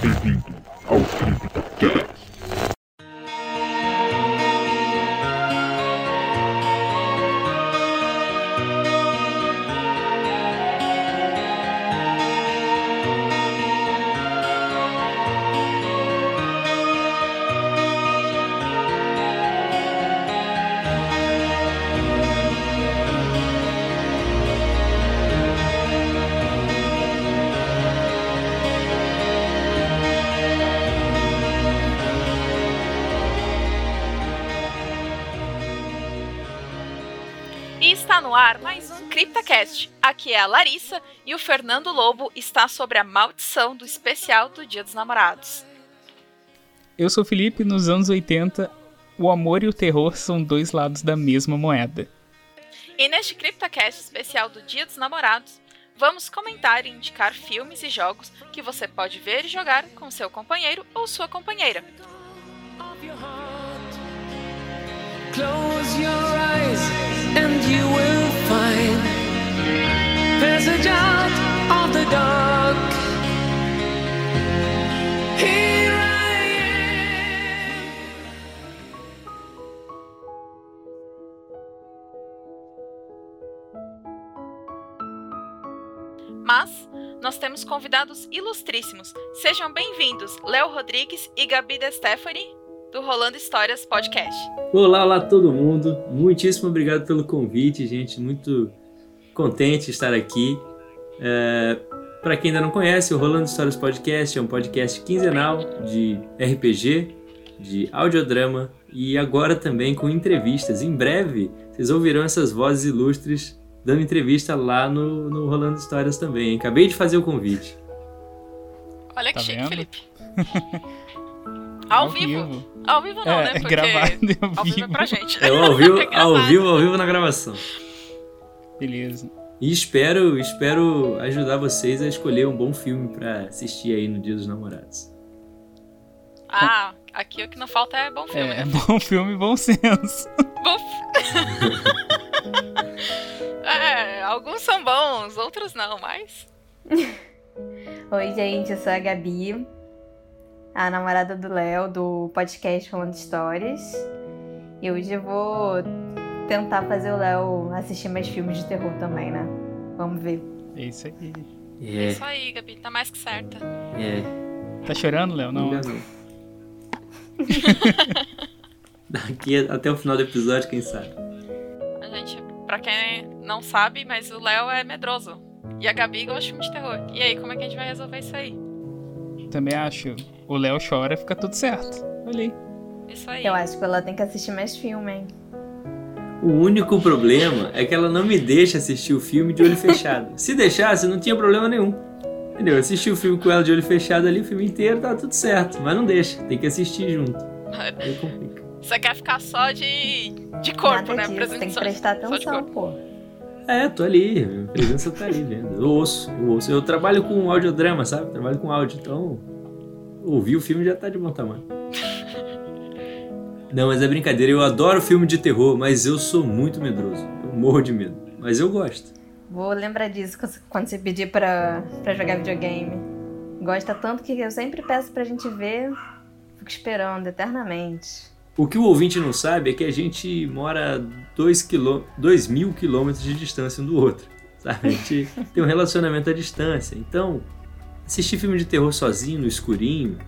Bem-vindo ao CryptoCast. E CryptaCast. Aqui é a Larissa e o Fernando Lobo está sobre a maldição do especial do Dia dos Namorados. Eu sou o Felipe, nos anos 80, o amor e o terror são dois lados da mesma moeda. E neste CryptaCast especial do Dia dos Namorados, vamos comentar e indicar filmes e jogos que você pode ver e jogar com seu companheiro ou sua companheira. Mas nós temos convidados ilustríssimos. Sejam bem-vindos, Léo Rodrigues e Gabi De Stephanie, do Rolando Histórias Podcast. Olá, olá todo mundo. Muitíssimo obrigado pelo convite, gente. Muito contente de estar aqui. É, Para quem ainda não conhece, o Rolando Histórias Podcast é um podcast quinzenal de RPG, de audiodrama e agora também com entrevistas. Em breve, vocês ouvirão essas vozes ilustres dando entrevista lá no, no Rolando Histórias também. hein? Acabei de fazer o convite. Olha que Tá chique, vendo? Felipe. Ao, vivo. Ao vivo não, É, né? Porque gravado ao ao vivo é vivo. pra gente. É ao vivo, É ao vivo, ao vivo na gravação. Beleza. E espero, espero ajudar vocês a escolher um bom filme pra assistir aí no Dia dos Namorados. Ah, aqui o que não falta é bom filme. É, né? bom filme, bom senso. Bom É, alguns são bons, outros não, mas. Oi, gente, eu sou a Gabi, a namorada do Léo, do podcast Falando Histórias. E hoje eu vou tentar fazer o Léo assistir mais filmes de terror também, né? Vamos ver. É isso aí. É É, isso aí, Gabi, tá mais que certa. é. Tá chorando, Léo? Não. Ainda não. Daqui até o final do episódio, quem sabe. A gente, pra quem não sabe, mas o Léo é medroso. E a Gabi gosta de filme de terror. E aí, como é que a gente vai resolver isso aí? Também acho. O Léo chora, fica tudo certo. Olha aí. Isso aí. Eu acho que ela tem que assistir mais filme, hein? O único problema é que ela não me deixa assistir o filme de olho fechado. Se deixasse, não tinha problema nenhum. Entendeu? Eu assisti o filme com ela de olho fechado ali, o filme inteiro, tá tudo certo. Mas não deixa, tem que assistir junto. Aí complica. Você quer ficar só de, de corpo, Nada né? disso, tem que só- prestar só de atenção, corpo. pô. É, tô ali, minha presença tá ali vendo. Eu ouço, eu ouço. Eu trabalho com audiodrama, sabe? Trabalho com áudio, então ouvir o filme já tá de bom tamanho. Não, mas é brincadeira, eu adoro filme de terror, mas eu sou muito medroso. Eu morro de medo, mas eu gosto. Vou lembrar disso quando você pedir pra, pra jogar videogame. Gosta tanto que eu sempre peço pra gente ver, fico esperando eternamente. O que o ouvinte não sabe é que a gente mora 2 quilô... dois mil quilômetros de distância um do outro. Sabe? A gente tem um relacionamento à distância. Então, assistir filme de terror sozinho, no escurinho,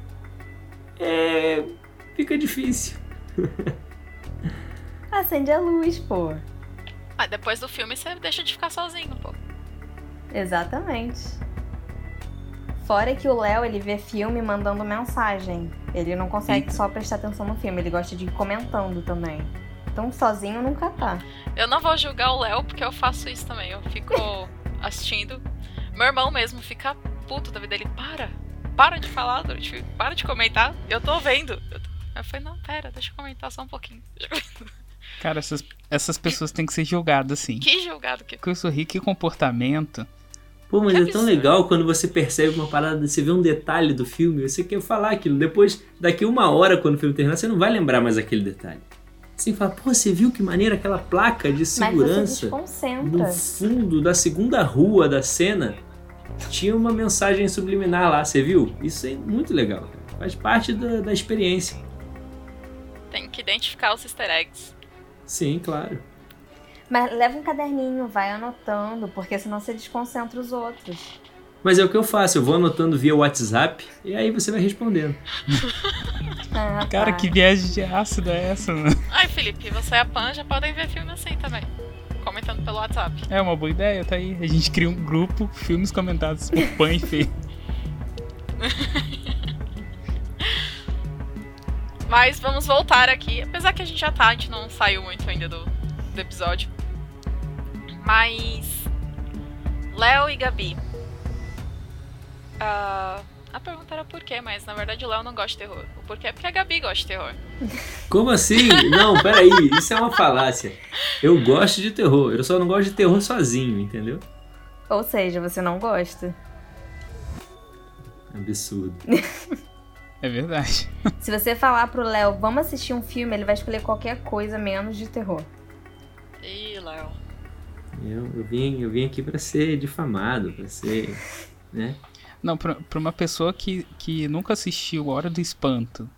é. fica difícil. Acende a luz, pô. Ah, depois do filme você deixa de ficar sozinho, pô. Exatamente. Fora que o Léo, ele vê filme mandando mensagem. Ele não consegue só prestar atenção no filme, ele gosta de ir comentando também. Então sozinho nunca tá. Eu não vou julgar o Léo porque eu faço isso também. Eu fico assistindo. Meu irmão mesmo fica puto da vida dele. Para! Para de falar, durante- para de comentar. Eu tô vendo. Eu, tô... eu falei, não, pera, deixa eu comentar só um pouquinho. Cara, essas, essas pessoas têm que ser julgadas, sim. Que julgado que. Que eu sorri, que comportamento. Pô, mas é tão legal quando você percebe uma parada, você vê um detalhe do filme, você quer falar aquilo. Depois, daqui uma hora, quando o filme terminar, você não vai lembrar mais aquele detalhe. Você fala, pô, você viu que maneira aquela placa de segurança desconcentra. no fundo da segunda rua da cena? tinha uma mensagem subliminar lá, você viu? Isso é muito legal, cara. Faz parte da, da experiência. Tem que identificar os easter eggs. Sim, claro. Mas leva um caderninho, vai anotando, porque senão você desconcentra os outros. Mas é o que eu faço, eu vou anotando via WhatsApp e aí você vai respondendo. Ah, Cara, tá. que viagem de ácido é essa, mano? Ai, Felipe, você e a Pan já podem ver filme assim também. Comentando pelo WhatsApp. É uma boa ideia, tá aí. A gente cria um grupo, filmes comentados por Pan e Fê. Mas vamos voltar aqui. Apesar que a gente já tá, a gente não saiu muito ainda do, do episódio. Mas. Léo e Gabi. Ah, a pergunta era por quê, mas na verdade o Léo não gosta de terror. O porquê é porque a Gabi gosta de terror. Como assim? Não, peraí, isso é uma falácia. Eu gosto de terror, eu só não gosto de terror sozinho, entendeu? Ou seja, você não gosta. Absurdo. É verdade. Se você falar pro Léo, vamos assistir um filme, ele vai escolher qualquer coisa menos de terror. Ih, Léo. Eu, eu, vim, eu vim aqui pra ser difamado, pra ser. né? Não, pra, pra uma pessoa que, que nunca assistiu Hora do Espanto.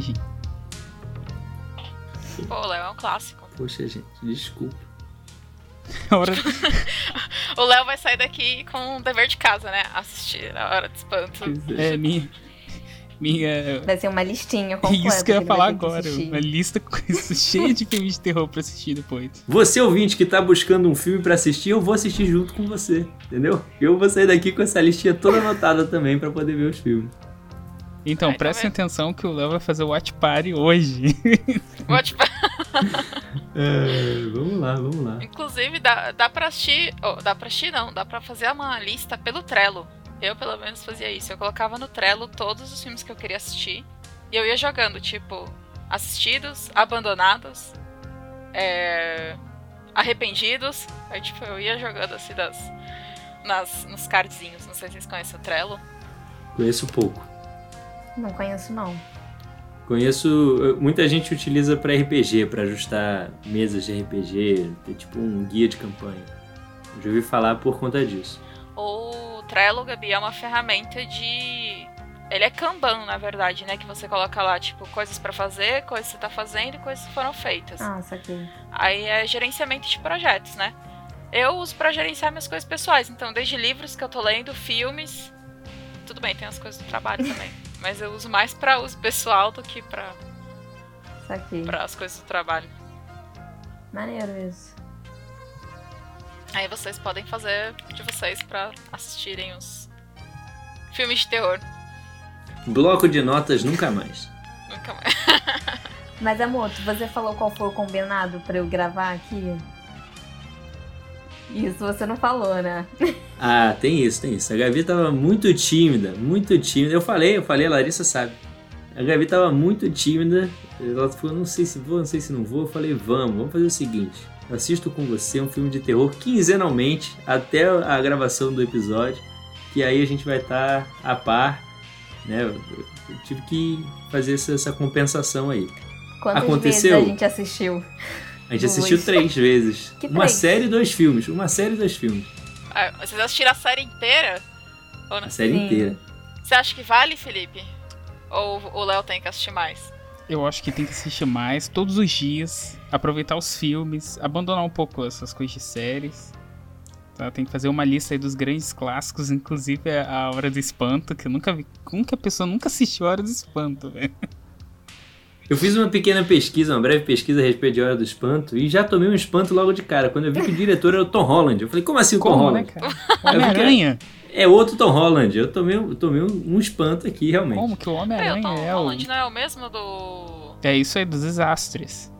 Sacanagem. Pô, o Léo é um clássico. Poxa, gente, desculpa. Hora... O Léo vai sair daqui com um dever de casa, né? Assistir a hora de espanto. É, minha. Minha. Vai ser uma listinha É completa. isso que eu ia falar agora. Uma lista com isso, cheia de filmes de terror pra assistir depois. Você, ouvinte, que tá buscando um filme pra assistir, eu vou assistir junto com você, entendeu? Eu vou sair daqui com essa listinha toda anotada também pra poder ver os filmes. Então, Ai, tá prestem vendo? atenção que o Léo vai fazer o Watch Party hoje. Vou te É, vamos lá, vamos lá. Inclusive, dá, dá pra assistir. oh, dá pra assistir, não. Dá pra fazer uma lista pelo Trello. Eu, pelo menos, fazia isso. Eu colocava no Trello todos os filmes que eu queria assistir. E eu ia jogando, tipo, assistidos, abandonados, é, arrependidos. Aí, tipo, eu ia jogando assim das, nas, nos cardzinhos. Não sei se vocês conhecem o Trello. Conheço pouco. Não conheço, não. Conheço. Muita gente utiliza pra RPG, pra ajustar mesas de RPG, ter tipo um guia de campanha. Já ouvi falar por conta disso. O Trello, Gabi, é uma ferramenta de. Ele é Kanban, na verdade, né? Que você coloca lá, tipo, coisas pra fazer, coisas que você tá fazendo e coisas que foram feitas. Ah, saquei. Aí é gerenciamento de projetos, né? Eu uso pra gerenciar minhas coisas pessoais. Então, desde livros que eu tô lendo, filmes. Tudo bem, tem as coisas do trabalho também. Mas eu uso mais pra uso pessoal do que pra, Saquei. pra as coisas do trabalho. Maneiro isso. Aí vocês podem fazer de vocês pra assistirem os filmes de terror. Bloco de notas nunca mais. Nunca mais. Mas, amor, você falou qual foi o combinado pra eu gravar aqui? Isso você não falou, né? Ah, tem isso, tem isso. A Gabi tava muito tímida, muito tímida. Eu falei, eu falei, a Larissa sabe. A Gabi tava muito tímida. Ela falou, não sei se vou, não sei se não vou. Eu falei, vamos, vamos fazer o seguinte. Eu assisto com você um filme de terror quinzenalmente até a gravação do episódio. Que aí a gente vai estar a par, né? Eu tive que fazer essa, essa compensação aí. Quantas Aconteceu? vezes a gente assistiu? A gente assistiu três vezes. Que uma três? série e dois filmes. Uma série e dois filmes. Ah, vocês assistiram a série inteira? Ou não? A série Sim. inteira. Você acha que vale, Felipe? Ou o Léo tem que assistir mais? Eu acho que tem que assistir mais, todos os dias, aproveitar os filmes, abandonar um pouco essas coisas de séries. Tá? Tem que fazer uma lista aí dos grandes clássicos, inclusive a Hora do Espanto, que eu nunca vi. Como que a pessoa nunca assistiu a Hora do Espanto, velho? Eu fiz uma pequena pesquisa, uma breve pesquisa a respeito de Hora do Espanto e já tomei um espanto logo de cara. Quando eu vi que o diretor era o Tom Holland. Eu falei, como assim o Tom Como, né, Holland? cara? Homem-Aranha? É outro Tom Holland. Eu tomei, um- eu tomei um, um espanto aqui, realmente. Como que o Peraí, o Homem-Aranha Tom é o. Holland não é o mesmo do. É isso aí dos desastres.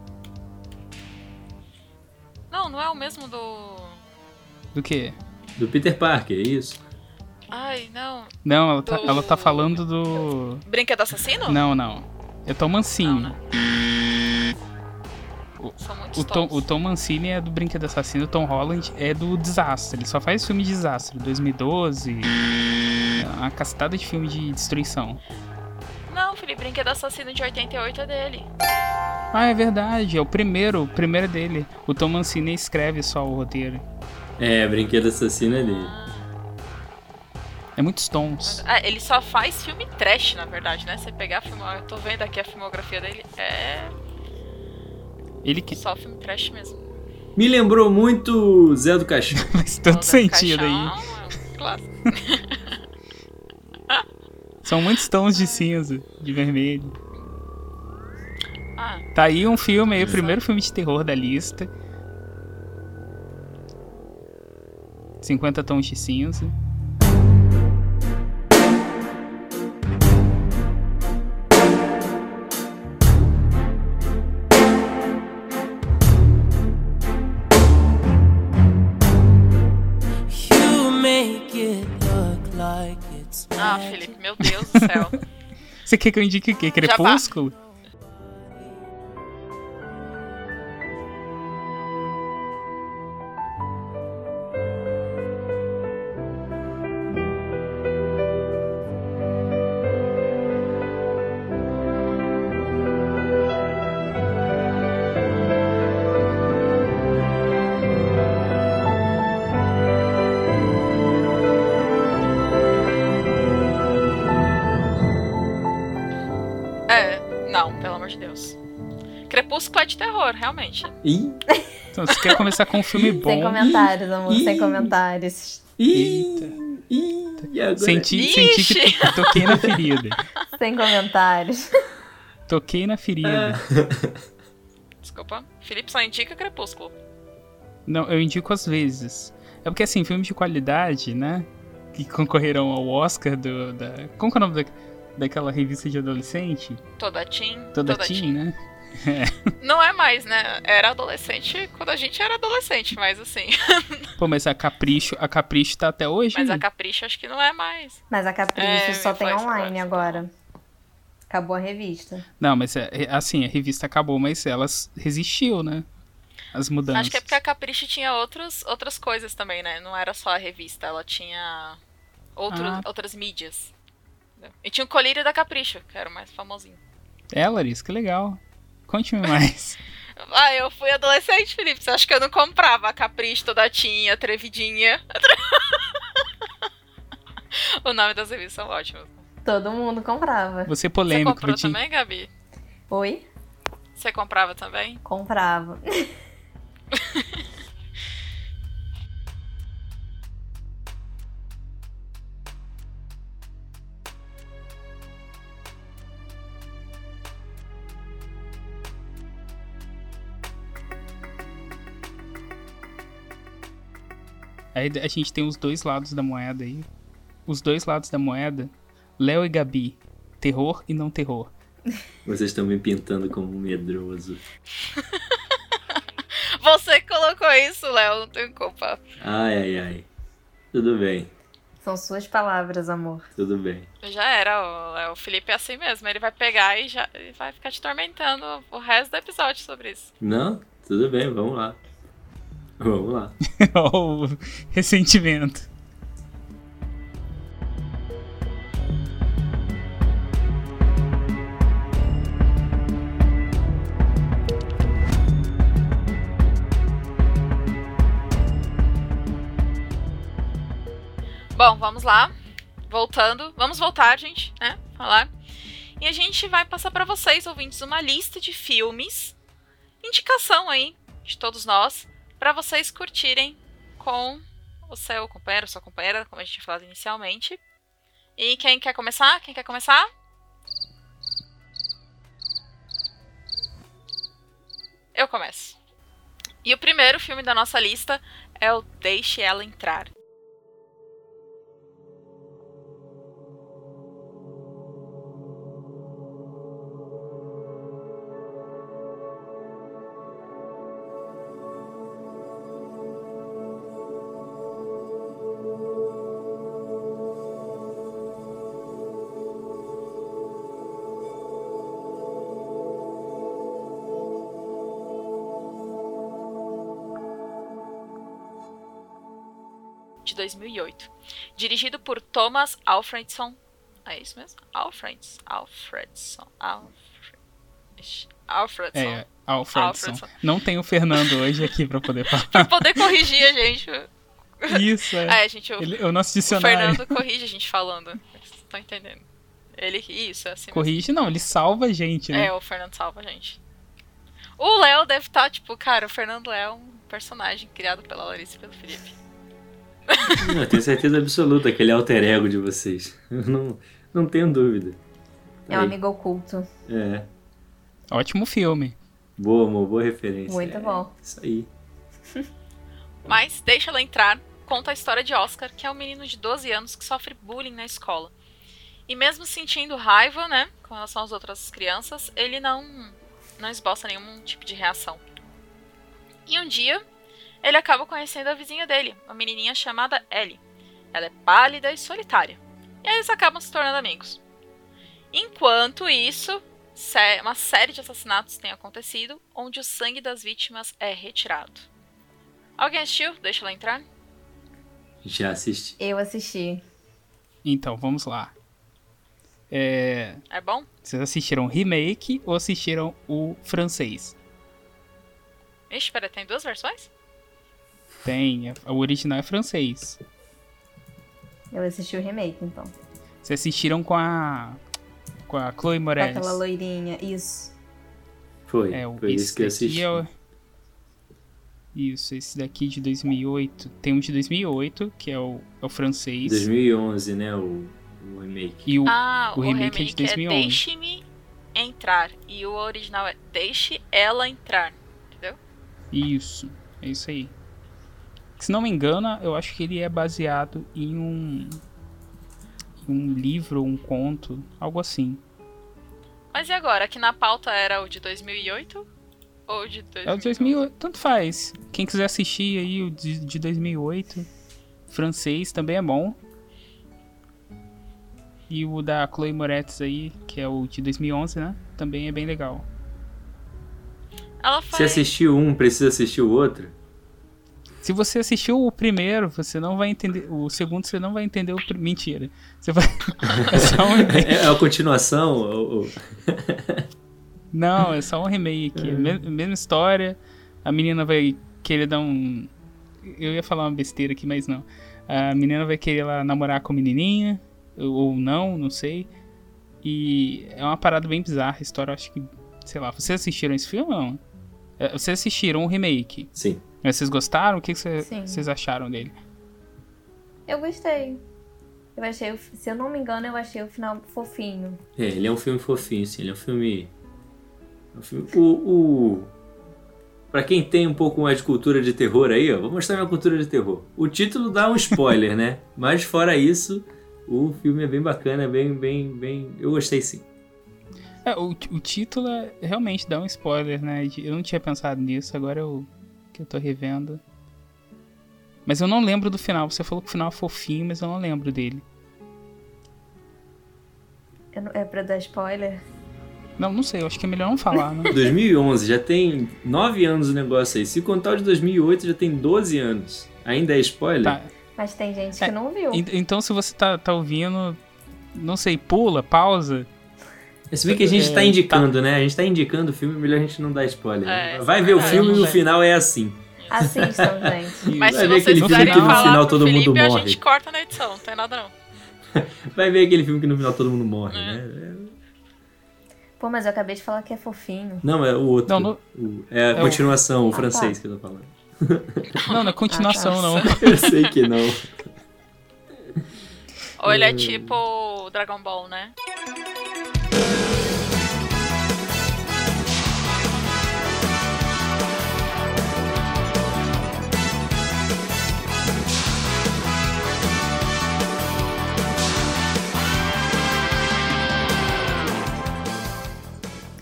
Não, não é o mesmo do. Do quê? Do Peter Parker, é isso. Ai, não. Não, ela tá, Do- ela tá falando do. Brinquedo assassino? Não, não. É Tom Mancini. Não, São muitos O Tom, o Tom Mancini é do Brinquedo Assassino, o Tom Holland é do Desastre. Ele só faz filme de desastre. 2012. é Uma castada de filme de destruição. Não, Felipe, Brinquedo Assassino de 88 é dele. Ah, é verdade. É o primeiro. O primeiro é dele. O Tom Mancini escreve só o roteiro. É, brinquedo assassino é dele. É muitos tons. Ah, ele só faz filme trash, na verdade, né? Você pegar a filmo... Eu tô vendo aqui a filmografia dele. É Ele que só filme trash mesmo. Me lembrou muito Zé do Caixão. faz tanto Toda sentido aí. Caixão é um clássico. São muitos tons de cinza, de vermelho. Ah, Tá aí um filme aí, o primeiro filme de terror da lista. 50 tons de cinza. Felipe, meu Deus do céu. Você quer que eu indique o quê? Crepúsculo? Ih, Então, você quer começar com um filme Sem bom? comentários, amor, Ih. sem comentários. ih, ih, e agora? Senti, Ixi. senti que to- toquei na ferida. Sem comentários. Toquei na ferida. Desculpa. Felipe só indica Crepúsculo. Não, eu indico às vezes. É porque assim, filmes de qualidade, né? Que concorreram ao Oscar do, da. Como que é o nome da, daquela revista de adolescente? Toda Teen. Toda, Teen, né? Não é mais, né? Era adolescente quando a gente era adolescente, mas assim. Pô, mas a Capricho, a Capricho tá até hoje? Mas a Capricho acho que não é mais. Mas a Capricho É, só tem online agora. Acabou a revista. Não, mas é, é, assim, a revista acabou, mas elas resistiu, né? As mudanças. Acho que é porque a Capricho tinha outros, outras coisas também, né? Não era só a revista, ela tinha outros, Ah. outras mídias. E tinha o Colírio da Capricho, que era o mais famosinho. É, Larissa, que legal. Conte-me mais. Ah, eu fui adolescente, Felipe. Você acha que eu não comprava a Capricho, toda tinha, Trevidinha? o nome das revistas são ótimos. Todo mundo comprava. Você é Você polêmico, comprou Vitinho. também, Gabi? Oi? Você comprava também? Comprava. Aí a gente tem os dois lados da moeda aí. Os dois lados da moeda. Léo e Gabi. Terror e não terror. Vocês estão me pintando como um medroso. Você que colocou isso, Léo, não tenho culpa. Ai, ai, ai. Tudo bem, São suas palavras, amor. tudo bem. Já era, o, Léo. o Felipe é assim mesmo. Ele vai pegar e já e vai ficar te tormentando o resto do episódio sobre isso. Não, tudo bem, vamos lá. Vamos lá. Ó, o ressentimento. Bom, vamos lá. Voltando. Vamos voltar, gente, né? Falar. E a gente vai passar pra vocês, ouvintes, uma lista de filmes. Indicação aí de todos nós. Pra vocês curtirem com o seu companheiro, sua companheira, como a gente tinha falado inicialmente. E quem quer começar? Quem quer começar? Eu começo. E o primeiro filme da nossa lista é o Deixe Ela Entrar. 2008. Dirigido por Thomas Alfredson. É isso mesmo? Alfreds. Alfredson. Alfred... Alfredson. É, Alfredson. Alfredson. Não tem o Fernando hoje aqui pra poder Pra falar. poder corrigir a gente. Isso, é. É, gente, o, Ele- o nosso o dicionário. Fernando corrige a gente falando. Vocês estão entendendo? Ele. Isso, é assim mesmo. Corrige, não, ele salva a gente, né? É, o Fernando salva a gente. O Léo deve estar, tipo, cara, o Fernando é um personagem criado pela Larissa e pelo Felipe. Não, eu tenho certeza absoluta que ele é alter ego de vocês. Eu não, não tenho dúvida. É um Aí. amigo oculto. É. Ótimo filme. Boa, amor, boa referência. Muito É, bom. Isso aí. Mas Deixa Ela Entrar conta a história de Oscar, que é um menino de 12 anos que sofre bullying na escola. E mesmo sentindo raiva, né, com relação às outras crianças, ele não, não esboça nenhum tipo de reação. E um dia, ele acaba conhecendo a vizinha dele, uma menininha chamada Ellie. Ela é pálida e solitária. E aí eles acabam se tornando amigos. Enquanto isso, uma série de assassinatos tem acontecido, onde o sangue das vítimas é retirado. Alguém assistiu? Deixa ela entrar. Já assiste. Eu assisti. Então, vamos lá. É, É bom? vocês assistiram o remake ou assistiram o francês? Ixi, pera, tem duas versões? Tem, o original é francês. Eu assisti o remake, então. Vocês assistiram com a com a Chloe Moretz. aquela loirinha. Isso. Foi. É, o Foi isso que eu assisti. é o- Isso, esse daqui de 2008. Tem um de 2008, que é o, é o francês. 2011, né? O, o remake. E o, Ah, o o, remake remake, é de 2011. é Deixe-me Entrar. E o original é Deixe Ela Entrar. Entendeu? Isso, é isso aí. Se não me engano, eu acho que ele é baseado em um, em um livro, um conto, algo assim. Mas e agora? Aqui na pauta era o de 2008? Ou de 2008? É o de 2008, tanto faz. Quem quiser assistir aí o de, de 2008, francês também é bom. E o da Chloe Moretz aí, que é o de 2011, né? Também é bem legal. Ela Se faz... assistiu um, precisa assistir o outro? Se você assistiu o primeiro, você não vai entender. O segundo, você não vai entender o. pr- Mentira. Você vai. É só um remake. É, é a continuação? ou- Não, é só um remake. Me- Mesma história. A menina vai querer dar um. Eu ia falar uma besteira aqui, mas não. A menina vai querer lá namorar com a menininha. Ou não, não sei. E é uma parada bem bizarra. A história, acho que. Sei lá. Vocês assistiram esse filme ou não? É, Vocês assistiram o remake. Sim. Mas Vocês gostaram? O que que cê- Sim. vocês acharam dele? Eu gostei. Eu achei, se eu não me engano, eu achei o final fofinho. É, ele é um filme fofinho, sim. Ele é um filme. é um filme- O, o... Pra quem tem um pouco mais de cultura de terror aí, ó, vou mostrar minha cultura de terror. O título dá um spoiler, né? Mas fora isso, o filme é bem bacana, é bem, bem, bem. Eu gostei sim. É, o, o título é- realmente dá um spoiler, né? Eu não tinha pensado nisso, agora eu, que eu tô revendo. Mas eu não lembro do final. Você falou que o final é fofinho, mas eu não lembro dele. Eu não- é pra dar spoiler? Não, não sei, eu acho que é melhor não falar, né? 2011, já tem 9 anos o negócio aí. Se contar o de 2008, já tem 12 anos. Ainda é spoiler? Tá. Mas tem gente É, que não viu. en- Então se você tá, tá ouvindo, não sei, pula, pausa. Se bem que a gente É, tá indicando, né? A gente tá indicando o filme, melhor a gente não dar spoiler. né? É, Vai ver é o verdade. filme e o final é assim. Assistam, gente. Mas Vai se ver vocês aquele filme quiserem que no falar final pro todo mundo Felipe, a morre. gente corta na edição. Não tem nada não. Vai ver aquele filme que no final todo mundo morre, É. né? Pô, mas eu acabei de falar que é fofinho. Não, é o outro. Não, no- O- é a É o- continuação, o Ah, francês tá. que eu tô falando. Não, não é continuação, não. Eu sei que não. Ou ele é tipo Dragon Ball, né?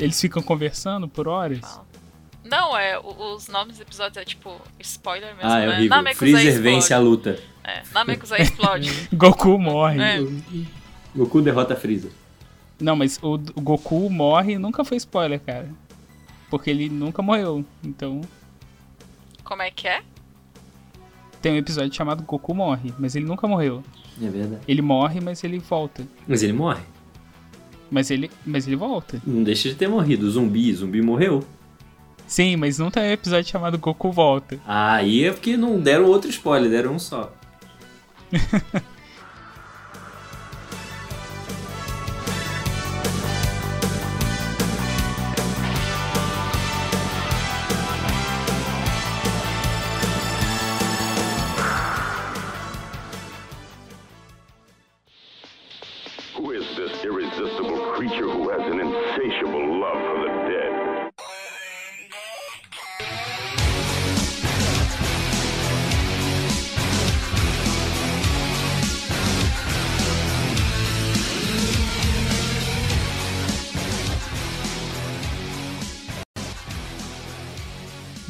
Eles ficam conversando por horas. Não, é, o- os nomes dos episódios é tipo spoiler mesmo, Ah, é né? horrível. Freezer explode. vence a luta. É, Namekusei explode. Goku morre. É. Goku derrota Freezer. Não, mas o, o Goku morre nunca foi spoiler, cara. Porque ele nunca morreu. Então, Como é que é? tem um episódio chamado Goku Morre, mas ele nunca morreu. É verdade. Ele morre, mas ele volta. Mas ele morre. Mas ele, mas ele volta. Não deixa de ter morrido. Zumbi, zumbi morreu. Sim, mas não tem um episódio chamado Goku Volta. Ah, aí é porque não deram outro spoiler, deram um só.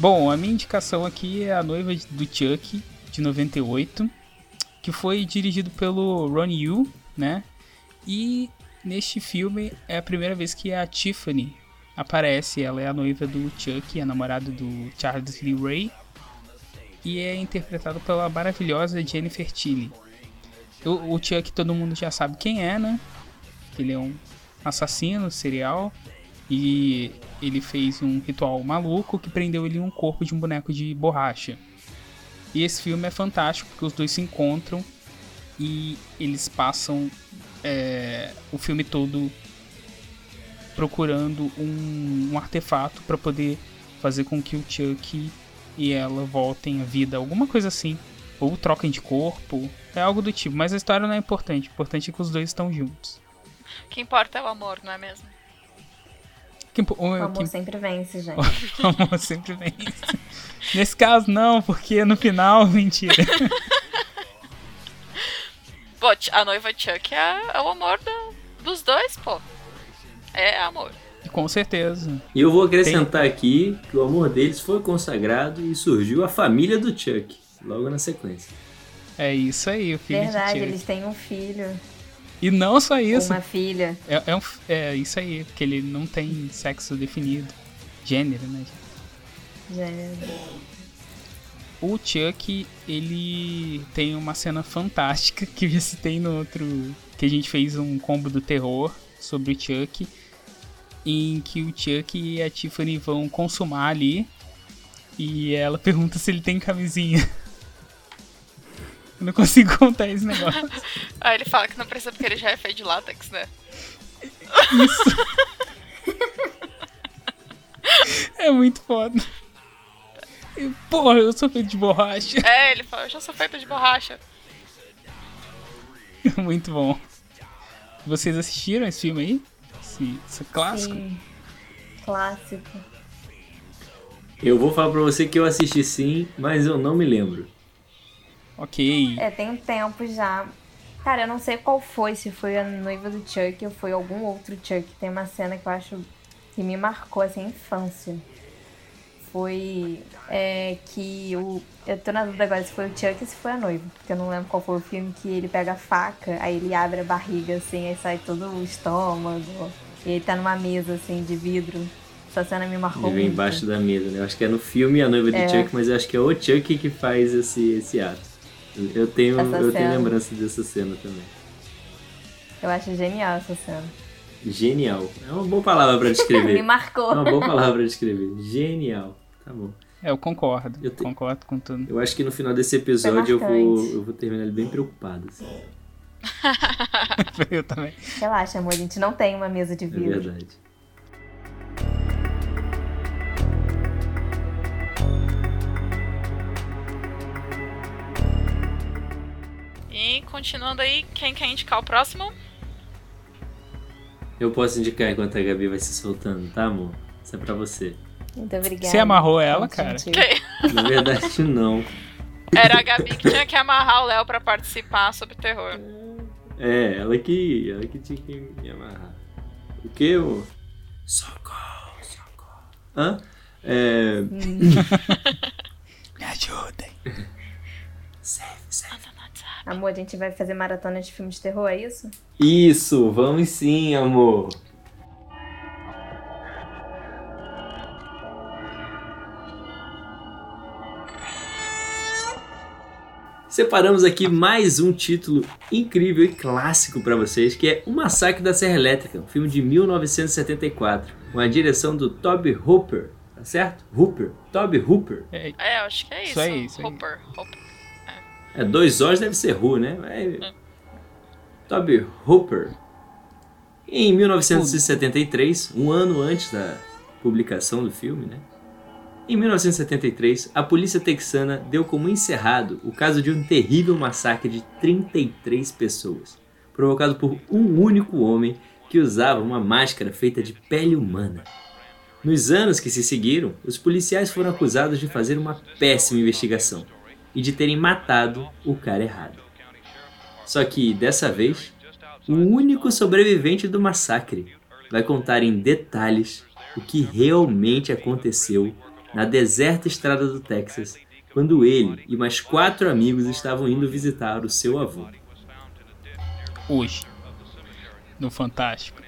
Bom, a minha indicação aqui é A Noiva do Chuck, de 98, que foi dirigido pelo Ron Yu, né? E neste filme é a primeira vez que a Tiffany aparece. Ela é a noiva do Chuck, a namorada do Charles Lee Ray. E é interpretada pela maravilhosa Jennifer Tilly. O, o Chuck todo mundo já sabe quem é, né? Ele é um assassino serial. E ele fez um ritual maluco que prendeu ele em um corpo de um boneco de borracha. E esse filme é fantástico porque os dois se encontram e eles passam é, o filme todo procurando um, um artefato para poder fazer com que o Chuck e ela voltem à vida, alguma coisa assim. Ou troquem de corpo, é algo do tipo. Mas a história não é importante, o importante é que os dois estão juntos. O que importa é o amor, não é mesmo? Que o- O que amor sempre vence, gente. O amor sempre vence. Nesse caso, não, porque no final, mentira. Pô, a noiva Chuck é, é o amor da- dos dois, pô. É amor. Com certeza. E eu vou acrescentar aqui que o amor deles foi consagrado e surgiu a família do Chuck, logo na sequência. É isso aí, o filho Verdade, de Chuck. eles têm um filho, E não só isso. uma filha. É, é, um- é isso aí, porque ele não tem sexo definido. Gênero, né? Gênero. O Chuck, ele tem uma cena fantástica que eu já citei no outro. Que a gente fez um combo do terror sobre o Chuck. Em que o Chuck e a Tiffany vão consumar ali. E ela pergunta se ele tem camisinha. Eu não consigo contar esse negócio. Aí ele fala que não precisa porque ele já é feito de látex, né? É muito foda. Porra, eu sou feito de borracha. É, ele fala, eu já sou feita de borracha. Muito bom. Vocês assistiram esse filme aí? Esse, esse clássico? Sim. Clássico. Eu vou falar pra você que eu assisti sim, mas eu não me lembro. Ok. É, tem um tempo já. Cara, eu não sei qual foi, se foi a noiva do Chuck ou foi algum outro Chuck. Tem uma cena que eu acho que me marcou assim a infância. Foi é, que o. Eu tô na dúvida agora se foi o Chuck ou se foi a noiva. Porque eu não lembro qual foi o filme que ele pega a faca, aí ele abre a barriga assim, aí sai todo o estômago. E ele tá numa mesa assim de vidro. Essa cena me marcou Ele vem muito. embaixo da mesa, né? Eu acho que é no filme A Noiva de É. Chuck, mas eu acho que é o Chuck que faz esse, esse ato. Eu tenho, Essa eu tenho lembrança dessa cena também. Eu acho genial essa cena. Genial. É uma boa palavra pra descrever. me marcou. É uma boa palavra pra descrever. Genial. Tá bom. É, eu concordo. Eu te- Concordo com tudo. Eu acho que no final desse episódio eu vou, eu vou terminar ele bem preocupado. assim. Eu também. Relaxa, amor, a gente não tem uma mesa de É vidro. verdade. E continuando aí, quem quer indicar o próximo? Eu posso indicar enquanto a Gabi vai se soltando, tá, amor? Isso é pra você. Muito obrigada. Você amarrou ela, cara? Quem? Na verdade, não. Era a Gabi que tinha que amarrar o Léo pra participar sobre terror. É, ela que, ela que tinha que me amarrar. O que, amor? Socorro, socorro. Hã? É... Me ajudem. Save, save. Amor, a gente vai fazer maratona de filmes de terror, é isso? Isso, vamos sim, amor. separamos aqui mais um título incrível e clássico para vocês, que é O Massacre da Serra Elétrica, um filme de 1974, com a direção do Toby Hooper, tá certo? Hooper, Toby Hooper. É, É, eu acho que é isso. Isso aí, isso aí. Hopper, Hopper. É, dois O's deve ser Who, né? É... Toby Hooper. Em 1973, um ano antes da publicação do filme, né? Em 1973, a polícia texana deu como encerrado o caso de um terrível massacre de 33 pessoas, provocado por um único homem que usava uma máscara feita de pele humana. Nos anos que se seguiram, os policiais foram acusados de fazer uma péssima investigação e de terem matado o cara errado. Só que dessa vez, o único sobrevivente do massacre vai contar em detalhes o que realmente aconteceu na deserta estrada do Texas quando ele e mais quatro amigos estavam indo visitar o seu avô. hoje. No Fantástico.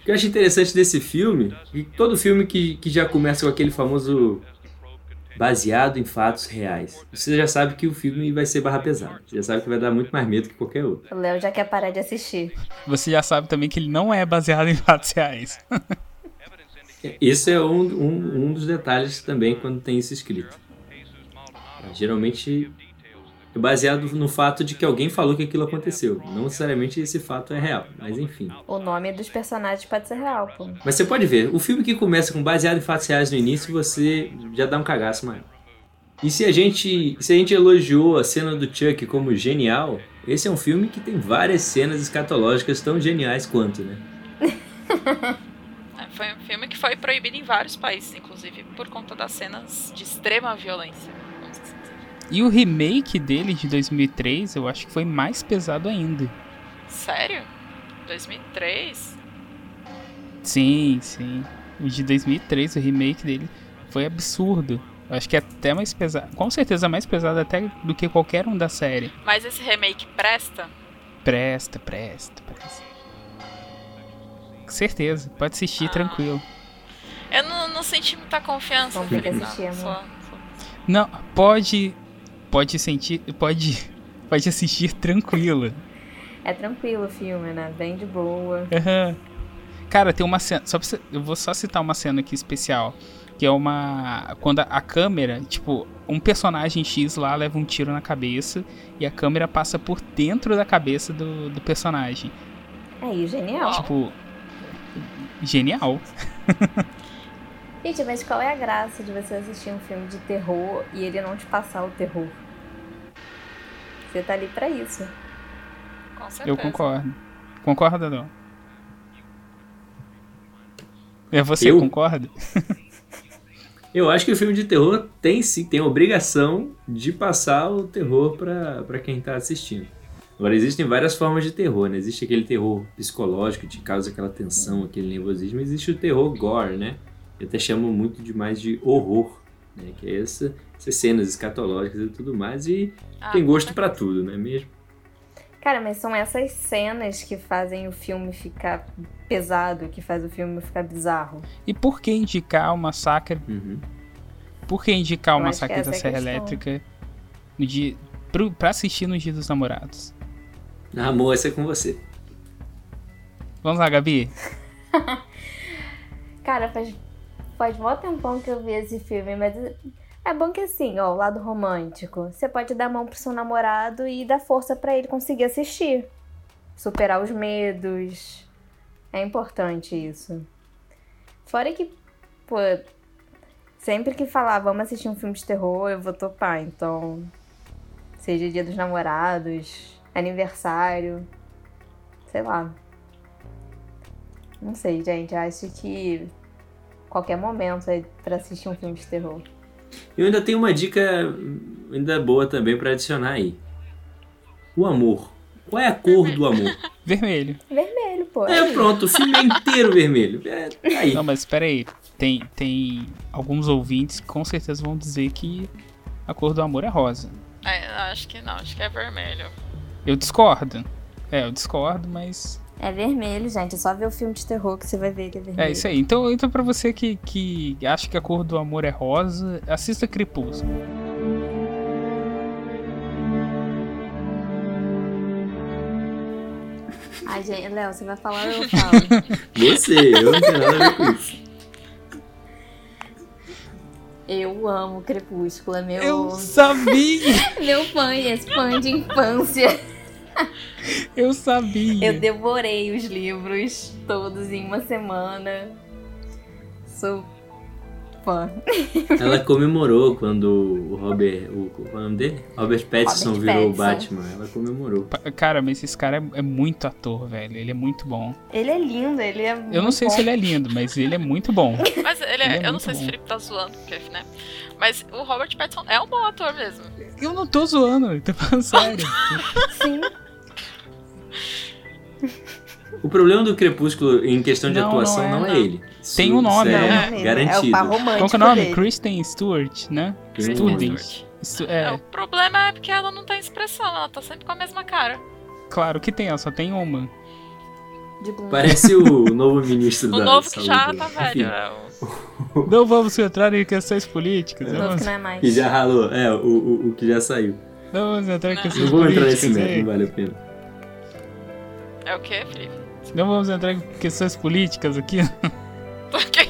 O que eu acho interessante desse filme, e todo filme que, que já começa com aquele famoso baseado em fatos reais, você já sabe que o filme vai ser barra pesada. Você já sabe que vai dar muito mais medo que qualquer outro. O Léo já quer parar de assistir. Você já sabe também que ele não é baseado em fatos reais. Esse é um, um, um dos detalhes também quando tem isso escrito. Geralmente baseado no fato de que alguém falou que aquilo aconteceu. Não necessariamente esse fato é real, mas enfim. O nome dos personagens pode ser real, pô. Mas você pode ver, o filme que começa com baseado em fatos reais no início, você já dá um cagaço maior. E se a gente, se a gente elogiou a cena do Chuck como genial, esse é um filme que tem várias cenas escatológicas tão geniais quanto, né? É, foi um filme que foi proibido em vários países, inclusive por conta das cenas de extrema violência. E o remake dele de 2003, eu acho que foi mais pesado ainda. Sério? 2003? Sim, sim. O de 2003, o remake dele, foi absurdo. Eu acho que é até mais pesado. Com certeza mais pesado até do que qualquer um da série. Mas esse remake presta? Presta, presta, presta. Com certeza, pode assistir Ah. tranquilo. Eu não, não senti muita confiança. Felipe, Não, pode. Pode sentir. Pode. Pode assistir tranquilo. É tranquilo o filme, né? Bem de boa. Aham. Cara, tem uma cena. Só você- eu vou só citar uma cena aqui especial. Que é uma. Quando a, a câmera, tipo, um personagem X lá leva um tiro na cabeça e a câmera passa por dentro da cabeça do, do personagem. Aí, genial. Tipo. Genial. Gente, mas qual é a graça de você assistir um filme de terror e ele não te passar o terror? Você tá ali pra isso. Com certeza. Eu concordo. Concorda, não? É você, Eu? concorda? Eu acho que o filme de terror tem sim, tem a obrigação de passar o terror pra pra quem tá assistindo. Agora, existem várias formas de terror, né? Existe aquele terror psicológico que causa aquela tensão, aquele nervosismo. Existe o terror gore, né? Eu até chamo muito de mais de horror, né? Que é essa, essas cenas escatológicas e tudo mais. E Ah, tem gosto pra tudo, não é mesmo? Cara, mas são essas cenas que fazem o filme ficar pesado, que faz o filme ficar bizarro. E por que indicar o massacre Uhum. Por que indicar o Eu Massacre da é a Serra questão. Elétrica no dia, pro, pra assistir no Dia dos Namorados? Ah, Amor, essa é com você. Vamos lá, Gabi? Cara, faz, faz mó tempão que eu vi esse filme, mas é bom que assim, ó, o lado romântico. Você pode dar a mão pro seu namorado e dar força pra ele conseguir assistir. Superar os medos. É importante isso. Fora que, pô, sempre que falar vamos assistir um filme de terror, eu vou topar. Então, seja dia dos namorados, aniversário, sei lá. Não sei, gente. Acho que qualquer momento é pra assistir um filme de terror. Eu ainda tenho uma dica ainda boa também pra adicionar aí. O amor. Qual é a cor do amor? Vermelho. Vermelho, pô. É pronto, o filme é inteiro vermelho. É, aí. Não, mas espera aí. Tem, tem alguns ouvintes que com certeza vão dizer que a cor do amor é rosa. É, acho que não, acho que é vermelho. Eu discordo. É, eu discordo, mas é vermelho, gente. É só ver o filme de terror que você vai ver que é, é vermelho. É isso aí. Então, então para você que, que acha que a cor do amor é rosa, assista Crepúsculo. Ai, gente, Léo, você vai falar ou eu falo? você, eu não tenho nada a ver com isso. Eu amo Crepúsculo, é meu. Eu sabia! meu fã, esse fã de infância. Eu sabia! Eu devorei os livros todos em uma semana. Sou fã. Ela comemorou quando o Robert. O, qual é o nome dele? Robert Pattinson Robert virou o. Batman. Ela comemorou. Cara, mas esse cara é, é muito ator, velho. Ele é muito bom. Ele é lindo, ele é. Eu não sei se ele é lindo, mas ele é muito bom. Mas ele, é- Ele é eu não sei se o bom. Felipe tá zoando, porque, né? Mas o Robert Pattinson é um bom ator mesmo. Eu não tô zoando, eu tô falando sério. Sim. O problema do Crepúsculo em questão de Não, atuação não não é, é, não. ele. Tem um nome, é né? Garantido. É o par romântico Qual que é o nome? dele. Kristen Stewart, né? Nome. Stu- É, É, o problema é porque ela não tem expressão, ela tá sempre com a mesma cara. claro que tem, ela só tem uma. Parece o novo ministro O da novo que saúde. já tá Enfim, velho. É o... Não vamos entrar em questões políticas. O Não novo que não é mais. Que já ralou. É, o, o, o que já saiu. não vamos entrar em Não. questões Não vou entrar políticas. nesse método, hein? não vale a pena. É o quê, Felipe? Não vamos entrar em questões políticas aqui. Porque-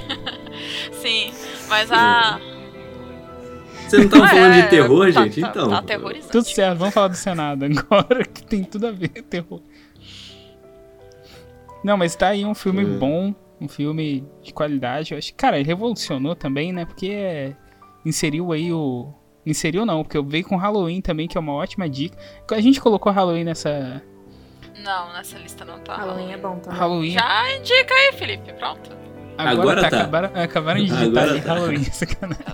Sim, mas a. Você não tava falando É, de terror, tá- gente? tá- então. Tá aterrorizante. Tudo certo, vamos falar do Senado agora, que tem tudo a ver com terror. Não, mas tá aí um filme É. bom, um filme de qualidade. Eu acho que, cara, ele revolucionou também, né? Porque é, inseriu aí o. Inseriu não, porque eu veio com Halloween também, que é uma ótima dica. A gente colocou Halloween nessa. Não, nessa lista não tá. Halloween é bom também. Halloween. Já indica aí, Felipe. Pronto. Agora, Agora tá, tá. Acabaram, acabaram de digitar Agora ali tá. Halloween, sacanagem.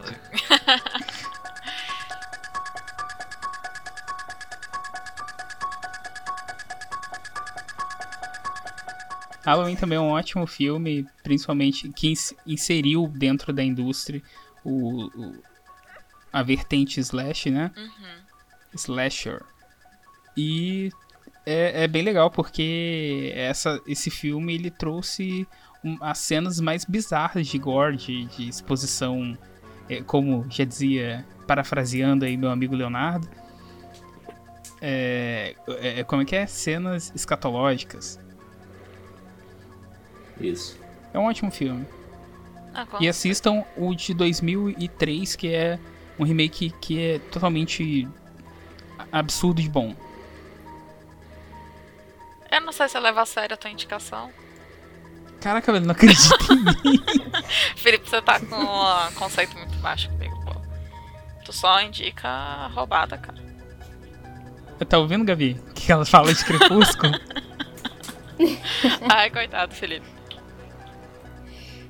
Halloween também é um ótimo filme, principalmente que ins- inseriu dentro da indústria o, o- a vertente slash, né? Uhum. Slasher. E é, é bem legal porque essa, esse filme ele trouxe um- as cenas mais bizarras de gore, de, de exposição, é, como já dizia, parafraseando aí meu amigo Leonardo. É, é, como é que é? Cenas escatológicas. Isso. É um ótimo filme. Ah, E assistam o de 2003, que é um remake que é totalmente absurdo de bom. Eu não sei se eu levo a sério a tua indicação. Caraca, velho, não acredito em mim. Felipe, você tá com um conceito muito baixo comigo, pô. Tu só indica roubada, cara. Tá ouvindo, Gabi? Que ela fala de crepúsculo? Ai, coitado, Felipe.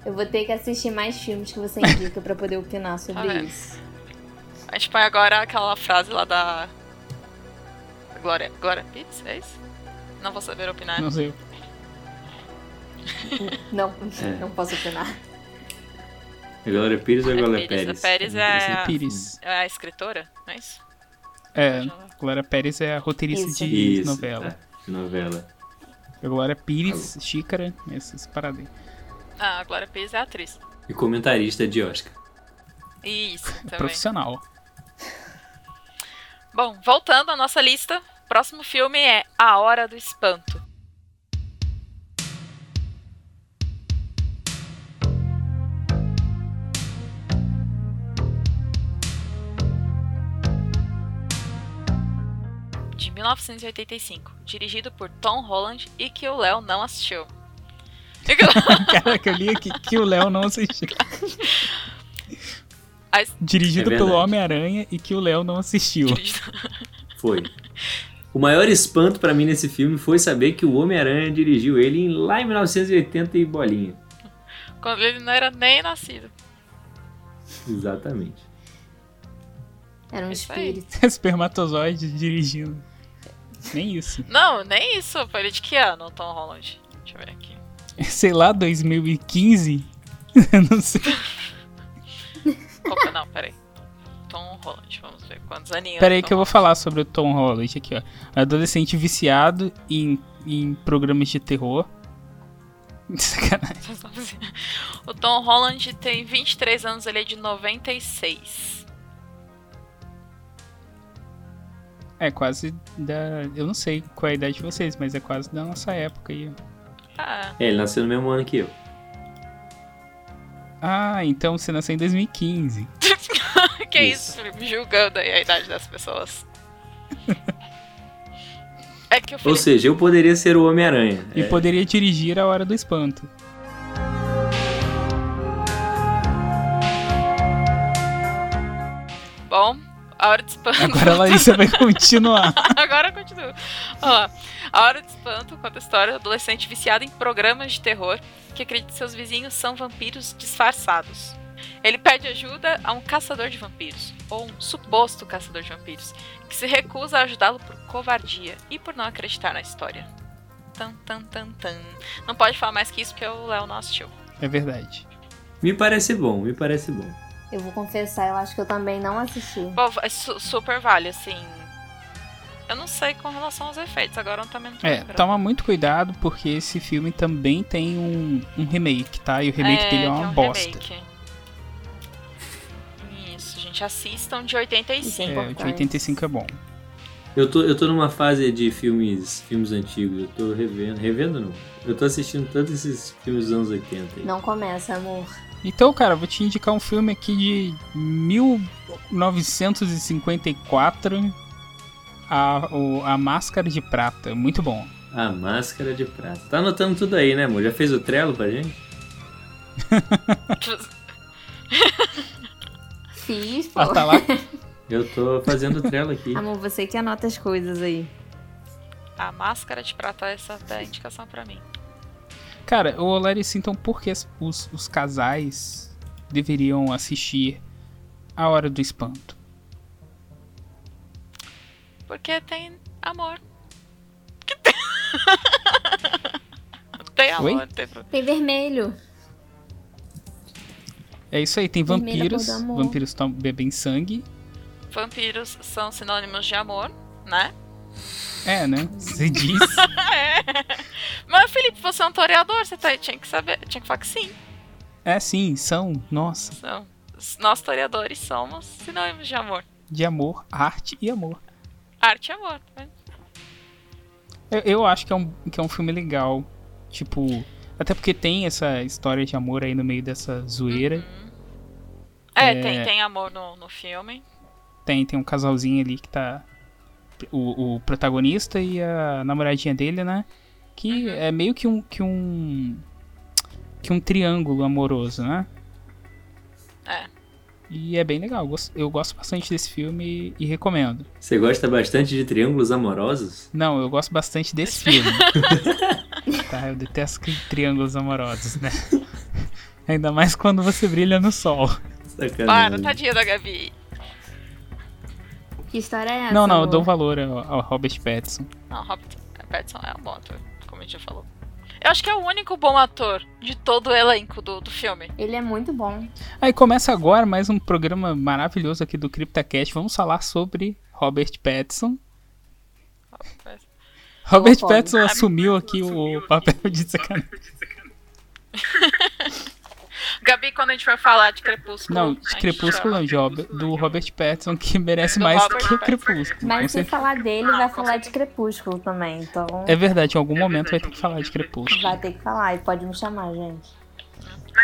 Eu vou ter que assistir mais filmes que você indica pra poder opinar sobre vendo? isso. A gente põe agora aquela frase lá da. Glória. Glória Pires, é isso? Não vou saber opinar. Não sei. Não, É. não posso opinar. A Glória Pires ou a É Glória Pires, Pérez? a Pérez é a- Pires. É a escritora, não é isso? É, Glória Pérez é a roteirista Isso. de Isso, novela. é, de novela. A Glória Pires, Xícara, essas paradas aí. Ah, a Glória Pires é a atriz. E comentarista de Oscar. Isso, também. Profissional. Bom, voltando à nossa lista, próximo filme é A Hora do Espanto. De 1985, dirigido por Tom Holland e que o Léo não assistiu. Caraca, eu li aqui que o Léo não assistiu. As- Dirigido É pelo. Homem-Aranha e que o Léo não assistiu. Dirigido- Foi. O maior espanto pra mim nesse filme foi saber que o Homem-Aranha dirigiu ele em- lá em 1980 e bolinha. Quando ele não era nem nascido. Exatamente. Era um Isso aí. espírito. Espermatozoide dirigindo. Nem isso. Não, nem isso. Foi ele de que ano, o Tom Holland? Deixa eu ver aqui. Sei lá, 2015? Eu não sei. Opa, não, peraí. Tom Holland, vamos ver quantos aninhos. Pera aí Tom que eu vou falar sobre o Tom Holland aqui, ó. Adolescente viciado em, em programas de terror. Sacanagem. O Tom Holland tem 23 anos, ele é de 96. É quase da. Eu não sei qual é a idade de vocês, mas é quase da nossa época aí. Ah, É, ele nasceu no mesmo ano que eu. Ah, então você nasceu em 2015. que Isso. isso, Felipe? Julgando aí a idade das pessoas. É que o Ou Felipe... seja, eu poderia ser o Homem-Aranha. E É, poderia dirigir a Hora do Espanto. Bom, a hora de espanto... Agora a Larissa vai continuar. Agora continua. Lá. A Hora de Espanto conta a história do adolescente viciado em programas de terror que acredita que seus vizinhos são vampiros disfarçados. Ele pede ajuda a um caçador de vampiros, ou um suposto caçador de vampiros, que se recusa a ajudá-lo por covardia e por não acreditar na história. Tan, tan, tan, tan. Não pode falar mais que isso porque o Léo não assistiu. É verdade. Me parece bom, me parece bom. Eu vou confessar, eu acho que eu também não assisti. Bom, é su- super vale, assim. Eu não sei com relação aos efeitos, agora eu também não tô É, lembrando. toma muito cuidado porque esse filme também tem um, um remake, tá? E o remake dele é uma tem um bosta. remake. Gente, assistam de 85. Isso é É, de importante. 85 é bom. Eu tô, eu tô numa fase de filmes, filmes antigos. Eu tô revendo. Revendo não. Eu tô assistindo todos esses filmes dos anos 80. aí. Não começa, amor. Então, cara, eu vou te indicar um filme aqui de 1954. A, o- a Máscara de Prata. Muito bom. A Máscara de Prata. Tá anotando tudo aí, né, amor? Já fez o trelo pra gente? Fiz, pô. Ah, tá lá. Eu tô fazendo o trelo aqui. Amor, você que anota as coisas aí. A máscara de prata, essa é a indicação pra mim. Cara, ô Larissa, então por que os, os casais deveriam assistir A Hora do Espanto? Porque tem amor. Que tem? tem amor, tem Tem vermelho. É isso aí, tem vampiros. Vampiros tom- bebem sangue. Vampiros são sinônimos de amor, né? É, né? Você diz. Mas, Felipe, você é um toreador, você tá- tinha que saber, tinha que falar que sim. É, sim, são. Nossa. São. Nós, toreadores, somos sinônimos de amor. De amor, arte e amor. Arte e amor. né? Eu, eu acho que é, um, que é um filme legal. Tipo. Até porque tem essa história de amor aí no meio dessa zoeira. É, É. Tem, tem amor no, no filme. Tem, tem um casalzinho ali que tá. O, o protagonista e a namoradinha dele, né? Que é meio que um. Que um. Que um triângulo amoroso, né? É. E é bem legal. eu gosto- Eu gosto bastante desse filme e recomendo. Você gosta bastante de triângulos amorosos? Não, eu gosto bastante desse filme. tá, eu detesto triângulos amorosos, né? Ainda mais quando você brilha no sol. Sacanagem. Para, tadinha da Gabi. Que história é essa? Não, não, eu dou valor ao, ao Robert Pattinson. Não, Robert Pattinson é um bom ator, como a gente já falou. Eu acho que é o único bom ator de todo o elenco do, do filme. Ele é muito bom. Aí começa agora mais um programa maravilhoso aqui do CryptoCast. Vamos falar sobre Robert Pattinson. Robert. Pattinson assumiu aqui o papel de sacanagem. Gabi, quando a gente for falar de Crepúsculo. Não, de Crepúsculo não, de do Robert Pattinson, que merece Do mais Robert que. Crepúsculo. Mas se falar dele, vai falar de Crepúsculo também. Então, É verdade, em algum momento vai ter que falar de Crepúsculo. vai ter que falar. E pode me chamar, gente.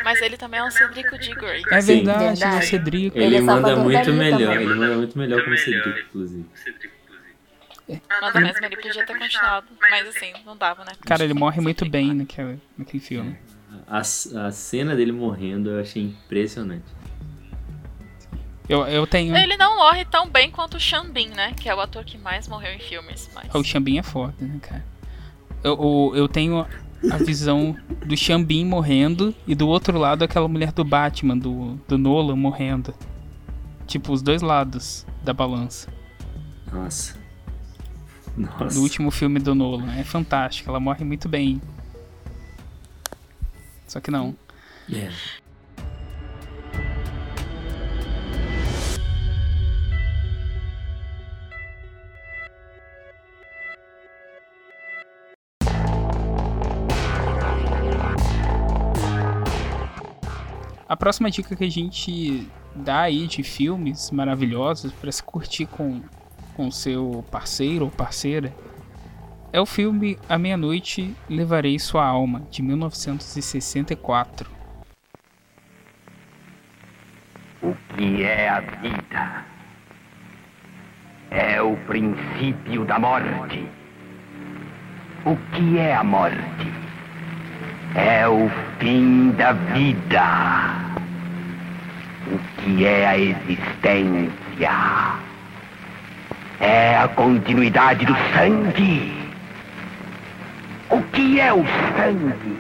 Mas ele também é um Cedrico Diggory. É Sim. verdade, Verdade. o Cedrico. Ele, Ele é manda muito melhor. também. Ele manda muito melhor como Cedric, inclusive. Manda mesmo, ele podia ter continuado. Mas assim, não dava, né? Cara, ele morre muito bem naquele, naquele filme. A, a cena dele morrendo eu achei impressionante. Eu, eu tenho. Ele não morre tão bem quanto o Bean, né? Que é o ator que mais morreu em filmes. Mas... O Xambin é foda, né, cara? Eu, eu, eu tenho a visão do Xambin morrendo e do outro lado aquela mulher do Batman, do, do Nolan, morrendo. Tipo, os dois lados da balança. Nossa. Nossa. No último filme do Nolan. É fantástico, ela morre muito bem. Só que não. É. A próxima dica que a gente dá aí de filmes maravilhosos pra se curtir com com seu parceiro ou parceira, é o filme A Meia-Noite Levarei Sua Alma, de 1964. O que é a vida? É o princípio da morte. O que é a morte? É o fim da vida. O que é a existência? É a continuidade do sangue. O que é o sangue?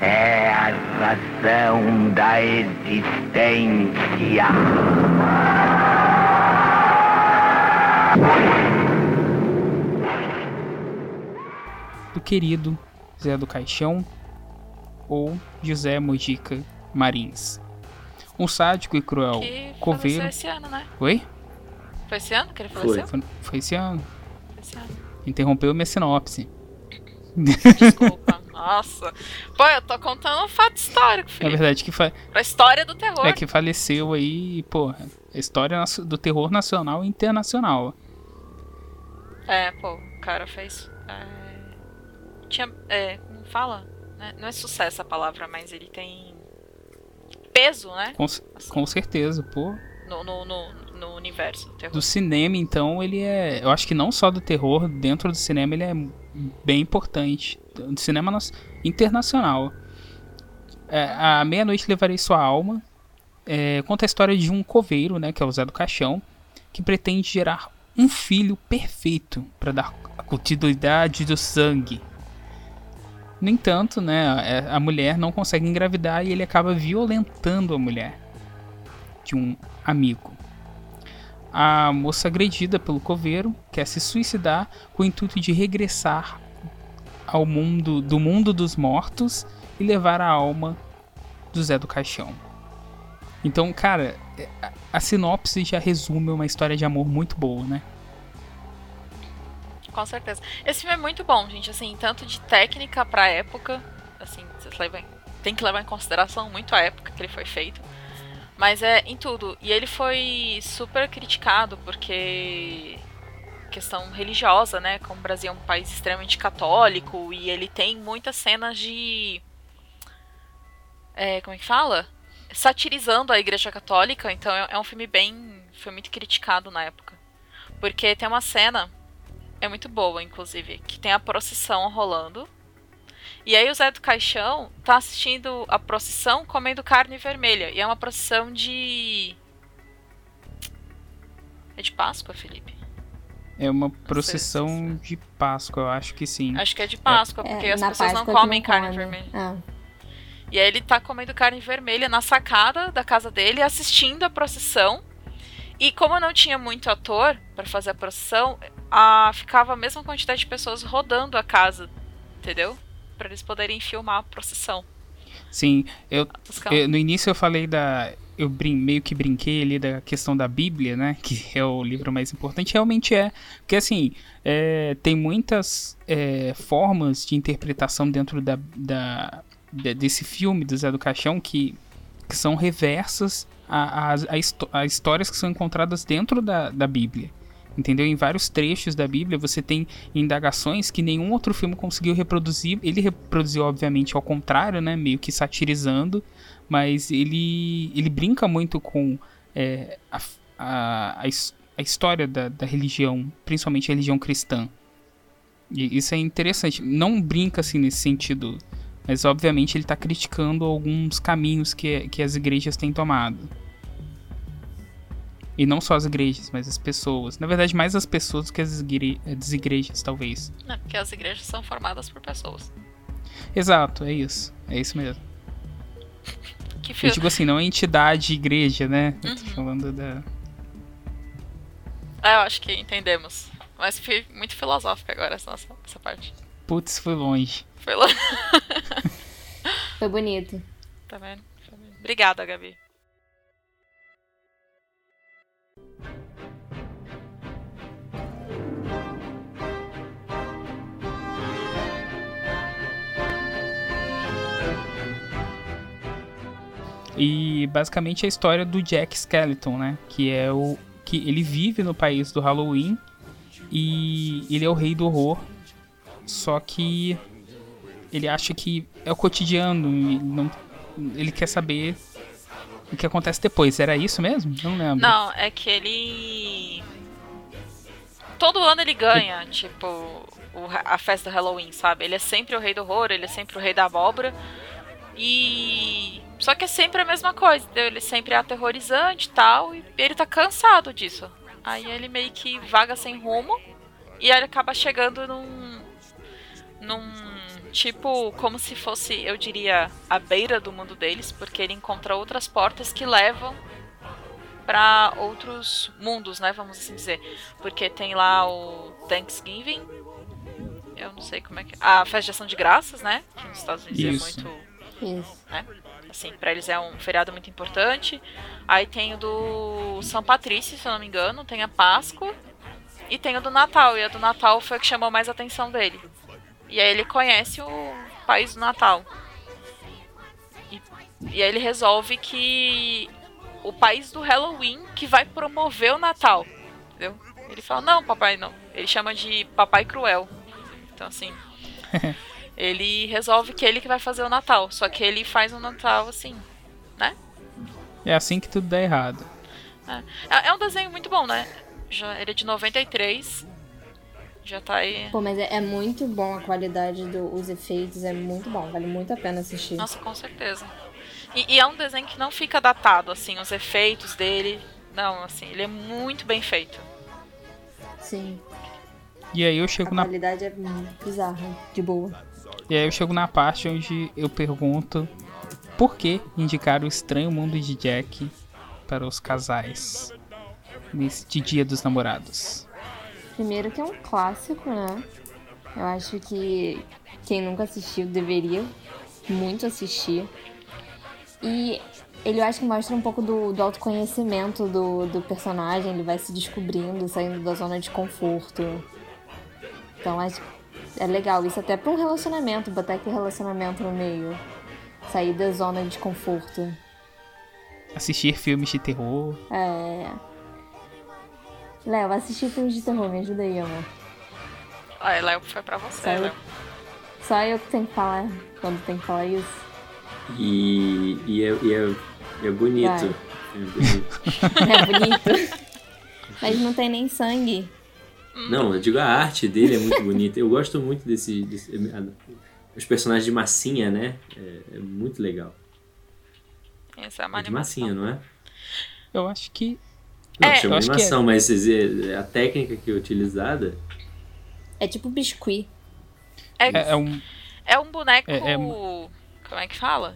É a razão da existência. do querido Zé do Caixão ou José Mojica Marins. Um sádico e cruel Que coveiro. esse ano, né? Oi? Foi esse ano que ele Foi. faleceu? Foi, foi esse ano. Foi esse ano. Interrompeu minha sinopse. Desculpa. Nossa. Pô, eu tô contando um fato histórico, É filho. verdade que, fa Pra história do terror. é que faleceu aí, pô, a história do terror nacional e internacional. É, pô, o cara fez. é, Tinha. É, como fala? Né? Não é sucesso a palavra, mas ele tem. Peso, né? Com, c- com certeza, pô. No, no, no, no universo do terror. Do cinema, então, ele é. Eu acho que não só do terror, dentro do cinema ele é bem importante. Do cinema nas- internacional. É, a Meia-Noite Levarei Sua Alma é, conta a história de um coveiro, né, que é o Zé do Caixão, que pretende gerar um filho perfeito para dar a continuidade do sangue. No entanto, né, a- a mulher não consegue engravidar e ele acaba violentando a mulher de um amigo. A moça agredida pelo coveiro quer se suicidar com o intuito de regressar ao mundo do mundo dos mortos e levar a alma do Zé do Caixão. Então, cara, é, a- sinopse já resume uma história de amor muito boa, né? Com certeza. Esse filme é muito bom, gente. Assim, tanto de técnica pra época. Assim, vocês levam, tem que levar em consideração muito a época que ele foi feito. Mas é em tudo. E ele foi super criticado porque. Questão religiosa, né? Como o Brasil é um país extremamente católico e ele tem muitas cenas de. É, como é que fala? Satirizando a Igreja Católica. Então é, é um filme bem. Foi muito criticado na época. Porque tem uma cena é muito boa, inclusive, que tem a procissão rolando. E aí o Zé do Caixão tá assistindo a procissão comendo carne vermelha. E é uma procissão de. É de Páscoa, Felipe? É uma procissão de Páscoa, eu acho que sim. Acho que é de Páscoa, porque É, as pessoas não Páscoa que comem carne come. vermelha. Ah, E aí ele tá comendo carne vermelha na sacada da casa dele, assistindo a procissão. E como não tinha muito ator pra fazer a procissão, a, ficava a mesma quantidade de pessoas rodando a casa, entendeu? Pra eles poderem filmar a procissão. Sim, eu, eu- no início eu falei da. Eu brin- meio que brinquei ali da questão da Bíblia, né? Que é o livro mais importante. Realmente é. Porque assim, é, tem muitas é, formas de interpretação dentro da, da- de- desse filme do Zé do Caixão que, que são reversas a, a, a histó- a histórias que são encontradas dentro da, da Bíblia. Entendeu? Em vários trechos da Bíblia você tem indagações que nenhum outro filme conseguiu reproduzir. Ele reproduziu, obviamente, ao contrário, né? Meio que satirizando. Mas ele, ele brinca muito com é, a, a, a, his- a história da, da religião, principalmente a religião cristã. E isso é interessante. Não brinca assim nesse sentido. Mas obviamente ele está criticando alguns caminhos que, que as igrejas têm tomado. E não só as igrejas, mas as pessoas. Na verdade, mais as pessoas do que as, igre- as igrejas, talvez. Não, porque as igrejas são formadas por pessoas. Exato, é isso. É isso mesmo. Que Eu filme. digo assim, não é entidade igreja, né? Eu tô Uhum. falando da. Ah, eu acho que entendemos. Mas fui muito filosófica agora essa, nossa- essa parte. Putz, foi longe. Foi lá. foi bonito. Tá vendo? Foi. Obrigada, Gabi. E basicamente é a história do Jack Skeleton, né? Que é o que ele vive no país do Halloween e ele é o rei do horror. Só que ele acha que é o cotidiano não, ele quer saber o que acontece depois. Era isso mesmo? Não lembro. Não, é que ele. Todo ano ele ganha, tipo, o- a festa do Halloween, sabe? Ele é sempre o rei do horror, ele é sempre o rei da abóbora. E. Só que é sempre a mesma coisa, entendeu? Ele sempre é aterrorizante e tal, e ele tá cansado disso. Aí ele meio que vaga sem rumo, e ele acaba chegando num. num. Tipo, como se fosse, eu diria, a beira do mundo deles, porque ele encontra outras portas que levam para outros mundos, né? Vamos assim dizer. Porque tem lá o Thanksgiving. Eu não sei como é que. A festa de ação de graças, né? Que nos Estados Unidos Isso. é muito. Isso. né? Assim, pra eles é um feriado muito importante. Aí tem o do São Patrício, se eu não me engano. Tem a Páscoa. E tem o do Natal. E a do Natal foi o que chamou mais a atenção dele. E aí ele conhece o país do Natal. E, e aí ele resolve que o país do Halloween que vai promover o Natal. Entendeu? Ele fala, não, papai, não. Ele chama de Papai Cruel. Então, assim. ele resolve que ele que vai fazer o Natal. Só que ele faz o Natal assim. É assim que tudo dá errado. É, é um desenho muito bom, né? Já, ele é de 93. Já tá aí. Pô, mas é, é muito bom a qualidade dos efeitos, é muito bom, vale muito a pena assistir. Nossa, com certeza. E, e é um desenho que não fica datado, assim, os efeitos dele. Não, assim, ele é muito bem feito. Sim, E aí eu a chego na qualidade é bizarra, de boa. E aí eu chego na parte onde eu pergunto por que indicar o estranho mundo de Jack para os casais neste dia dos namorados. Primeiro que é um clássico, né? Eu acho que quem nunca assistiu deveria muito assistir. E ele eu acho que mostra um pouco do, do autoconhecimento do, do personagem, ele vai se descobrindo, saindo da zona de conforto. Então acho é legal isso até para um relacionamento, botar aquele relacionamento no meio. Sair da zona de conforto. Assistir filmes de terror. É. Léo, assistir filmes de terror, me ajuda aí, amor. Ah, Léo, foi pra você, Saiu. Léo. Só eu que tenho que falar quando tem que falar isso. E, e, é, e é, é bonito. Vai. É bonito. É bonito. Mas não tem nem sangue. Não, eu digo a arte dele é muito bonita. Eu gosto muito desse. desse os personagens de massinha, né? É, é muito legal. Essa é uma É de massinha, não é? Eu acho que. Não, É, chama que animação, mas é- a técnica que é utilizada. É tipo biscuit. É, É, é um. é um boneco. é- é- Como é que fala?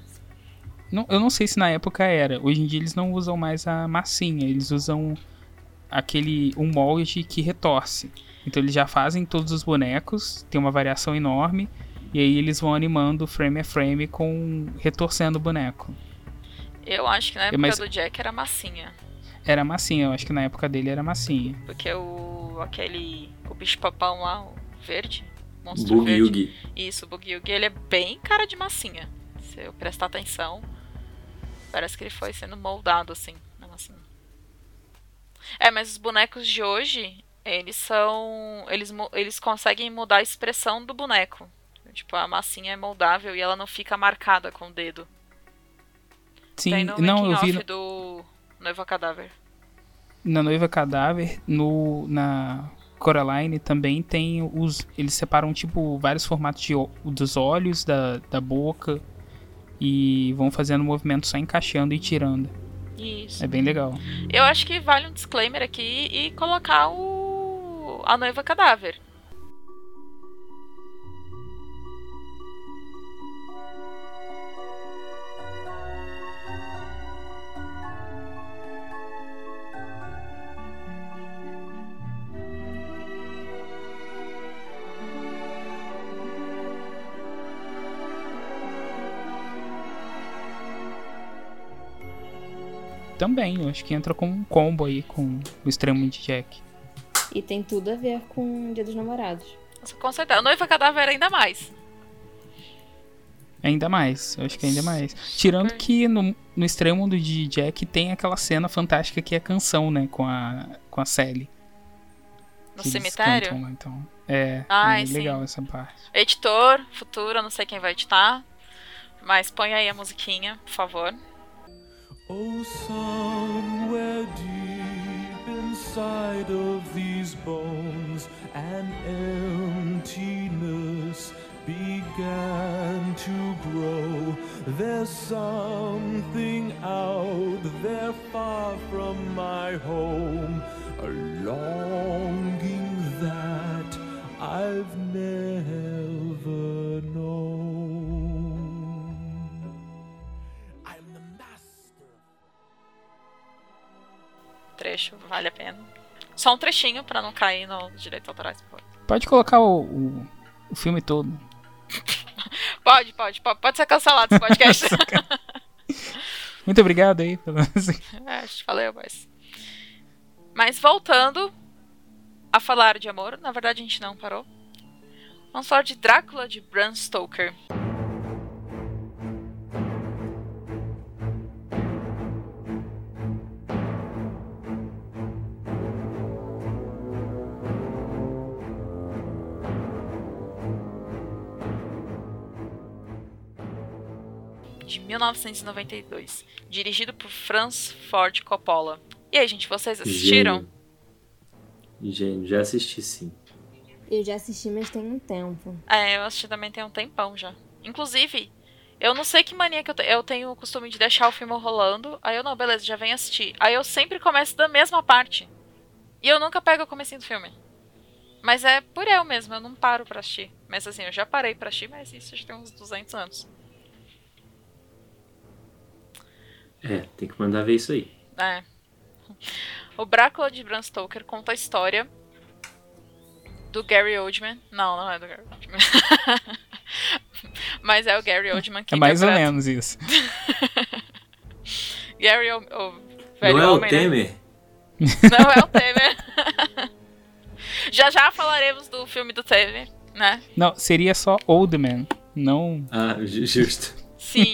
Não, eu não sei se na época era. Hoje em dia eles não usam mais a massinha, eles usam aquele um molde que retorce. Então eles já fazem todos os bonecos, tem uma variação enorme, e aí eles vão animando frame a frame com retorcendo o boneco. Eu acho que na época mas- do Jack era massinha. Era massinha, eu acho que na época dele era massinha. Porque o. aquele. O bicho papão lá, o verde. Monstro Boogie verde. Yugi. Isso, o Boogie Yugi, ele é bem cara de massinha. Se eu prestar atenção, parece que ele foi sendo moldado assim, na massinha. É, mas os bonecos de hoje, eles são. Eles, eles conseguem mudar a expressão do boneco. Tipo, a massinha é moldável e ela não fica marcada com o dedo. Sim, Tem no não, eu vi do Noiva Cadáver. na Noiva Cadáver, no, na Coraline também tem os. Eles separam, tipo, vários formatos de, dos olhos, da, da boca. E vão fazendo movimento só encaixando e tirando. Isso. É bem legal. Eu acho que vale um disclaimer aqui e colocar o. a noiva cadáver. Também, eu acho que entra como um combo aí com o extremo de Jack. E tem tudo a ver com o Dia dos Namorados. Nossa, Com certeza. A noiva cadáver ainda mais. Ainda mais, eu acho que ainda mais. Tirando que no, no Estranho Mundo de Jack tem aquela cena fantástica que é a canção, né? Com a, com a Sally. No cemitério? cantam então. É, Ai, é sim. legal essa parte. Editor, futuro, eu não sei quem vai editar. Mas põe aí a musiquinha, por favor. Oh, somewhere deep inside of these bones, an emptiness began to grow. There's something out there far from my home, a longing that I've never Trecho, vale a pena. Só um trechinho pra não cair no direito autorais. por favor. Pode colocar o, o, o filme todo. Pode, pode, pode, pode ser cancelado esse podcast. Muito obrigado aí pela. é, acho valeu, mas. Mas voltando a falar de amor, na verdade a gente não parou. Vamos falar de Drácula de Bram Stoker. De 1992, dirigido por Franz Ford Coppola. E aí, gente, vocês assistiram? Gênio. Gênio, já assisti sim. Eu já assisti, mas tem um tempo. É, eu assisti também tem um tempão já. Inclusive, eu não sei que mania que eu, te- eu tenho o costume de deixar o filme rolando. Aí eu, não, beleza, já vem assistir. Aí eu sempre começo da mesma parte. E eu nunca pego o comecinho do filme. Mas é por eu mesmo, eu não paro pra assistir. Mas assim, eu já parei pra assistir, mas isso já tem uns 200 anos. É, tem que mandar ver isso aí. É. O Drácula de Bram Stoker conta a história do Gary Oldman. Não, não é do Gary Oldman. Mas é o Gary Oldman que É mais ou menos isso. Gary, o, o velho Não é o homem, né? Temer? Não é o Temer. já já falaremos do filme do Temer, né? Não, seria só Old Man, não. Ah, ju- justo. Sim.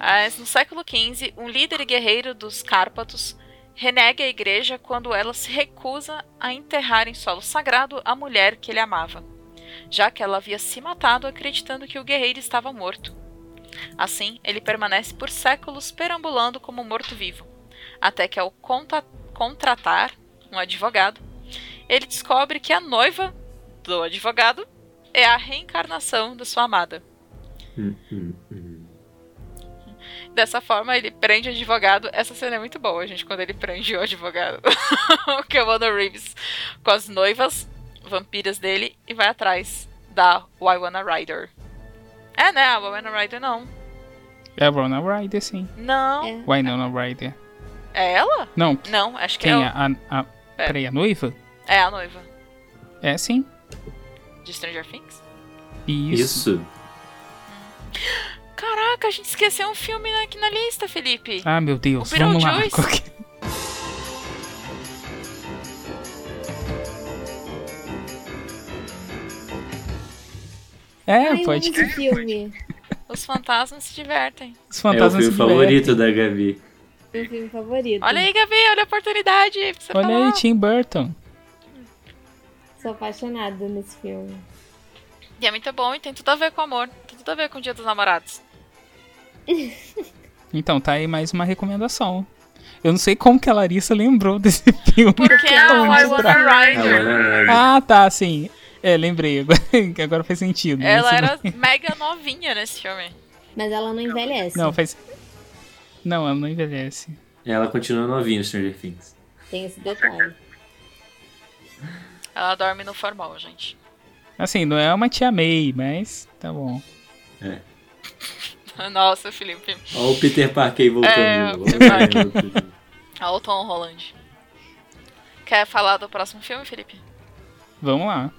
Mas no século XV, um líder guerreiro dos Cárpatos renega a igreja quando ela se recusa a enterrar em solo sagrado a mulher que ele amava, já que ela havia se matado acreditando que o guerreiro estava morto. Assim, ele permanece por séculos perambulando como morto-vivo, até que ao contratar um advogado, ele descobre que a noiva do advogado é a reencarnação da sua amada. Hum, hum, hum. Dessa forma, ele prende o advogado. Essa cena é muito boa, gente, quando ele prende o advogado. o Keanu Reeves com as noivas vampiras dele e vai atrás da Winona Ryder. É, né? A Winona Ryder não. É a Rona Ryder, sim. Não. É. Winona Ryder. É ela? Não, Não, acho que quem? é, A, o- a, a, peraí, a noiva? é a noiva. É, sim. De Stranger Things? Isso. Isso. Caraca, a gente esqueceu um filme aqui na lista, Felipe. Ah, meu Deus, O vamos lá. Beetlejuice. Qual que- É, Ai, pode filme. Os fantasmas se divertem. Os É o fantasmas filme se favorito da Gabi. Meu filme favorito. Olha aí, Gabi, olha a oportunidade pra você Olha falar. aí, Tim Burton. Sou apaixonada nesse filme. E é muito bom e tem tudo a ver com amor. Tem tudo a ver com o Dia dos Namorados. Então, tá aí mais uma recomendação. Eu não sei como que a Larissa lembrou desse filme. Porque é a Onde Winona tá? Ah, Ryder. Winona Ah, tá, sim. É, lembrei. Agora, agora faz sentido. Ela Isso era mega novinha nesse filme. Mas ela não envelhece. Não, faz. Não, ela não envelhece. Ela continua novinha no Stranger Things. Tem esse detalhe. Ela dorme no formal, gente. Assim, não é uma tia May, mas tá bom. Nossa, Felipe. Olha o Peter Parker voltando. É, o Olha Peter Parker. o- Olha o Tom Holland. Quer falar do próximo filme, Felipe? Vamos lá.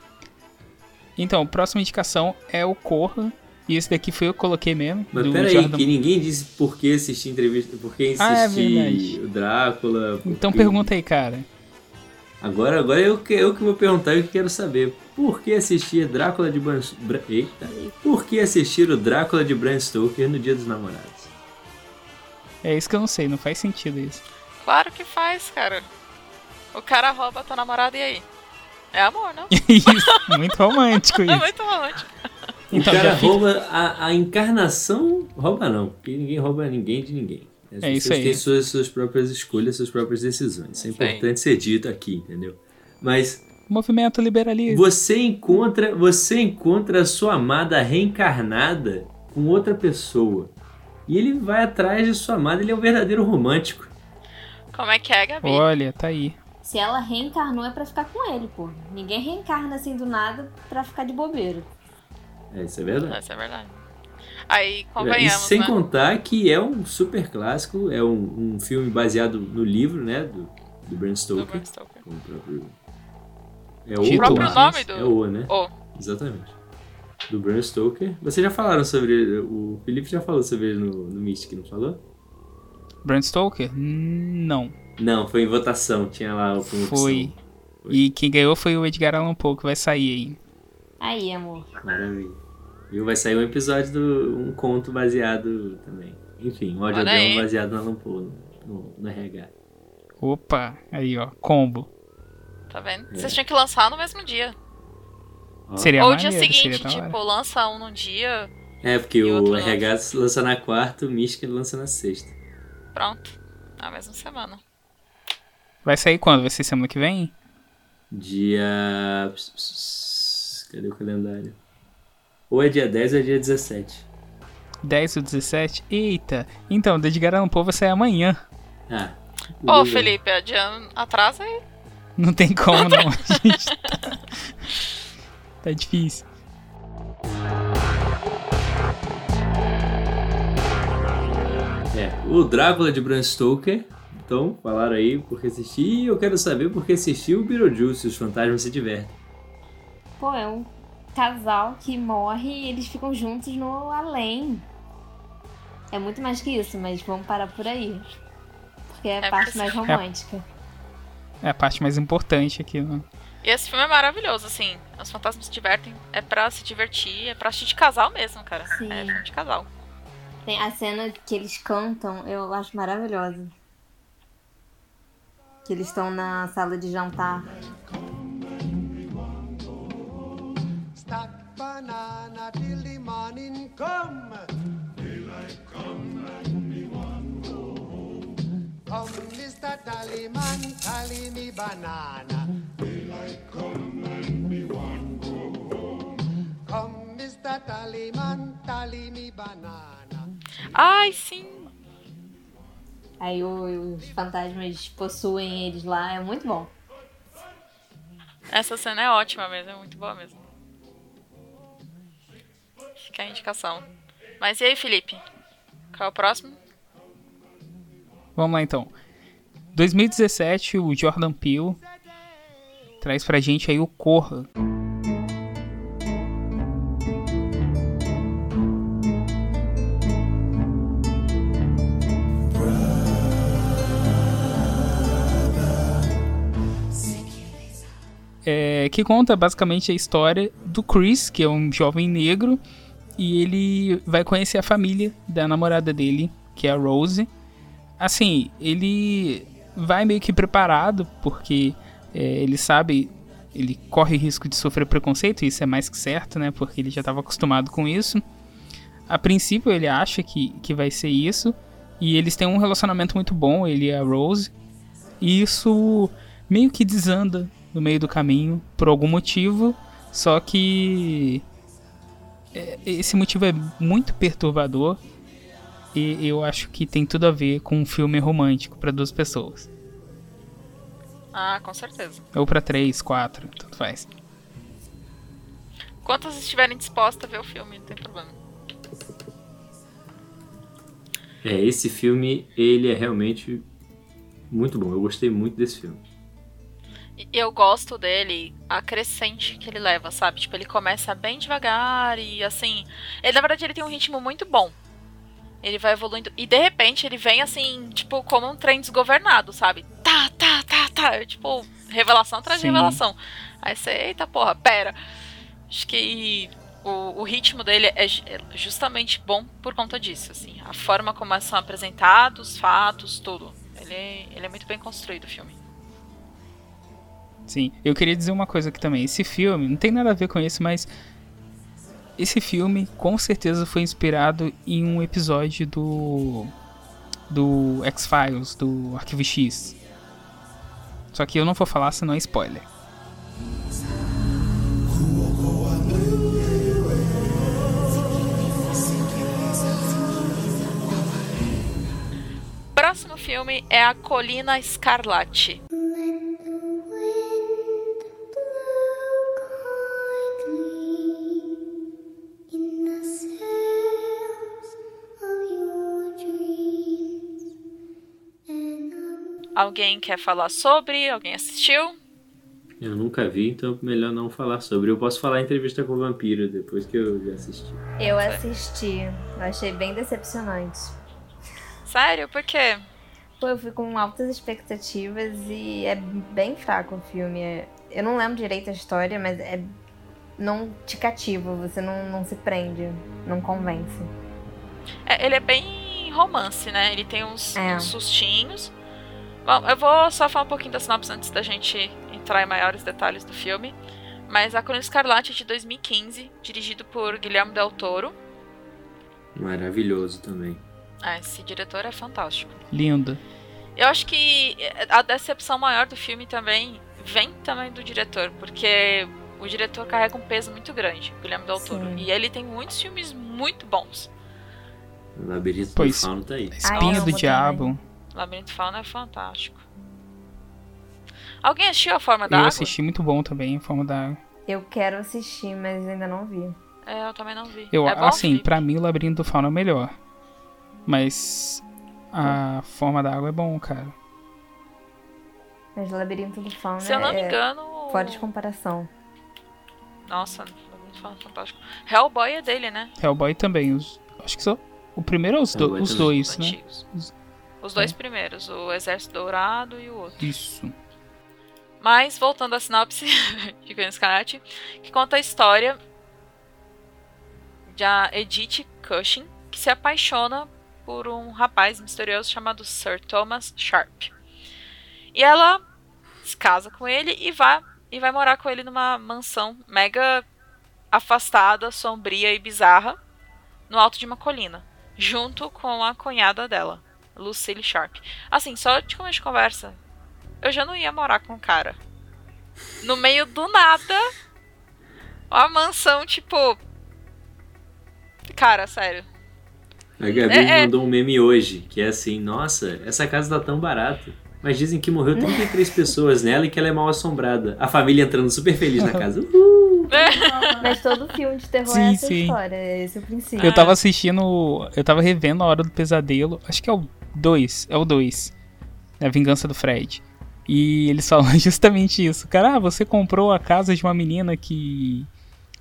Então, a próxima indicação é o Corra. E esse daqui foi eu que coloquei mesmo. Mas do peraí, Jordan- que ninguém disse por que assistir entrevista, por que Ah, é o Drácula. Então que- pergunta aí, cara. Agora, agora eu, que, eu que vou perguntar e eu que quero saber. por que assistir Drácula de Bram... Bra- Eita. Por que assistir o Drácula de Bram Stoker no Dia dos Namorados? É isso que eu não sei, não faz sentido isso. Claro que faz, cara. O cara rouba a tua namorada e aí? É amor, não? isso, muito romântico É isso. muito romântico. Então, o cara fica- rouba a, a encarnação. Rouba não, porque ninguém rouba ninguém de ninguém. As É isso pessoas aí. têm suas, suas próprias escolhas, suas próprias decisões. Isso é Sim. importante ser dito aqui, entendeu? Mas Movimento liberalismo. você encontra, você encontra a sua amada reencarnada com outra pessoa. E ele vai atrás de sua amada, ele é um verdadeiro romântico. Como é que é, Gabi? Olha, tá aí. Se ela reencarnou é pra ficar com ele, pô. Ninguém reencarna assim do nada pra ficar de bobeira. É, isso é verdade. Isso é verdade. Aí, E convenhamos, sem né? contar que é um super clássico, é um, um filme baseado no livro, né, do, do Bram Do Stoker. Bram Stoker. com o próprio... É o O próprio né? nome do- É o, né? Oh, Exatamente. Do Bram Stoker. Vocês já falaram sobre... O Felipe já falou sobre ele no, no Mystic, não falou? Bram Stoker? Não. Não, foi em votação, tinha lá o Foi. opção. E quem ganhou foi o Edgar Allan Poe, que vai sair aí. Aí, amor. Maravilha. E vai sair um episódio do... um conto baseado também. Enfim, um audiodrama baseado na Lampo, no, no RH. Opa, aí ó, combo. tá vendo? É. Vocês tinham que lançar no mesmo dia. Seria Ou o dia seguinte, tipo, lança um num dia, É, porque E o RH lança na quarta, o Mystic lança na sexta. pronto. Na mesma semana. Vai sair quando? Vai ser semana que vem? Dia. Cadê o calendário? Ou é dia 10 ou é dia 17. 10 ou 17? Eita! Então, o Edgar Allan Poe vai sair amanhã. Ah. Ô, beleza. Felipe, adianta, atrasa aí. Não tem como não, gente. Tá, tá difícil. É, o Drácula de Bram Stoker. Então, falaram aí porque assistir. E eu quero saber porque assistiu o Beetlejuice, os fantasmas se divertem. Pô, é um casal que morre e eles ficam juntos no além. É muito mais que isso, mas vamos parar por aí. Porque é a É parte mais romântica. É a parte mais importante aqui, né? E esse filme é maravilhoso, assim. Os fantasmas se divertem. É pra se divertir, é pra assistir de casal mesmo, cara. Sim. É filme de casal. Tem a cena que eles cantam, eu acho maravilhosa. Que eles estão na sala de jantar. Banana till the morning come. Daylight come and me want go home. Come, Mr. Tallyman, tally me banana. Daylight come and me want go home. Come, Mr. Tallyman, tally me banana. Ai, sim. Aí os fantasmas possuem eles lá, é muito bom. Essa cena é ótima mesmo, é muito boa mesmo. Fica a indicação. Mas e aí, Felipe? Qual é o próximo? Vamos lá então. 2017, o Jordan Peele traz pra gente aí o Corra. É, que conta basicamente a história do Chris, que é um jovem negro, e ele vai conhecer a família da namorada dele, que é a Rose. Assim, ele vai meio que preparado, porque é, ele sabe, ele corre risco de sofrer preconceito, isso é mais que certo, né? Porque ele já estava acostumado com isso. A princípio, ele acha que, que vai ser isso, e eles têm um relacionamento muito bom, ele e a Rose. E isso meio que desanda no meio do caminho por algum motivo, só que esse motivo é muito perturbador e eu acho que tem tudo a ver com um filme romântico para duas pessoas. Ah, com certeza. Ou para três, quatro, tudo faz. Quantas estiverem dispostas a ver o filme, não tem problema. É, esse filme, ele é realmente muito bom. Eu gostei muito desse filme. Eu gosto dele, a crescente que ele leva, sabe? Tipo, ele começa bem devagar e assim. Ele, na verdade, ele tem um ritmo muito bom. Ele vai evoluindo. E de repente ele vem assim, tipo, como um trem desgovernado, sabe? Tá, tá, tá, tá. Tipo, revelação atrás de Sim. revelação. Aí você, eita porra, pera. Acho que o, o ritmo dele é é justamente bom por conta disso, assim. A forma como são apresentados, os fatos, tudo. Ele, é- ele é muito bem construído, o filme. Sim, eu queria dizer uma coisa aqui também. Esse filme não tem nada a ver com isso, mas esse filme com certeza foi inspirado em um episódio do do X-Files, do Arquivo X. Só que eu não vou falar, senão é spoiler. Próximo filme é A Colina Escarlate. Alguém quer falar sobre? Alguém assistiu? Eu nunca vi, então melhor não falar sobre. Eu posso falar em entrevista com o vampiro depois que eu já assisti. Eu assisti. Eu achei bem decepcionante. Sério? Por quê? Pô, eu fui com altas expectativas e é bem fraco o filme. É- Eu não lembro direito a história, mas é não te cativa, você não, não se prende, não convence. É, ele é bem romance, né? Ele tem uns, É. uns sustinhos. Bom, eu vou só falar um pouquinho da sinopse antes da gente entrar em maiores detalhes do filme. Mas A Colina Escarlate é de 2015, dirigido por Guilherme Del Toro. Maravilhoso também. Ah, esse diretor é fantástico. Lindo. Eu acho que a decepção maior do filme também vem também do diretor, porque o diretor carrega um peso muito grande, Guilherme Del Toro. Sim. E ele tem muitos filmes muito bons. O Labirinto Pois. do Fauno tá aí. A Espinha do Diabo. também. Labirinto Fauna é fantástico. Alguém assistiu A Forma da Eu Água? assisti muito bom também, em forma da Eu quero assistir, mas ainda não vi. É, eu também não vi. Eu, é bom, assim, pra mim o Labirinto do Fauno é melhor. Mas a forma da água é bom, cara. Mas Labirinto do Fauna Se eu não me é engano. fora de comparação. Nossa, Labirinto Fauna é fantástico. Hellboy é dele, né? Hellboy também. Os, acho que só. O primeiro ou os, do- os dois, Os né? antigos. Os- Os dois É. primeiros, o Exército Dourado e o outro. Isso. Mas, voltando à sinopse de Colina Escarlate, que conta a história da Edith Cushing, que se apaixona por um rapaz misterioso chamado Sir Thomas Sharp. E ela se casa com ele e vai, e vai morar com ele numa mansão mega afastada, sombria e bizarra, no alto de uma colina, junto com a cunhada dela, Lucille Sharp. Assim, só de começo de conversa, eu já não ia morar com o cara. No meio do nada, uma mansão, tipo. Cara, sério. A Gabi É, é. mandou um meme hoje, que é assim, nossa, essa casa tá tão barata. Mas dizem que morreu 33 pessoas nela e que ela é mal assombrada. A família entrando super feliz na casa. Uhul! Mas todo filme de terror Sim, é essa sim. história, é esse o princípio. Eu tava assistindo. Eu tava revendo a Hora do Pesadelo. Acho que é o 2. É o 2. É a Vingança do Fred. E eles falam justamente isso. Cara, ah, você comprou a casa de uma menina que.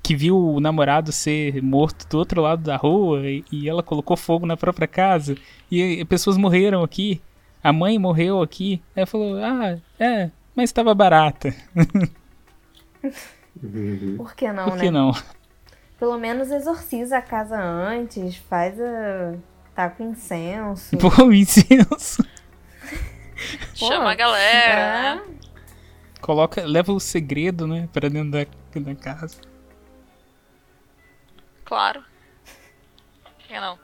que viu o namorado ser morto do outro lado da rua e, e ela colocou fogo na própria casa. E, pessoas morreram aqui. A mãe morreu aqui. Aí falou, ah, é, mas tava barata. Por que não, Por né? que não? Pelo menos exorciza a casa antes, faz a. tá com incenso. Pô, incenso. Chama a galera, é. né? Coloca, leva o segredo, né, pra dentro da, da casa. Claro. Por que não?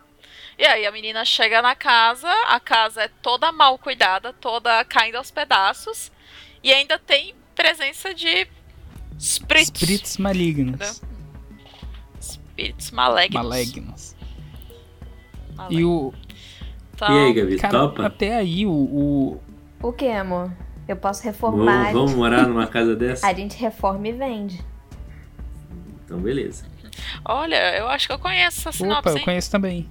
E aí a menina chega na casa, a casa é toda mal cuidada, toda caindo aos pedaços. E ainda tem presença de espíritos. Espíritos malignos. Entendeu? Espíritos malignos. Malignos. E o. Então, E aí, Gabi, Cara, topa? até aí o. o O que, amor? Eu posso reformar. Vamos, vamos morar numa casa dessa? A gente reforma e vende. Então, beleza. Olha, eu acho que eu conheço essa sinopse, opa, eu hein? conheço também.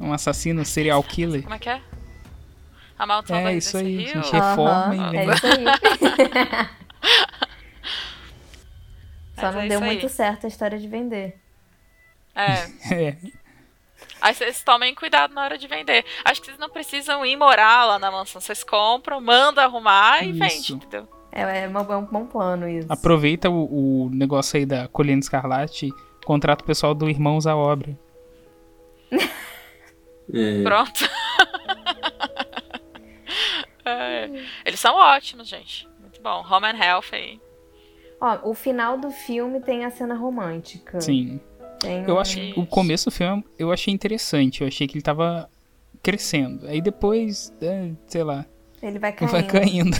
Um assassino serial killer. Como é que é? A maldição da É isso aí. A Residência gente reforma Aham, e é vende. isso aí. Só Mas não é deu aí. muito certo a história de vender. É. É, Aí vocês tomem cuidado na hora de vender. Acho que vocês não precisam ir morar lá na mansão. Vocês compram, mandam arrumar e Isso. vende, entendeu? É, é é um bom plano isso. Aproveita o, o negócio aí da Colina Escarlate, contrata o pessoal do Irmãos à Obra. É, Pronto. É, Eles são ótimos, gente. Muito bom. Home and Health aí. Ó, o final do filme tem a cena romântica. Sim. Tem Eu um- acho que o começo do filme eu achei interessante. Eu achei que ele tava crescendo. Aí depois, é, sei lá, Ele vai caindo. vai caindo.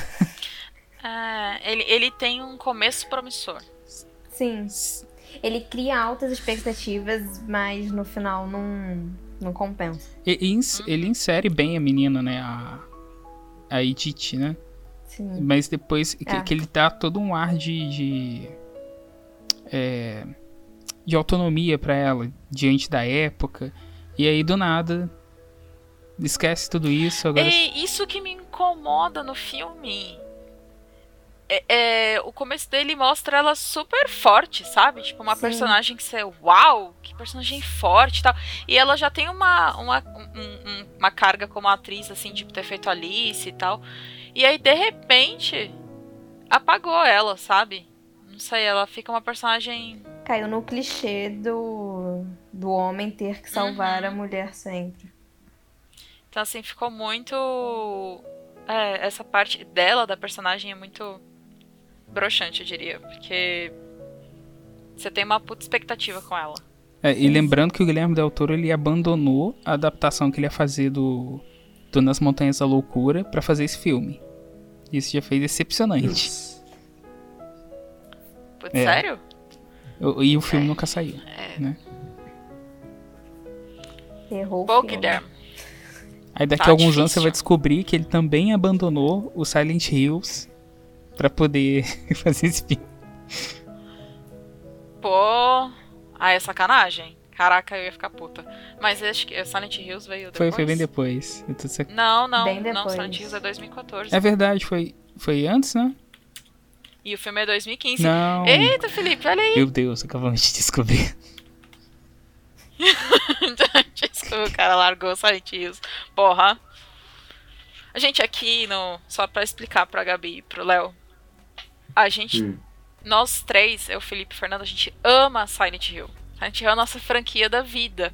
É, ele, ele tem um começo promissor. Sim. Ele cria altas expectativas, mas no final não, não compensa. E- e ins- ele insere bem a menina, né? A, a Edith, né? Sim. Mas depois que, É. que ele dá todo um ar de. de, é, de autonomia pra ela diante da época. E aí do nada. Esquece tudo isso. Agora. E isso que me incomoda no filme. É, é, o começo dele mostra ela super forte, sabe? Tipo, uma Sim. personagem que você. Uau! Que personagem forte e tal. E ela já tem uma, uma, um- um- uma carga como atriz, assim, tipo, ter feito Alice e tal. E aí, de repente, apagou ela, sabe? Não sei, ela fica uma personagem. Caiu no clichê do, do homem ter que salvar Uhum. a mulher sempre. Então, assim, ficou muito. É, essa parte dela, da personagem, é muito broxante, eu diria. Porque você tem uma puta expectativa com ela. É, e lembrando que o Guilherme Del Toro ele abandonou a adaptação que ele ia fazer do, do Nas Montanhas da Loucura pra fazer esse filme. Isso já foi decepcionante. Putz, É. sério? E o filme nunca saiu. né? Errou filme. Guilherme. Aí daqui Tá a alguns anos difícil. você vai descobrir que ele também abandonou o Silent Hills pra poder fazer esse filme. Pô. Ah, é sacanagem. Caraca, eu ia ficar puta. Mas acho que Silent Hills veio depois. Foi, foi bem depois. Eu tô Não, não. Bem Não, depois. Silent Hills é 2014. É verdade, foi, foi antes, né? E o filme é 2015. Não. Eita, Felipe, olha aí. Meu Deus, acabamos de descobrir. Desculpa, o cara largou Silent Hills. Porra. A gente aqui, no, só pra explicar pra Gabi e pro Léo. A gente, Hum. nós três, eu, Felipe e Fernando, a gente ama Silent Hill. Silent Hill é a nossa franquia da vida.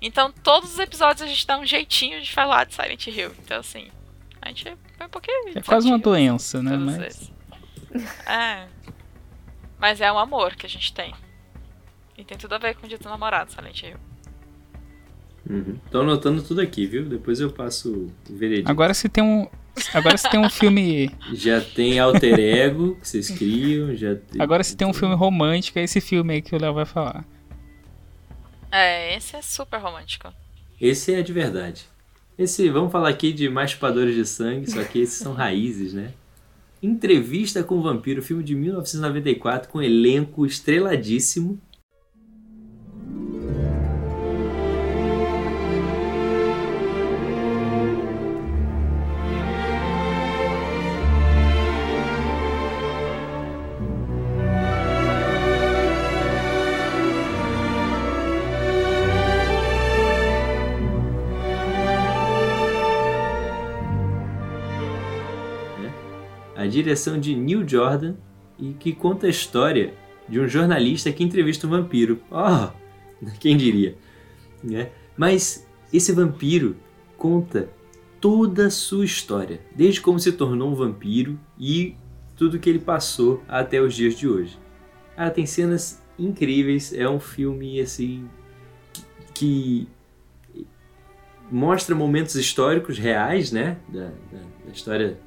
Então, todos os episódios a gente dá um jeitinho de falar de Silent Hill. Então, assim, a gente foi um pouquinho. É quase uma doença, né? Mas vezes. É. Mas é um amor que a gente tem. E tem tudo a ver com o dia do namorado, Silent Hill. Uhum. Tô anotando tudo aqui, viu? Depois eu passo o veredito. agora se tem um. Agora se tem um filme. Já tem alter ego que vocês criam, já tem... Agora se tem um filme romântico, é esse filme aí que o Léo vai falar. É, esse é super romântico. Esse é de verdade. Esse, vamos falar aqui de mais chupadores de sangue, só que esses são raízes, né? Entrevista com o Vampiro, filme de 1994, com elenco estreladíssimo. Direção de Neil Jordan e que conta a história de um jornalista que entrevista um vampiro. Oh, quem diria, né? Mas esse vampiro conta toda a sua história, desde como se tornou um vampiro e tudo que ele passou até os dias de hoje. Cara, tem cenas incríveis, é um filme assim que mostra momentos históricos reais, né, da, da, da história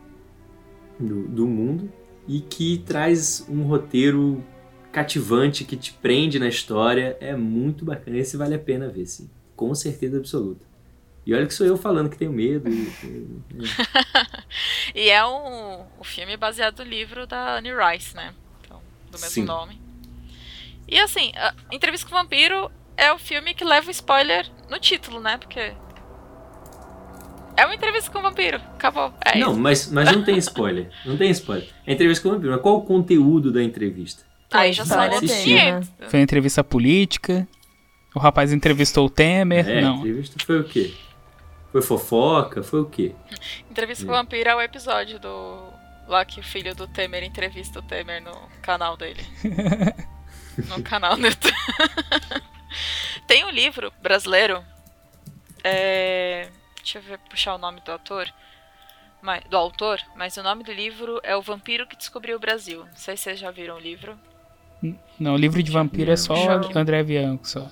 do, do mundo e que traz um roteiro cativante que te prende na história. É muito bacana. Esse vale a pena ver, sim. Com certeza absoluta. E olha que sou eu falando que tenho medo. e- é um, um filme baseado no livro da Anne Rice, né? Então, do mesmo Sim. nome. E assim, a Entrevista com o Vampiro é o filme que leva o spoiler no título, né? Porque. É uma entrevista com o vampiro. Acabou. É não, isso. mas, mas não tem spoiler. Não tem spoiler. É entrevista com o vampiro. Mas qual o conteúdo da entrevista? Aí já dele, né? 500. Foi uma entrevista política. O rapaz entrevistou o Temer. É, a não. entrevista foi o quê? Foi fofoca? Foi o quê? Entrevista com o Vampiro é o episódio do Lá que o filho do Temer entrevista o Temer no canal dele. no canal do. Tem um livro brasileiro. É... Deixa eu ver, puxar o nome do autor. Mas- do autor, mas o nome do livro é O Vampiro que Descobriu o Brasil. Não sei se vocês já viram o livro. Não, o livro de vampiro é só Choque. André Bianco, só.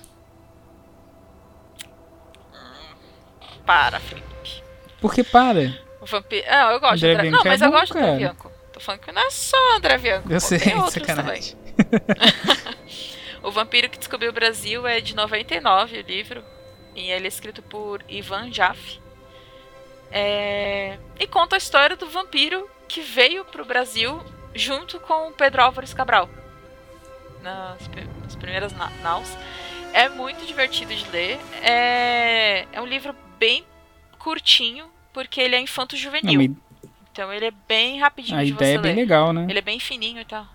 Para, Felipe. Por que para? O vampiro. Ah, eu gosto André de André... Bianco Não, mas é eu bom, gosto de André cara. Bianco. Tô falando que não é só André Bianco. Eu sei, tem sacanagem. O Vampiro que Descobriu o Brasil é de 99, o livro. E ele é escrito por Ivan Jaffe. É, E conta a história do vampiro que veio pro Brasil junto com o Pedro Álvares Cabral. Nas, nas primeiras na- naus. É muito divertido de ler. É, é um livro bem curtinho, porque ele é infanto-juvenil. mas Então ele é bem rapidinho a de ideia você é bem ler. legal, né? Ele é bem fininho e tal.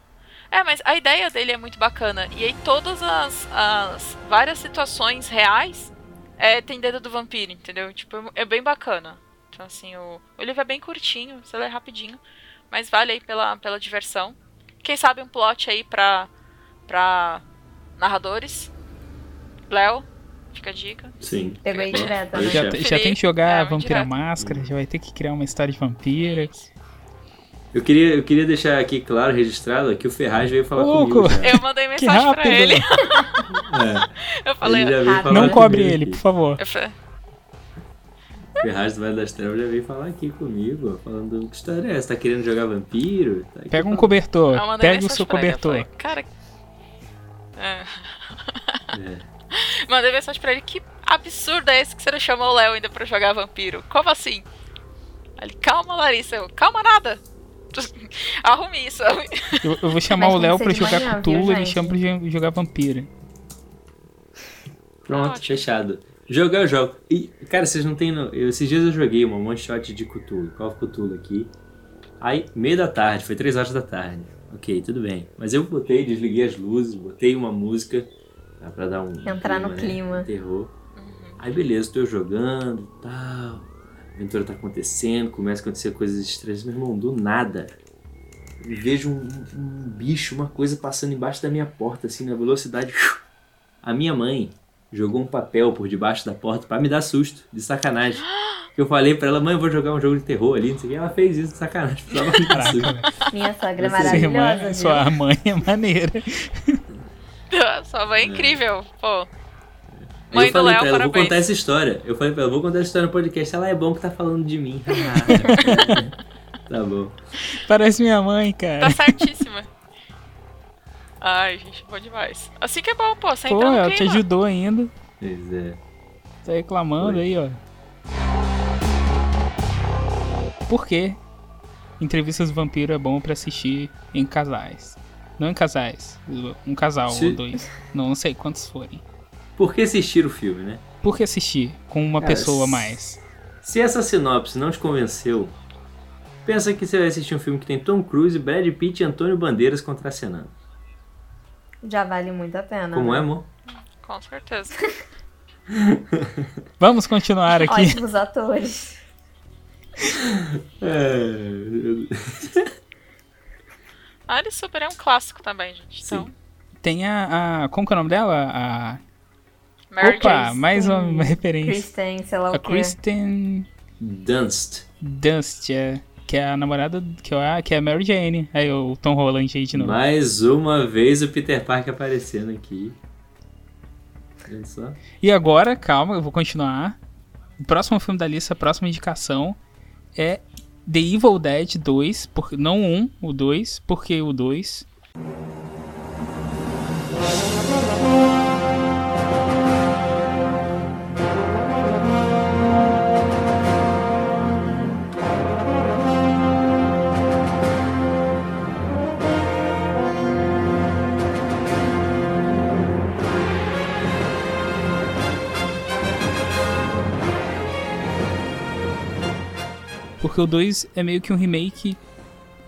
É, mas a ideia dele é muito bacana. E aí todas as, as várias situações reais é, tem dedo do vampiro, entendeu? Tipo, é bem bacana. Então, assim, o, o livro é bem curtinho, você lê rapidinho. Mas vale aí pela, pela diversão. Quem sabe um plot aí pra, pra narradores. Léo, fica a dica. Sim. Pegou aí direto, né? Já, já tem que jogar é, Vampira direto. Máscara, já vai ter que criar uma história de vampira. Eu queria, eu queria deixar aqui claro, registrado, que o Ferraz veio falar Louco. comigo. já. Eu mandei Que mensagem pra rápido! ele. É, Eu falei, ele falar Não cobre ele, aqui. por favor. eu Ferraz do Vale das Trevas já veio falar aqui comigo, falando que história é essa? Tá querendo jogar vampiro? Tá aqui Pega um cobertor, mandei pega o seu ele, cobertor. falei, Cara. É. É. Mandei mensagem pra ele, que absurdo é esse que você não chamou o Léo ainda pra jogar vampiro? Como assim? Ele, calma, Larissa. Eu, calma nada. Arrume isso. Eu, eu vou chamar Mas o Léo pra jogar Cthulhu, viu, ele chama pra jo- jogar vampira. Pronto, Ótimo. fechado. Jogar eu jogo. E, cara, vocês não tem. no- eu- esses dias eu joguei uma one shot de Cthulhu, Call of Cthulhu aqui. Aí, meio da tarde, foi 3 horas da tarde. Ok, tudo bem. Mas eu botei, desliguei as luzes, botei uma música tá, pra dar um. Entrar no né, clima. um terror. Aí, beleza, tô jogando e tal. A aventura tá acontecendo, começa a acontecer coisas estranhas. Meu irmão, do nada. Eu vejo um, um bicho, uma coisa passando embaixo da minha porta, assim, na velocidade. A minha mãe jogou um papel por debaixo da porta pra me dar susto, de sacanagem. Que eu falei pra ela, mãe, eu vou jogar um jogo de terror ali, não sei o que. Ela fez isso de sacanagem, precisava me dar susto. Minha sogra é irmã- maravilhosa, viu? Sua mãe é maneira. Sua mãe é incrível. Pô. Mãe eu do falei Léo, pra ela, vou parabéns. contar essa história. Eu falei pra ela, vou contar essa história no podcast. Ela é bom que tá falando de mim. tá bom. Parece minha mãe, Tá cara. certíssima. Ai, gente, bom demais. Assim que é bom, pô. Você Pô, entra no ela te ajudou ainda. Pois é. Tá reclamando Foi. aí, ó. Por quê? Entrevistas do Vampiro é bom pra assistir em casais. Não em casais. Um casal Se- ou dois. Não, não sei quantos forem. Por que assistir o filme, né? Por que assistir com uma Cara, pessoa a mais? Se essa sinopse não te convenceu, pensa que você vai assistir um filme que tem Tom Cruise, Brad Pitt e Antônio Bandeiras contracenando. Já vale muito a pena. Como né? é, amor? Com certeza. Vamos continuar aqui. Ótimos atores. É... Alice Super é um clássico também, gente. Então, Tem a, a. Como que é o nome dela? A. Mary Opa, mais uma referência. Kristen, sei lá o A quê. Kristen Dunst. Dunst, é, que é a namorada que é a, que é a Mary Jane. Aí o Tom Holland aí de novo. Mais uma vez o Peter Parker aparecendo aqui. Olha só. E agora, calma, eu vou continuar. O próximo filme da lista, a próxima indicação é The Evil Dead 2, por, não 1, o 2, porque o 2. Porque o 2 é meio que um remake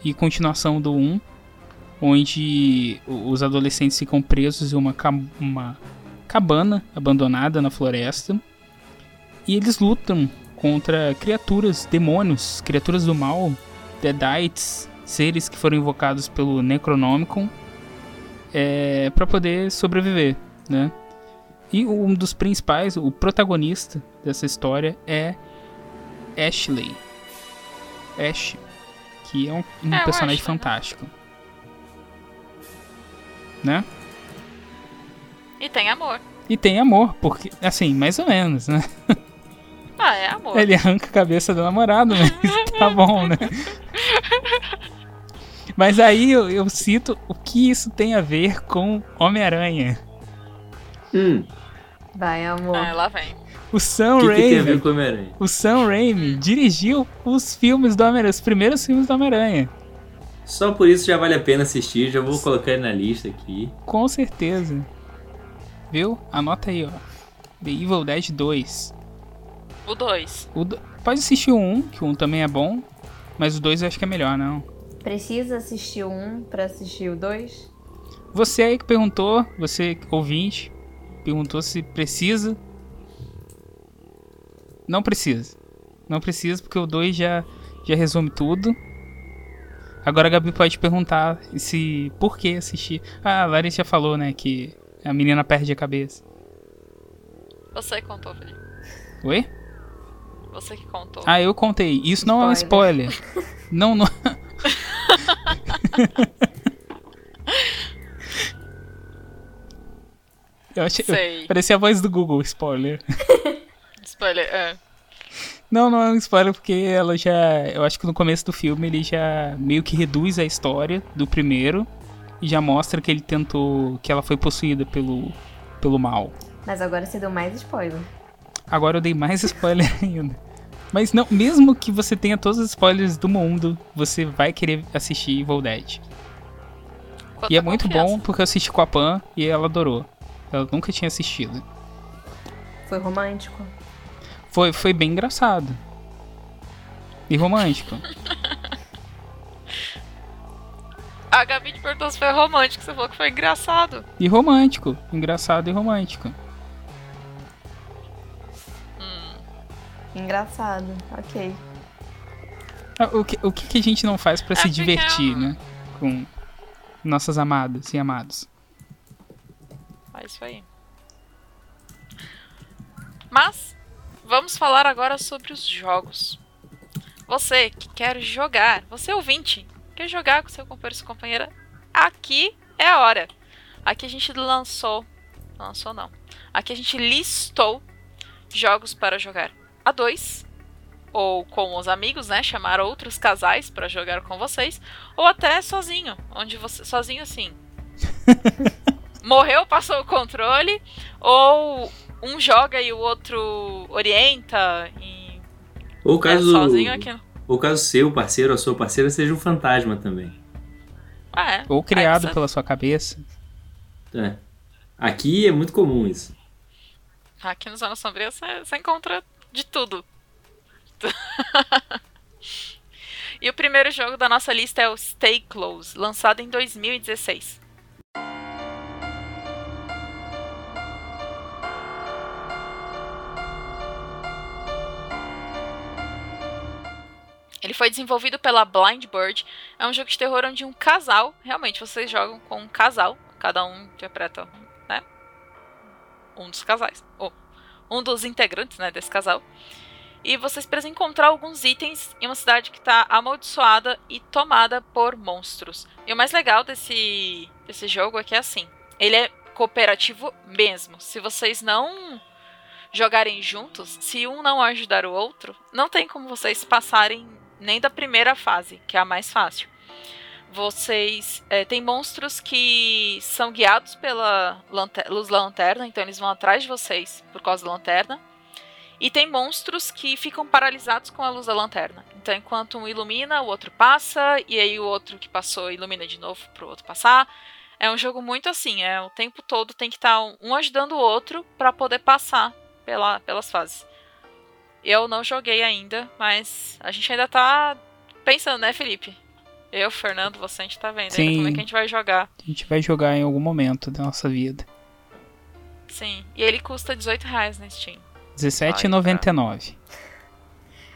e continuação do 1, onde o- os adolescentes ficam presos em uma, ca- uma cabana abandonada na floresta e eles lutam contra criaturas, demônios, criaturas do mal, deadites, seres que foram invocados pelo Necronomicon é, para poder sobreviver, né? E um dos principais, o protagonista dessa história é Ashley. Ash, que é um, um É, personagem Ashley, né? fantástico. Né? E tem amor. E tem amor, porque, assim, mais ou menos, né? Ah, é amor. Ele arranca a cabeça do namorado, mas tá bom, né? Mas aí eu, eu cito o que isso tem a ver com Homem-Aranha. Hum, Vai, amor. Ah, lá vem. O Sam que, Raimi, o Sam Raimi dirigiu os filmes do Homem-Aranha, os primeiros filmes do Homem-Aranha. Só por isso já vale a pena assistir, já vou colocar ele na lista aqui. Com certeza. Viu? Anota aí, ó. The Evil Dead 2. O 2. O do- Pode assistir o 1, que o 1 também é bom. Mas o 2 eu acho que é melhor, não. Precisa assistir o um pra assistir o dois? Você aí que perguntou, você ouvinte, perguntou se precisa. Não precisa. Não precisa, porque o 2 já, já resume tudo. Agora a Gabi pode perguntar se por que assistir. Ah, a Larissa já falou, né, que a menina perde a cabeça. Você que contou, Felipe. Oi? Você que contou. Ah, eu contei. Isso não é um spoiler. não, não. eu achei. Sei. Parecia a voz do Google, spoiler. Spoiler, é. Não, não é um spoiler porque ela já. Eu acho que no começo do filme ele já meio que reduz a história do primeiro e já mostra que ele tentou. que ela foi possuída pelo, pelo mal. Mas agora você deu mais spoiler. Agora eu dei mais spoiler ainda. Mas não, mesmo que você tenha todos os spoilers do mundo, você vai querer assistir Evil Dead. E é muito confiança. bom porque eu assisti com a Pan e ela adorou. Ela nunca tinha assistido. Foi romântico? Foi, foi bem engraçado. E romântico. A Gabi te perguntou se foi romântico, você falou que foi engraçado. E romântico. Engraçado e romântico. Engraçado. Ok. Ah, O que, o que, que a gente não faz pra É se divertir, eu- né? Com nossas amadas e amados. É isso aí. Mas, vamos falar agora sobre os jogos. Você que quer jogar, você ouvinte, quer jogar com seu companheiro e sua companheira, aqui é a hora. Aqui a gente lançou. Lançou não. Aqui a gente listou jogos para jogar a dois. Ou com os amigos, né? Chamar outros casais para jogar com vocês. Ou até sozinho. Onde você. Sozinho assim. Morreu, passou o controle. Ou um joga e o outro orienta. E Ou é caso, sozinho aqui. ou caso seu parceiro ou sua parceira seja um fantasma também. Ah, é. Ou criado você- pela sua cabeça. É. Aqui é muito comum isso. Aqui no Zona Sombria você você encontra de tudo. e o primeiro jogo da nossa lista é o Stay Close, lançado em 2016. Ele foi desenvolvido pela Blind Bird. É um jogo de terror onde um casal, realmente vocês jogam com um casal, cada um interpreta, né? Um dos casais, ou um dos integrantes, né, desse casal. E vocês precisam encontrar alguns itens em uma cidade que está amaldiçoada e tomada por monstros. E o mais legal desse, desse jogo é que é assim: ele é cooperativo mesmo. Se vocês não jogarem juntos, se um não ajudar o outro, não tem como vocês passarem nem da primeira fase, que é a mais fácil. Vocês é, tem monstros que são guiados pela lante- luz da lanterna, então eles vão atrás de vocês por causa da lanterna. E tem monstros que ficam paralisados com a luz da lanterna. Então, enquanto um ilumina, o outro passa, e aí o outro que passou ilumina de novo pro outro passar. É um jogo muito assim, é o tempo todo tem que estar um ajudando o outro para poder passar pela, pelas fases. Eu não joguei ainda, mas a gente ainda tá pensando, né, Felipe? Eu, Fernando, você, a gente tá vendo ainda Sim. como é que a gente vai jogar. A gente vai jogar em algum momento da nossa vida. Sim. E ele custa 18 reais na Steam. R$17,99.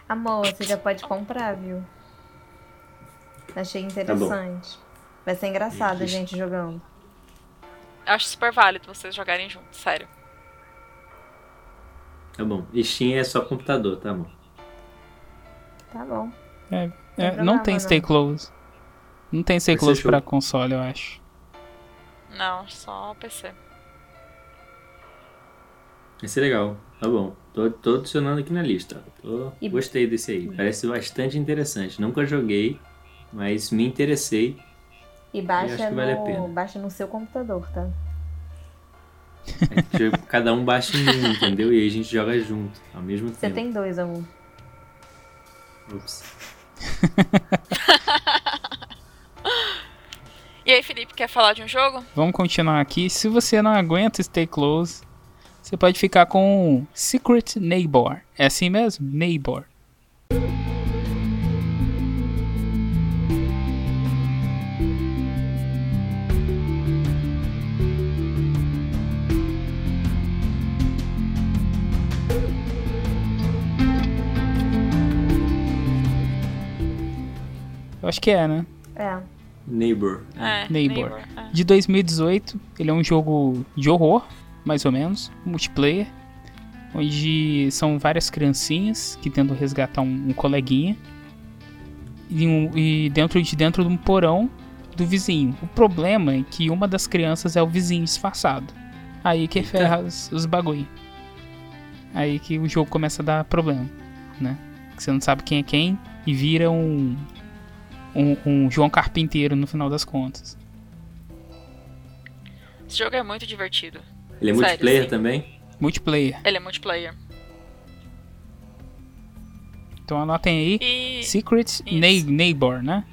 Amor, você já pode comprar, viu? Achei interessante. Vai ser engraçado a gente jogando. Eu acho super válido vocês jogarem juntos, sério. Tá bom. Steam é só computador, tá bom. Tá bom. É, é, não tem não. Stay Close. Não tem Stay Close pra console, eu acho. Não, só PC. Vai ser legal. Tá bom. Tô, tô adicionando aqui na lista. Tô- E- Gostei desse aí. Parece bastante interessante. Nunca joguei, mas me interessei. E acho baixa que vale a no, pena. baixa no seu computador, tá? É que Cada um baixa em um, entendeu? E aí a gente joga junto, ao mesmo Você tempo. tem dois, amor. Ups. E aí, Felipe, quer falar de um jogo? Vamos continuar aqui. Se você não aguenta Stay Close, você pode ficar com Secret Neighbor. É assim mesmo? Neighbor. Eu acho que é, né? É. Neighbor. É, Neighbor. é. de 2018. Ele é um jogo de horror, mais ou menos, multiplayer, onde são várias criancinhas que tentam resgatar um, um coleguinha e, um- e dentro de dentro de um porão do vizinho. O problema é que uma das crianças é o vizinho disfarçado. Aí que Eita. ferra os, os bagulho. Aí que o jogo começa a dar problema, né? Que você não sabe quem é quem e vira um um, um João Carpinteiro no final das contas. Esse jogo é muito divertido. Ele é Sério, multiplayer sim. também? Multiplayer. Ele é multiplayer. Então anotem aí. E. Secret Nei- Neighbor, né?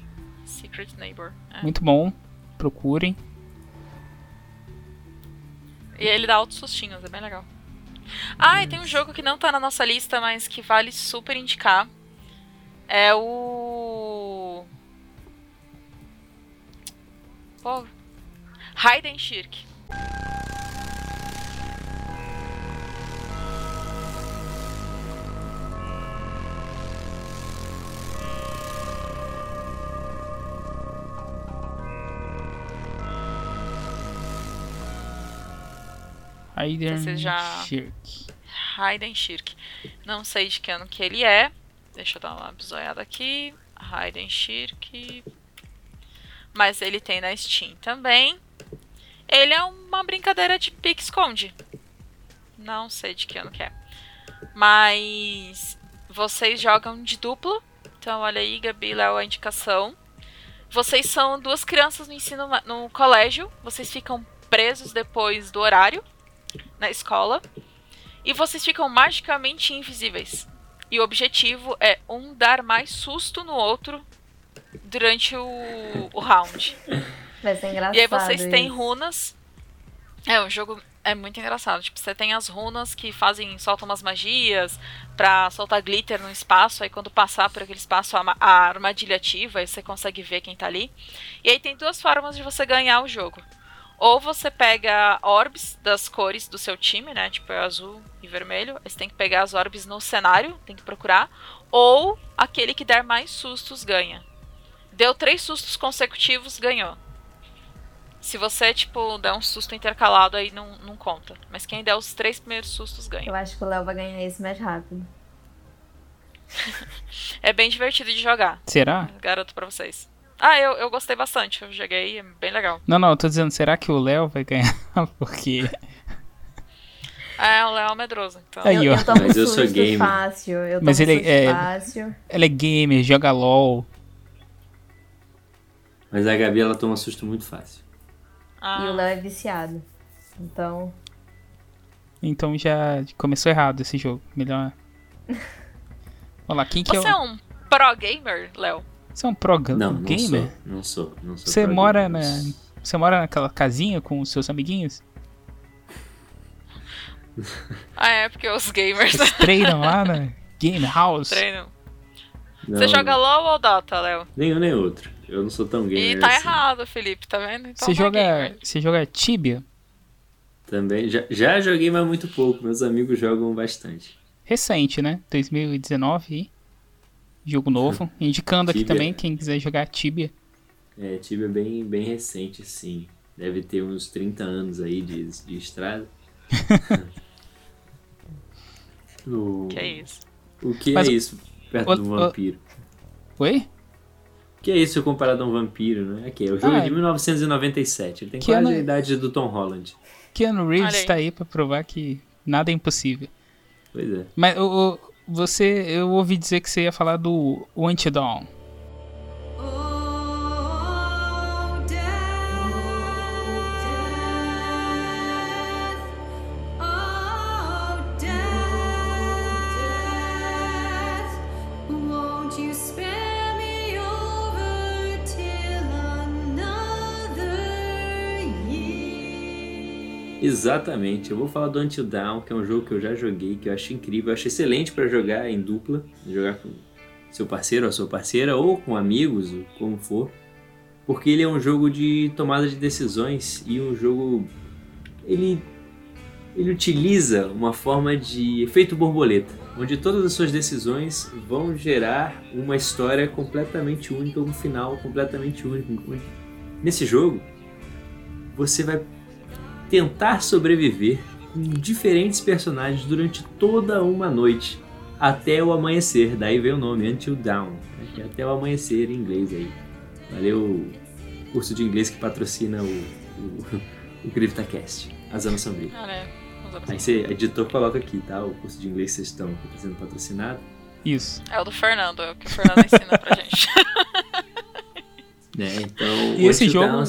Secret Neighbor. é. Muito bom. Procurem. E ele dá altos sustinhos, é bem legal. Ah, e tem um jogo que não tá na nossa lista, mas que vale super indicar. É o. Hide and Shirk. Vocês já- Shirk. And Shirk. Não sei de que ano que ele é. Deixa eu dar uma bisoiada aqui. And Shirk. Mas ele tem na Steam também. Ele é uma brincadeira de pique-esconde. Não sei de que ano que é. Mas vocês jogam de duplo. Então, olha aí, Gabi, Léo, a indicação. Vocês são duas crianças no ensino no colégio. Vocês ficam presos depois do horário na escola. E vocês ficam magicamente invisíveis. E o objetivo é um dar mais susto no outro durante o, o round. Vai ser engraçado. E aí vocês têm isso. runas. É, o jogo é muito engraçado. Tipo, você tem as runas que fazem, soltam umas magias pra soltar glitter no espaço. Aí quando passar por aquele espaço, a, a armadilha ativa e você consegue ver quem tá ali. E aí tem duas formas de você ganhar o jogo. Ou você pega orbes das cores do seu time, né? Tipo, é azul e vermelho. Aí você tem que pegar as orbes no cenário, tem que procurar. Ou aquele que der mais sustos ganha. Deu três sustos consecutivos, ganhou. Se você, tipo, der um susto intercalado, aí não, não conta. Mas quem der os três primeiros sustos ganha. Eu acho que o Léo vai ganhar esse mais rápido. É bem divertido de jogar. Será? Garanto pra vocês. Ah, eu, eu gostei bastante. Eu joguei, é bem legal. Não, não, eu tô dizendo, será que o Léo vai ganhar? Porque. É, o Léo é medroso, então. Aí, eu, ó. eu tomo Mas eu sou gamer. fácil. Eu Mas ele susto é- fácil. Ela é gamer, joga LOL. Mas a Gabi, ela toma susto muito fácil. Ah, E o Léo é viciado. Então, Então já começou errado esse jogo. Melhor. Olha lá, quem que Você é é o. um pro gamer, Léo? Você é um pro ga- Não, não gamer? sou. Não sou. Não sou Você mora gamer. na. Você mora naquela casinha com os seus amiguinhos? Ah, é, porque os gamers Vocês treinam lá na Game House? treinam. Não, Você joga. LOL ou Dota, Léo? Nenhum nem outro. Eu não sou tão gamer E tá assim. errado, Felipe, tá vendo? Então Você não é joga. gamer. Você joga Tibia? Também. Já, já joguei, mas muito pouco. Meus amigos jogam bastante. Recente, né? 2019 e Jogo novo. Indicando aqui também, quem quiser jogar Tibia. É, Tibia é bem, bem recente, sim. Deve ter uns 30 anos aí de, de estrada. o, Que é isso? o que Mas é isso perto o- de um o- vampiro? Oi? O que é isso comparado a um vampiro, né? Aqui, é o jogo Ah, é de 1997. Ele tem que quase ano- a idade do Tom Holland. Keanu Reeves Olha aí. tá aí pra provar que nada é impossível. Pois é. Mas o, o- você, eu ouvi dizer que você ia falar do Until Dawn. Exatamente. Eu vou falar do Until Dawn, que é um jogo que eu já joguei, que eu acho incrível. Eu acho excelente pra jogar em dupla, jogar com seu parceiro ou sua parceira, ou com amigos, como for. Porque ele é um jogo de tomada de decisões e um jogo. Ele, ele utiliza uma forma de efeito borboleta, onde todas as suas decisões vão gerar uma história completamente única, um final completamente único. Nesse jogo, você vai tentar sobreviver com diferentes personagens durante toda uma noite até o amanhecer. Daí vem o nome Until Dawn, né, que é até o amanhecer em inglês aí. Valeu o curso de inglês que patrocina o, o, o CryptaCast, a Zona Sombria. Ah, né? Os Aí você, editor, coloca aqui, tá? O curso de inglês que vocês estão sendo patrocinado. Isso. É o do Fernando, é o que o Fernando ensina pra gente. Né? Então, E esse jogo-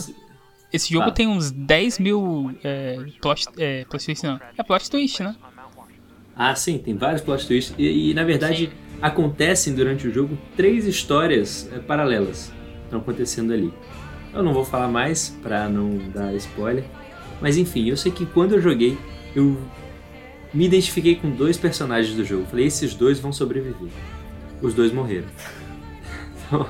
Esse jogo Ah. tem uns 10 mil é, plot, é, plot twist, não. É plot twist, né? Ah, sim, tem vários plot twists. E, e, na verdade, acontecem durante o jogo três histórias é, paralelas que estão acontecendo ali. Eu não vou falar mais pra não dar spoiler. Mas enfim, eu sei que quando eu joguei, eu me identifiquei com dois personagens do jogo. Falei, esses dois vão sobreviver. Os dois morreram. então,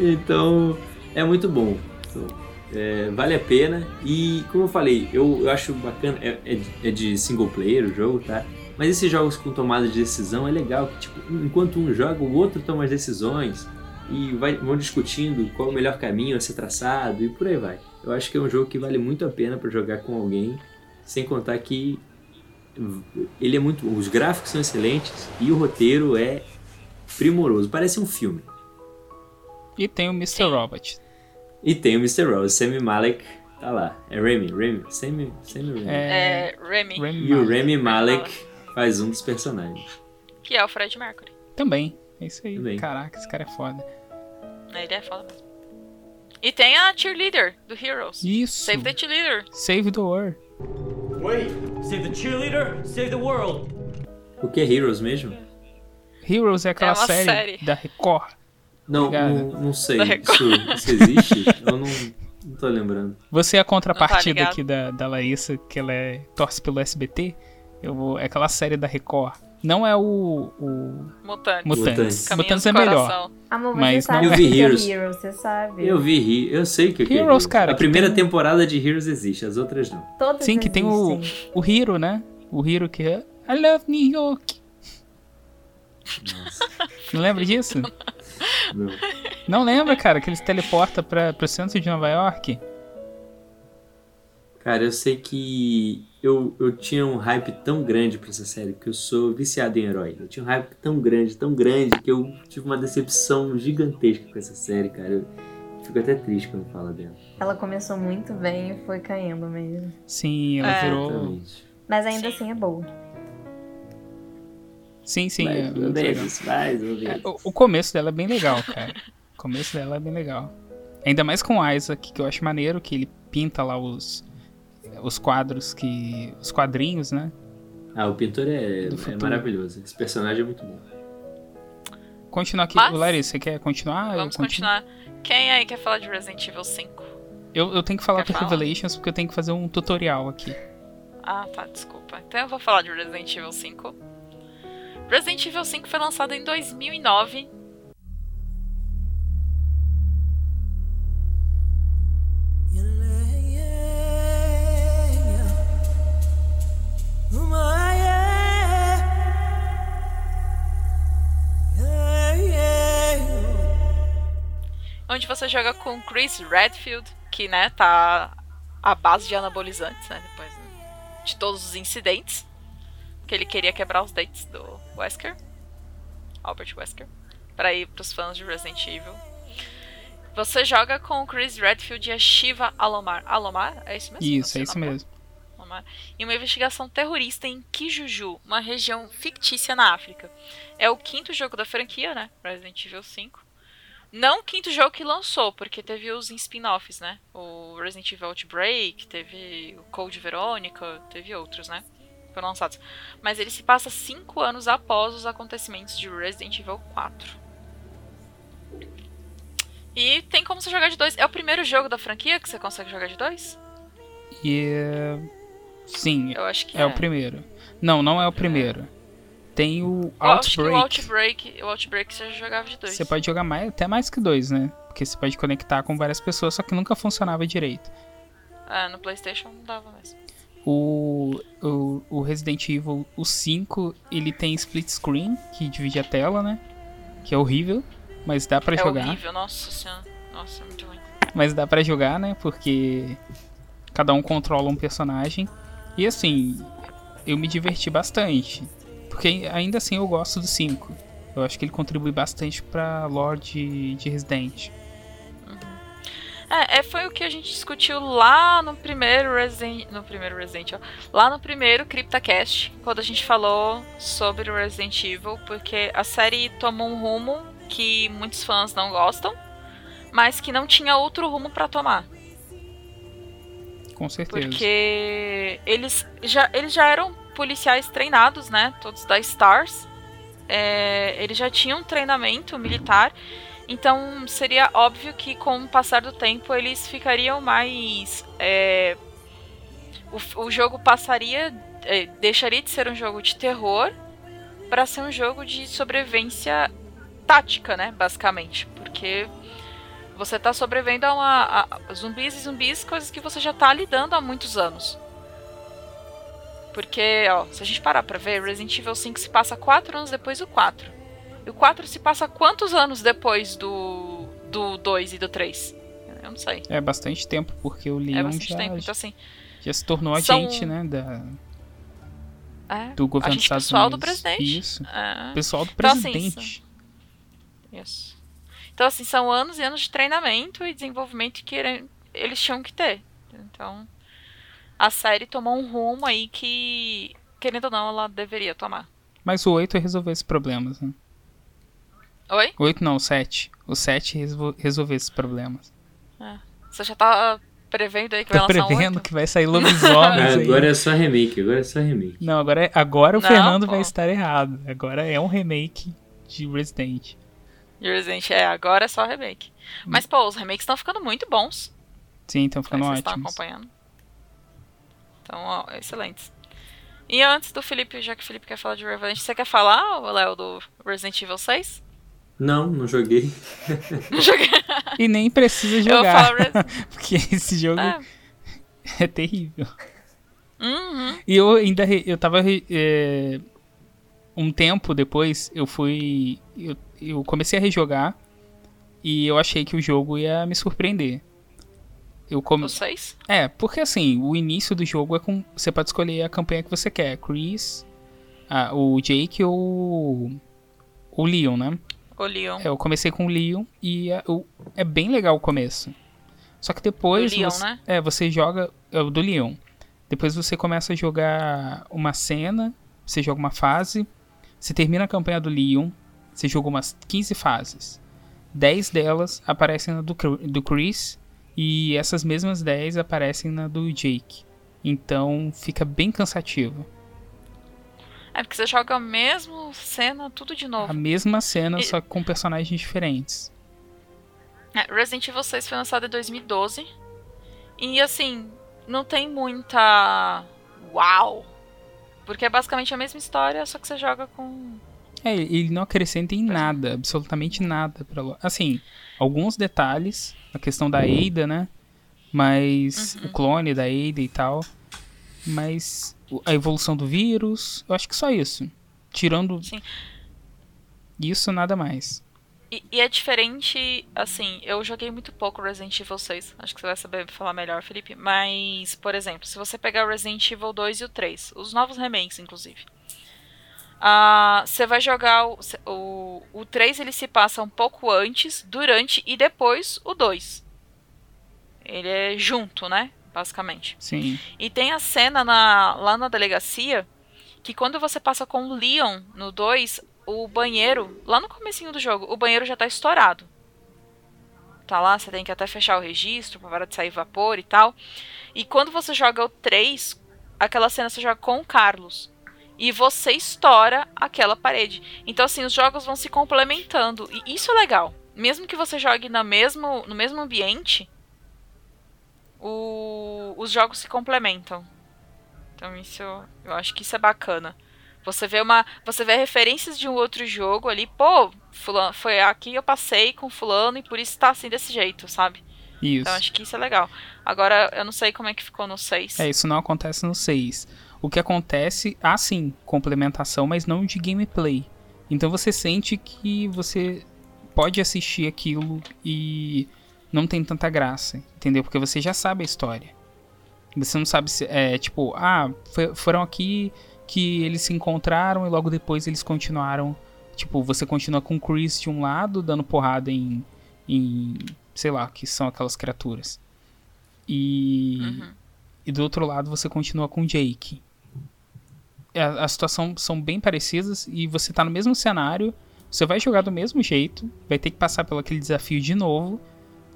então, é muito bom. Então, é, vale a pena. E como eu falei, eu, eu acho bacana. É, é de- é de single player o jogo, tá? Mas esses jogos com tomada de decisão é legal que, tipo, enquanto um joga, o outro toma as decisões e vai, vão discutindo qual é o melhor caminho a ser traçado e por aí vai. Eu acho que é um jogo que vale muito a pena para jogar com alguém, sem contar que ele é muito. Os gráficos são excelentes e o roteiro é primoroso. Parece um filme. E tem o Mr. Robot. E tem o Mr. Rose, Sammy Malek tá lá. É Remy, Remy, Sammy, Sammy Remy. É, É Remy, Rami E o. Remy Malek faz um dos personagens. que é o Fred Mercury. Também. É isso aí. Também. Caraca, esse cara é foda. Ele é foda mesmo. E tem a cheerleader do Heroes. Isso. Save the cheerleader. Save the World. Wait! Save the cheerleader, save the world! O que é Heroes mesmo? Heroes é aquela É série, série. da Record. Não, não, não sei. Record. Isso, isso existe? Eu não, não tô lembrando. Você é a contrapartida ligado. aqui da, da Larissa, que ela é, torce pelo SBT. Eu vou, é aquela série da Record. Não é o, o Mutantes. Mutantes. Mutantes. É melhor. Amor, Mas não o é. Eu vi é Heroes. Heroes, você sabe. Eu vi, eu sei que o que é Heroes, cara, A primeira tem- temporada de Heroes existe, as outras não. Todas Sim, que tem o, existem. o Hero, né? O Hero que é I love New York. Não lembra disso? Não. Não lembra, cara, que eles teleporta para pro centro de Nova York? Cara, eu sei que eu, eu tinha um hype tão grande pra essa série, porque eu sou viciado em herói. Eu tinha um hype tão grande, tão grande, que eu tive uma decepção gigantesca com essa série, cara. Eu fico até triste quando fala dela. Ela começou muito bem e foi caindo mesmo. Sim, ela É. virou. Exatamente. Mas ainda Sim. assim é boa. Sim, sim. é legal. menos, mais ou menos. O, o começo dela é bem legal, cara. O começo dela é bem legal. Ainda mais com o Isaac, que eu acho maneiro, que ele pinta lá os, os quadros que. os quadrinhos, né? Ah, o pintor é, é maravilhoso. Esse personagem é muito bom. Continuar aqui. Mas- Larissa, você quer continuar? Vamos continuo? continuar. Quem aí quer falar de Resident Evil 5? Eu, eu tenho que falar Quer do falar? Revelations porque eu tenho que fazer um tutorial aqui. Ah, tá, desculpa. Então eu vou falar de Resident Evil 5. Resident Evil 5 foi lançado em 2009. Yeah, yeah, você joga com Chris Redfield, que, né, tá à base de anabolizantes, né, depois de todos os incidentes. Que ele queria quebrar os dentes do Wesker. Albert Wesker. Pra ir pros fãs de Resident Evil. Você joga com o Chris Redfield e a Shiva Alomar. Alomar? É isso mesmo? Isso, é isso nome mesmo. Alomar. Em uma investigação terrorista em Kijuju, uma região fictícia na África. É o quinto jogo da franquia, né? Resident Evil 5. Não o quinto jogo que lançou, porque teve os spin-offs, né? O Resident Evil Outbreak, teve o Code Veronica, teve outros, né? Foram lançados. Mas ele se passa cinco anos após os acontecimentos de Resident Evil 4. E tem como você jogar de dois. É o primeiro jogo da franquia que você consegue jogar de dois? E. é, Sim, Eu acho que é, é. o primeiro. Não, não é o primeiro. Tem o Eu acho que o Outbreak. Outbreak, o Outbreak você já jogava de dois. Você pode jogar mais, até mais que dois, né? Porque você pode conectar com várias pessoas, só que nunca funcionava direito. É, no Playstation não dava mesmo. O, o, o Resident Evil, o 5, ele tem split screen, que divide a tela, né? Que é horrível, mas dá pra é jogar. horrível, nossa senhora. Nossa, é muito ruim. Mas dá pra jogar, né? Porque cada um controla um personagem. E assim, eu me diverti bastante. Porque ainda assim eu gosto do 5. Eu acho que ele contribui bastante pra lore de, de Resident. É, é, foi o que a gente discutiu lá no primeiro Resident... No primeiro Resident, ó. Lá no primeiro CryptaCast, quando a gente falou sobre o Resident Evil, porque a série tomou um rumo que muitos fãs não gostam, mas que não tinha outro rumo pra tomar. Com certeza. Porque eles já, eles já eram policiais treinados, né? Todos da STARS. É, eles já tinham treinamento militar. Então seria óbvio que com o passar do tempo eles ficariam mais. é, o, o jogo passaria. é, deixaria de ser um jogo de terror para ser um jogo de sobrevivência tática, né? Basicamente. Porque você tá sobrevivendo a, uma, a zumbis e zumbis, coisas que você já tá lidando há muitos anos. Porque, ó, se a gente parar pra ver, Resident Evil 5 se passa 4 anos depois do 4. E o 4 se passa quantos anos depois do, do 2 e do 3? Eu não sei. É bastante tempo, porque o É Leon bastante já, tempo. Então, assim, já se tornou são- agente, né? Da, é, do governo dos Estados pessoal do Unidos. presidente. Isso. É. Pessoal do Então, assim, presidente. Isso. Então, assim, são anos e anos de treinamento e desenvolvimento que ele- eles tinham que ter. Então, a série tomou um rumo aí que, querendo ou não, ela deveria tomar. Mas o 8 resolveu esses problemas, né? Oi? O 8 não, o 7. O 7 resol- resolveu esses problemas. É. Você já tá prevendo aí que Tô vai lançar prevendo 8? que vai sair lobisomens aí. agora é só remake, agora é só remake. Não, agora, é- agora o Não, Fernando pô. vai estar errado. Agora é um remake de Resident. E Resident é, agora é só remake. Mas, pô, os remakes estão ficando muito bons. Sim, estão ficando Vocês estão ótimos. acompanhando. Então, ó, excelentes. E antes do Felipe, já que o Felipe quer falar de Revenant, você quer falar, Léo, do Resident Evil 6? Não, não joguei. Não joguei. E nem precisa Eu jogar. porque esse jogo É. é terrível. Uhum. E eu ainda. Eu tava. é, um tempo depois, eu fui. Eu, eu comecei a rejogar. E eu achei que o jogo ia me surpreender. Eu come... 6? É, porque assim, o início do jogo é com. Você pode escolher a campanha que você quer. Chris, ah, o Jake ou o Leon, né? O Leon. É, eu comecei com o Leon e é, é bem legal o começo. Só que depois. Do Leon, você, né? É, você joga. É o do Leon. Depois você começa a jogar uma cena, você joga uma fase, você termina a campanha do Leon, você joga umas 15 fases. 10 delas aparecem na do, do Chris e essas mesmas 10 aparecem na do Jake. Então fica bem cansativo. É porque você joga a mesma cena, tudo de novo. A mesma cena, E- só com personagens diferentes. É, Resident Evil 6 foi lançado em 2012. E assim, não tem muita. Uau! Porque é basicamente a mesma história, só que você joga com. É, ele não acrescenta em nada, absolutamente nada. Pra... Assim, alguns detalhes, a questão da Ada, né? Mas o clone da Ada e tal. Mas a evolução do vírus, eu acho que só isso. Tirando Sim. isso, nada mais. E, e é diferente, assim, eu joguei muito pouco Resident Evil 6. Acho que você vai saber falar melhor, Felipe. Mas, por exemplo, se você pegar o Resident Evil 2 e o 3, os novos remakes, inclusive. ah, você vai jogar o, o, o 3, ele se passa um pouco antes, durante e depois o 2. Ele é junto, né? Basicamente. Sim. E tem a cena na- lá na delegacia que quando você passa com o Leon no 2, o banheiro, lá no comecinho do jogo, o banheiro já tá estourado. Tá lá, você tem que até fechar o registro pra parar de sair vapor e tal. E quando você joga o 3, aquela cena você joga com o Carlos. E você estoura aquela parede. Então, assim, os jogos vão se complementando. E isso é legal. Mesmo que você jogue na mesmo, no mesmo ambiente, o- os jogos se complementam. Então isso eu acho que isso é bacana. Você vê uma, você vê referências de um outro jogo ali, pô, fulano, foi aqui eu passei com fulano e por isso tá assim desse jeito, sabe? Isso. Então acho que isso é legal. Agora eu não sei como é que ficou no 6. É, isso não acontece no 6. O que acontece, ah sim, complementação, mas não de gameplay. Então você sente que você pode assistir aquilo e não tem tanta graça, entendeu? Porque você já sabe a história. Você não sabe se é tipo, ah, foi- foram aqui que eles se encontraram e logo depois eles continuaram. Tipo, você continua com o Chris de um lado, dando porrada em. em sei lá, que são aquelas criaturas. E. E do outro lado você continua com o Jake. É, A, a situação são bem parecidas e você tá no mesmo cenário. Você vai jogar do mesmo jeito, vai ter que passar pelo aquele desafio de novo.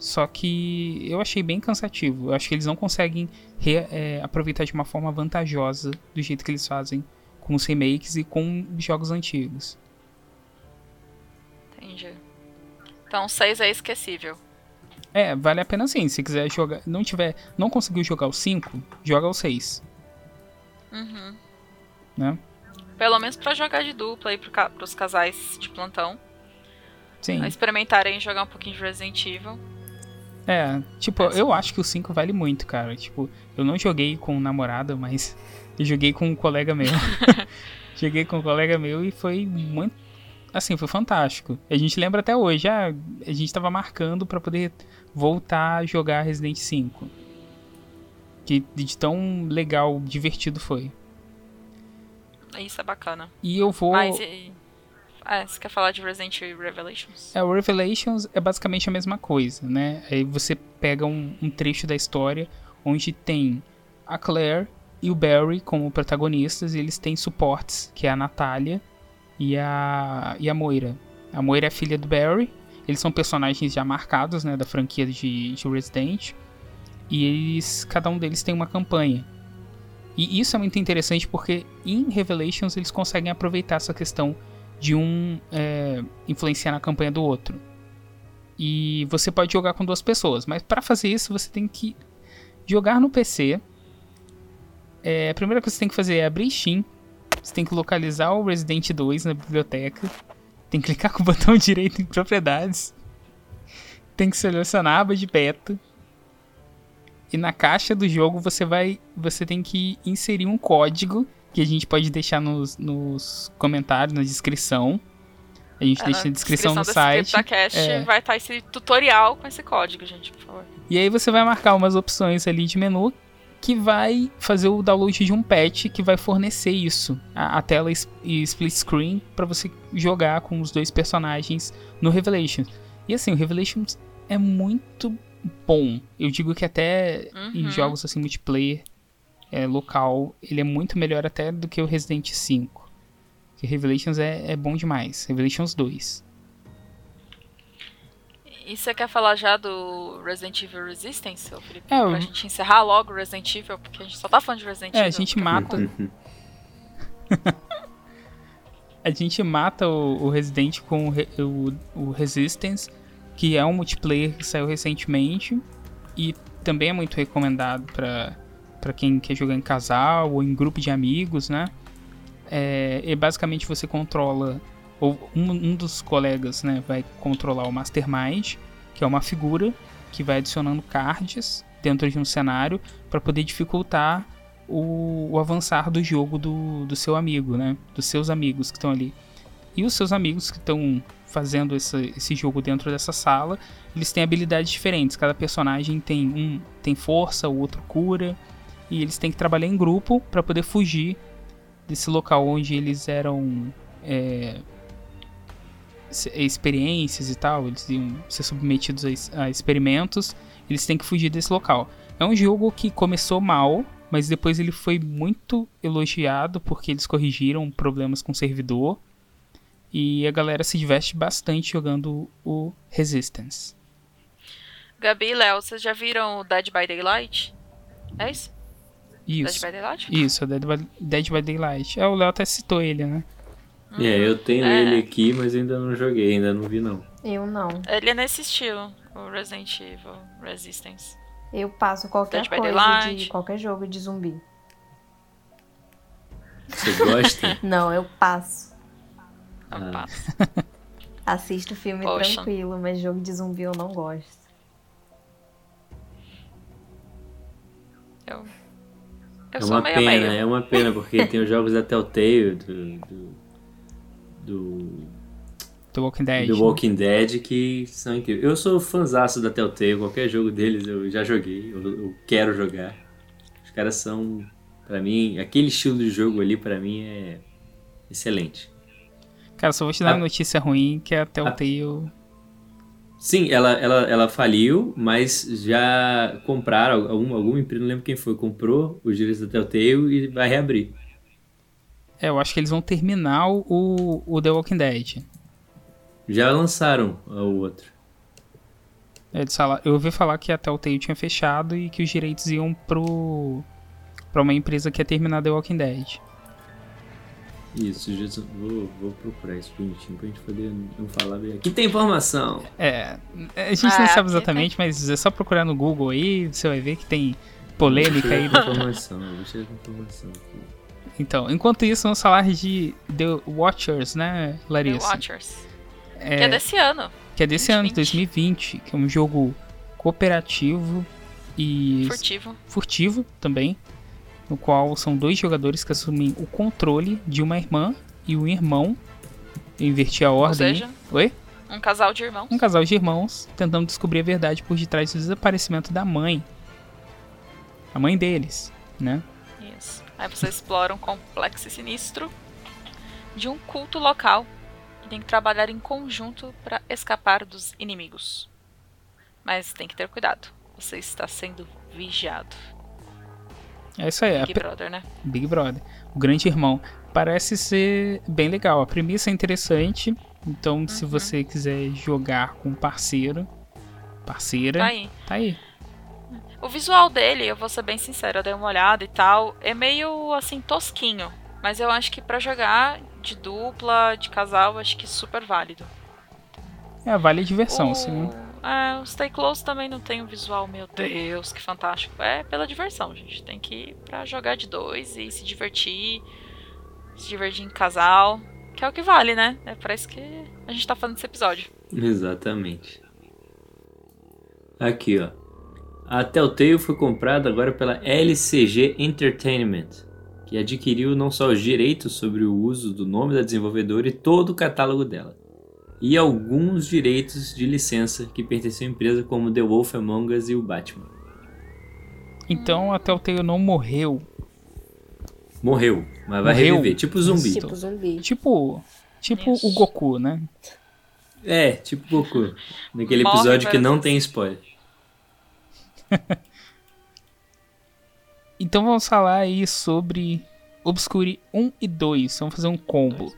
Só que eu achei bem cansativo. Eu acho que eles não conseguem re- é, aproveitar de uma forma vantajosa do jeito que eles fazem com os remakes e com os jogos antigos. Entendi. Então 6 é esquecível. É, vale a pena sim. Se quiser jogar, não tiver, não conseguiu jogar o 5, joga o 6, Uhum. né? Pelo menos pra jogar de dupla aí pro pros casais de plantão. Sim. A experimentarem jogar um pouquinho de Resident Evil. É, tipo, eu acho que o 5 vale muito, cara. Tipo, eu não joguei com namorada, mas eu joguei com um colega meu. joguei com um colega meu e foi muito. Assim, foi fantástico. A gente lembra até hoje, ah, a gente tava marcando pra poder voltar a jogar Resident 5. Que de tão legal, divertido foi. Isso é bacana. E eu vou. Mas e... É, você quer falar de Resident Evil Revelations? É, o Revelations é basicamente a mesma coisa, né? Aí você pega um, um trecho da história onde tem a Claire e o Barry como protagonistas, e eles têm suportes, que é a Natália e a, e a Moira. A Moira é filha do Barry, eles são personagens já marcados, né, da franquia de, de Resident, e eles, cada um deles tem uma campanha. E isso é muito interessante porque em Revelations eles conseguem aproveitar essa questão de um é, influenciar na campanha do outro. E você pode jogar com duas pessoas, mas para fazer isso você tem que jogar no PC. É, a primeira coisa que você tem que fazer é abrir Steam. Você tem que localizar o Resident 2 na biblioteca. Tem que clicar com o botão direito em propriedades. Tem que selecionar a aba de beta. E na caixa do jogo você vai, você tem que inserir um código que a gente pode deixar nos, nos comentários, na descrição. A gente É, deixa na descrição, no desse site. Cast É. vai estar esse tutorial com esse código, gente, por favor. E aí você vai marcar umas opções ali de menu que vai fazer o download de um patch que vai fornecer isso, a, a tela e split screen para você jogar com os dois personagens no Revelations. E assim, o Revelations é muito bom. Eu digo que até em Uhum. jogos assim multiplayer é, local, ele é muito melhor até do que o Resident 5. Porque Revelations é, é bom demais. Revelations 2. E você quer falar já do Resident Evil Resistance, Felipe? É, pra eu- gente encerrar logo o Resident Evil, porque a gente só tá falando de Resident É, Evil. a gente mata. a gente mata o, o Resident com o, o, o Resistance, que é um multiplayer que saiu recentemente e também é muito recomendado pra para quem quer jogar em casal ou em grupo de amigos, né? É, e basicamente você controla ou um, um dos colegas, né, vai controlar o Mastermind, que é uma figura que vai adicionando cards dentro de um cenário para poder dificultar o, o avançar do jogo do, do seu amigo, né? Dos seus amigos que estão ali. E os seus amigos que estão fazendo essa- esse jogo dentro dessa sala, eles têm habilidades diferentes. Cada personagem tem um tem força, o outro cura, e eles têm que trabalhar em grupo para poder fugir desse local onde eles eram é, experiências e tal, eles iam ser submetidos a, a experimentos, eles têm que fugir desse local. É um jogo que começou mal, mas depois ele foi muito elogiado porque eles corrigiram problemas com o servidor e a galera se diverte bastante jogando o Resistance. Gabi e Léo, vocês já viram o Dead by Daylight? É isso? Isso. Dead by Daylight? Isso, Dead by, Dead by Daylight. É, o Léo até citou ele, né? É, eu tenho É. ele aqui, mas ainda não joguei, ainda não vi não. Eu não. Ele é nesse estilo, o Resident Evil Resistance. Eu passo qualquer Dead coisa de qualquer jogo de zumbi. Você gosta? Não, eu passo. Ah, Assisto filme Poxa. tranquilo, mas jogo de zumbi eu não gosto. Eu, eu sou uma meio pena, meio. é uma pena, porque tem os jogos da Telltale, do, do, do, The Walking Dead. do Walking Dead, que são incríveis. Eu sou fãzaço da Telltale, qualquer jogo deles eu já joguei, eu, eu quero jogar. Os caras são, pra mim, aquele estilo de jogo ali, pra mim, é excelente. Cara, só vou te dar Ah. uma notícia ruim que é a Telltale. Sim, ela, ela, ela faliu, mas já compraram, algum, alguma empresa, não lembro quem foi, comprou os direitos da Telltale e vai reabrir. É, eu acho que eles vão terminar o, o The Walking Dead. Já lançaram o outro. É, eles fala- eu ouvi falar que a Telltale tinha fechado e que os direitos iam pro pra uma empresa que ia terminar The Walking Dead. Isso, Jesus, vou, vou procurar isso bonitinho pra gente poder não falar bem. Aqui tem informação. É, a gente Ah, não sabe aqui exatamente, mas é só procurar no Google aí, você vai ver que tem polêmica aí. Informação, vou chegar com informação aqui. Então, enquanto isso, vamos falar de The Watchers, né, The Larissa? Watchers. Que é desse ano. que é desse ano, de 2020, que é um jogo cooperativo e Furtivo. furtivo também, no qual são dois jogadores que assumem o controle de uma irmã e um irmão. Eu inverti a ordem. seja- Oi? Um casal de irmãos. Um casal de irmãos tentando descobrir a verdade por detrás do desaparecimento da mãe. A mãe deles, né? Isso. Aí você explora um complexo e sinistro de um culto local que tem que trabalhar em conjunto para escapar dos inimigos. Mas tem que ter cuidado. Você está sendo vigiado. É isso aí. a Big Brother, né? Big Brother. O grande irmão. Parece ser bem legal. A premissa é interessante. Então, se Uhum. você quiser jogar com parceiro, parceira, Tá aí. tá aí. O visual dele, eu vou ser bem sincera, eu dei uma olhada e tal, é meio assim tosquinho. Mas eu acho que pra jogar de dupla, de casal, acho que super válido. É, vale a diversão, o... assim. É, o Stay Close também não tem um visual, meu Deus, que fantástico. É pela diversão, gente. Tem que ir pra jogar de dois e se divertir. Se divertir em casal. Que é o que vale, né? É pra isso que a gente tá fazendo esse episódio. Exatamente. Aqui, ó. A Telltale foi comprada agora pela LCG Entertainment, que adquiriu não só os direitos sobre o uso do nome da desenvolvedora e todo o catálogo dela, e alguns direitos de licença que pertenciam à empresa como The Wolf Among Us e o Batman. Então, a Telltale não morreu. Morreu, mas vai Morreu? reviver, tipo zumbi. Tipo zumbi. Tipo, tipo Isso. o Goku, né? É, tipo Goku. Naquele Morre episódio que não tem spoiler. Então vamos falar aí sobre Obscure 1 e 2. Vamos fazer um combo.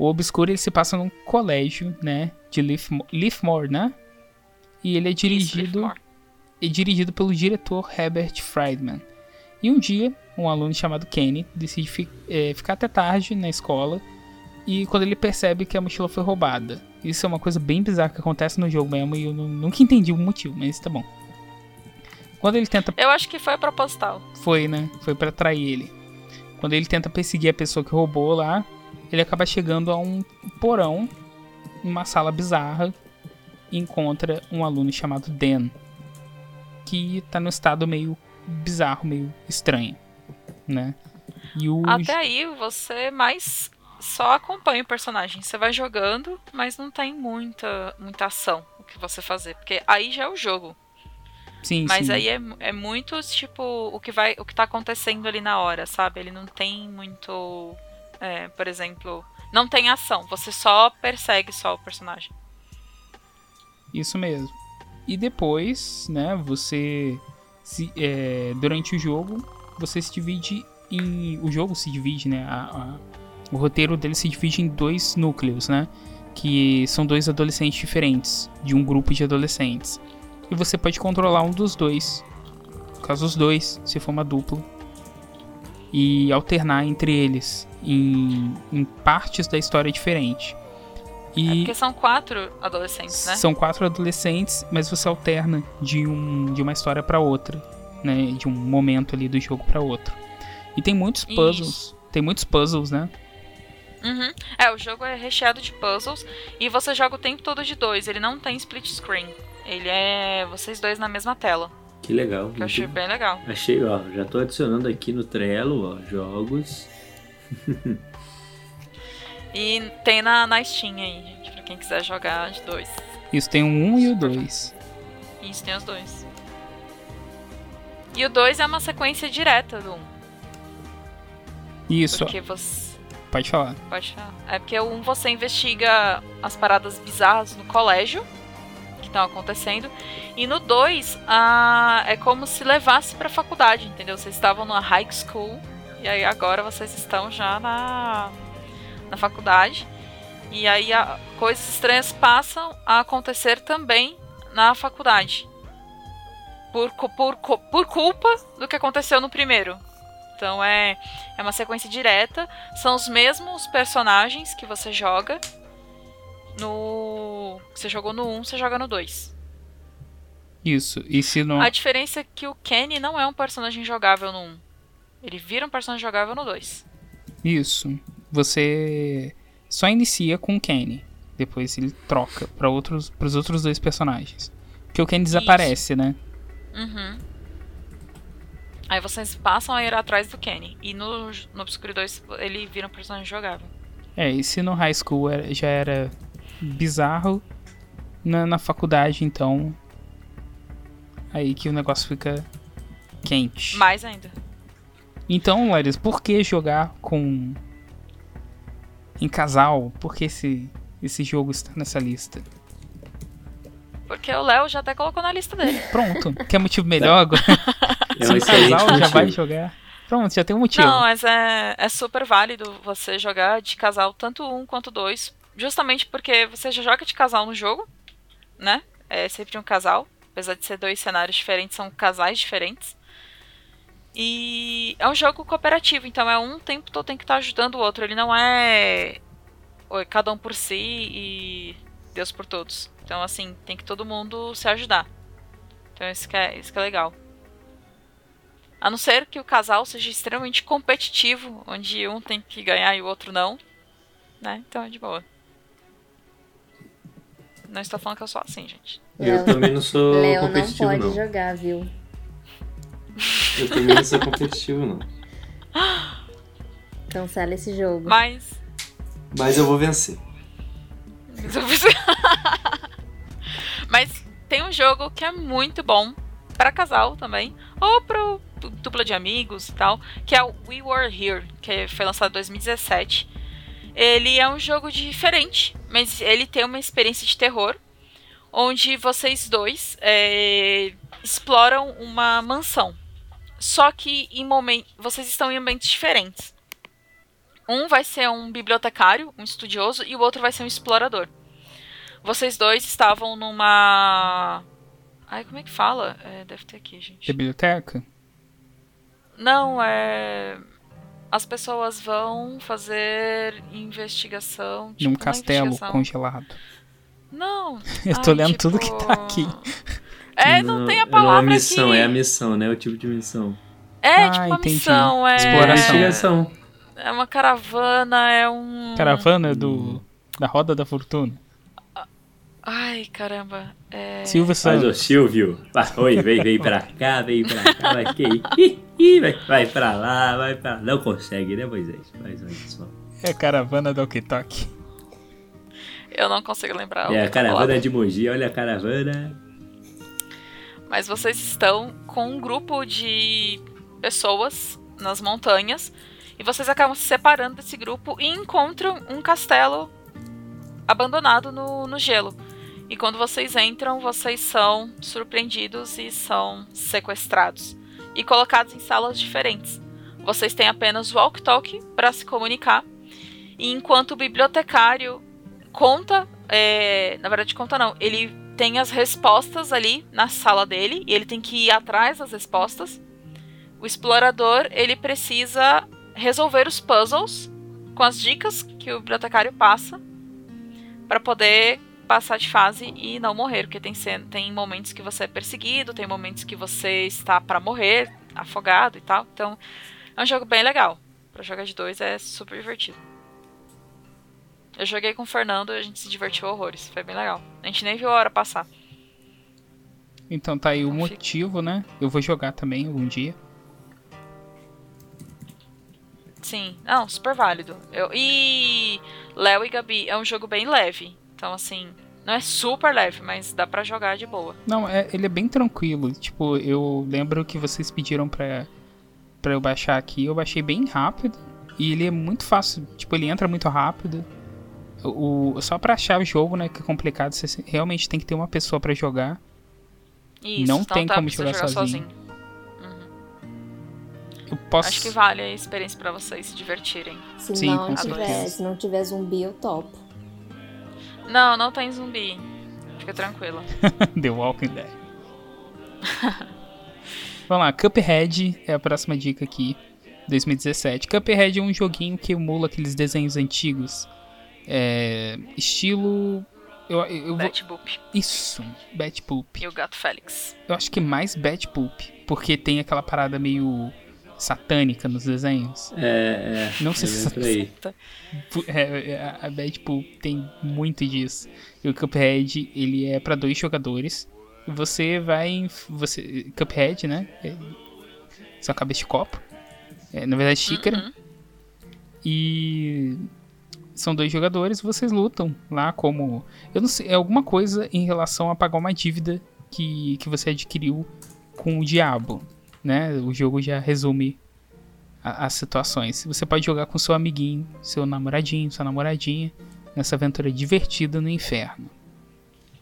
O Obscure ele se passa num colégio, né? De Leafmo- Leafmore, né? E ele é dirigido, Leafmore. é dirigido pelo diretor Herbert Friedman. E um dia, um aluno chamado Kenny decide fi- eh, ficar até tarde na escola. E quando ele percebe que a mochila foi roubada. Isso é uma coisa bem bizarra que acontece no jogo mesmo. E eu nu- nunca entendi o motivo, mas tá bom. Quando ele tenta Eu acho que foi proposital. foi, né? Foi pra atrair ele. Quando ele tenta perseguir a pessoa que roubou lá, ele acaba chegando a um porão, uma sala bizarra, e encontra um aluno chamado Dan, que tá no estado meio bizarro, meio estranho, né? O Até aí você mais só acompanha o personagem. Você vai jogando, mas não tem muita, muita ação o que você fazer. Porque aí já é o jogo. Sim, Mas sim. aí é, é muito, tipo, o que vai. O que tá acontecendo ali na hora, sabe? Ele não tem muito. É, por exemplo. Não tem ação. Você só persegue só o personagem. Isso mesmo. E depois, né, você se, é, durante o jogo, você se divide em o jogo se divide, né, a- a- o roteiro dele se divide em dois núcleos, né, que são dois adolescentes diferentes, de um grupo de adolescentes. E você pode controlar um dos dois, caso os dois, se for uma dupla, e alternar entre eles em, em partes da história diferente. E Porque são quatro adolescentes, né? são quatro adolescentes, mas você alterna de, um, de uma história pra outra, né? De um momento ali do jogo pra outro. E tem muitos puzzles. Tem muitos puzzles, né? Uhum. É, o jogo é recheado de puzzles e você joga o tempo todo de dois. Ele não tem split screen. Ele é vocês dois na mesma tela. Que legal. Que eu achei bem legal. Achei, ó, já tô adicionando aqui no Trello, ó, jogos. E tem na, na Steam aí, gente, pra quem quiser jogar de dois. Isso tem o um e o dois. Isso, tem os dois. E o dois é uma sequência direta do um. Isso, Porque você. pode falar. Pode falar. É porque o um você investiga as paradas bizarras no colégio estão acontecendo. E no 2, é como se levasse pra faculdade, entendeu? Vocês estavam numa high school e aí agora vocês estão já na, na faculdade. E aí a- coisas estranhas passam a acontecer também na faculdade. Por, por, por culpa do que aconteceu no primeiro. Então é, é uma sequência direta. São os mesmos personagens que você joga no. Você jogou no 1, você joga no 2. Isso. E se não. A diferença é que o Kenny não é um personagem jogável no 1. Ele vira um personagem jogável no 2. Isso. Você só inicia com o Kenny. Depois ele troca para outros, pros outros dois personagens. Porque o Kenny desaparece, né? Uhum. Aí vocês passam a ir atrás do Kenny. E no, no Obscure 2 ele vira um personagem jogável. É, e se no high school já era bizarro, na, na faculdade, então. Aí que o negócio fica quente. Mais ainda. Então, Larissa, por que jogar com. em casal? Por que esse, esse jogo está nessa lista? Porque o Léo já até colocou na lista dele. Pronto. Quer motivo melhor agora? É Se um casal já motivo. vai jogar. Pronto, já tem um motivo. Não, mas é, é super válido você jogar de casal, tanto um quanto dois. Justamente porque você já joga de casal no jogo, né? É sempre um casal. Apesar de ser dois cenários diferentes, são casais diferentes. E é um jogo cooperativo, então é um tempo todo tem que estar ajudando o outro. Ele não é cada um por si e Deus por todos. Então, assim, tem que todo mundo se ajudar. Então, isso que é, isso que é legal. A não ser que o casal seja extremamente competitivo, onde um tem que ganhar e o outro não. Né? Então é de boa. Não estou falando que eu sou assim, gente. Eu também não sou Léo não competitivo, pode não. jogar, viu? Eu também não sou competitivo, não. Cancela esse jogo. Mas. Mas eu vou vencer. Mas tem um jogo que é muito bom para casal também, ou pro dupla de amigos e tal, que é o We Were Here, que foi lançado em 2017. Ele é um jogo diferente, mas ele tem uma experiência de terror, onde vocês dois é, exploram uma mansão. Só que em momen- vocês estão em ambientes diferentes. Um vai ser um bibliotecário, um estudioso, e o outro vai ser um explorador. Vocês dois estavam numa. Ai, como é que fala? É, deve ter aqui, gente. Biblioteca? Não, é. As pessoas vão fazer investigação. Num Tipo, uma castelo investigação. congelado. Não. Eu tô ai, lendo tipo- tudo que tá aqui. É, não, tem a Não é palavra uma missão, aqui. é a missão, né? O tipo de missão. É, Ah, tipo uma entendi. missão. É... Exploração. Investigação. É uma caravana, é um. Caravana do. Da Roda da Fortuna. Ai, caramba. É... Silvio Faz o Santos. Silvio. Vai, oi, vem, vem pra cá, vem pra cá, vai que vai, vai pra lá, vai pra lá. Não consegue, né, Moisés? Mas olha só. É a caravana do Ok-Tok. Eu não consigo lembrar. o É a caravana de Mogi, olha a caravana. Mas vocês estão com um grupo de pessoas nas montanhas e vocês acabam se separando desse grupo e encontram um castelo abandonado no, no gelo. E quando vocês entram, vocês são surpreendidos e são sequestrados e colocados em salas diferentes. Vocês têm apenas walk-talk para se comunicar. E enquanto o bibliotecário conta, é, na verdade conta não, ele tem as respostas ali na sala dele e ele tem que ir atrás das respostas. O explorador ele precisa resolver os puzzles com as dicas que o bibliotecário passa para poder passar de fase e não morrer, porque tem, tem momentos que você é perseguido, tem momentos que você está para morrer, afogado e tal. Então, é um jogo bem legal. Pra jogar de dois é super divertido. Eu joguei com o Fernando e a gente se divertiu horrores. Foi bem legal. A gente nem viu a hora passar. Então tá aí o motivo, né? Eu vou jogar também algum dia. Sim, não, super válido. Eu, e Léo e Gabi é um jogo bem leve. Então, assim, não é super leve, mas dá pra jogar de boa. Não, é, ele é bem tranquilo. Tipo, eu lembro que vocês pediram pra, pra eu baixar aqui. Eu baixei bem rápido. E ele é muito fácil. Tipo, ele entra muito rápido. O, só pra achar o jogo, né? Que é complicado. Você realmente tem que ter uma pessoa pra jogar. Isso, não não tem dá como jogar, jogar sozinho. sozinho. Eu posso. Acho que vale a experiência pra vocês se divertirem. Se Sim, não com tiver, se não tiver zumbi, eu topo. Não, não tem zumbi. Fica tranquila. The Walking Dead. Vamos lá, Cuphead é a próxima dica aqui. 2017. Cuphead é um joguinho que emula aqueles desenhos antigos. É, estilo. Eu, eu vou- Boop Isso, Bat Poop. e o Gato Félix. Eu acho que mais Bat Poop, porque tem aquela parada meio satânica nos desenhos. É, é. Não sei é se. Pu- é, é, a Bad Pool tem muito disso. E o Cuphead, ele é pra dois jogadores. Você vai. em- Você, Cuphead, né? É, só cabeça de copo. É, na verdade, xícara. Uhum. E. São dois jogadores, vocês lutam lá como. Eu não sei, é alguma coisa em relação a pagar uma dívida que, que você adquiriu com o diabo. Né? O jogo já resume a- as situações. Você pode jogar com seu amiguinho, seu namoradinho, sua namoradinha, nessa aventura divertida no inferno.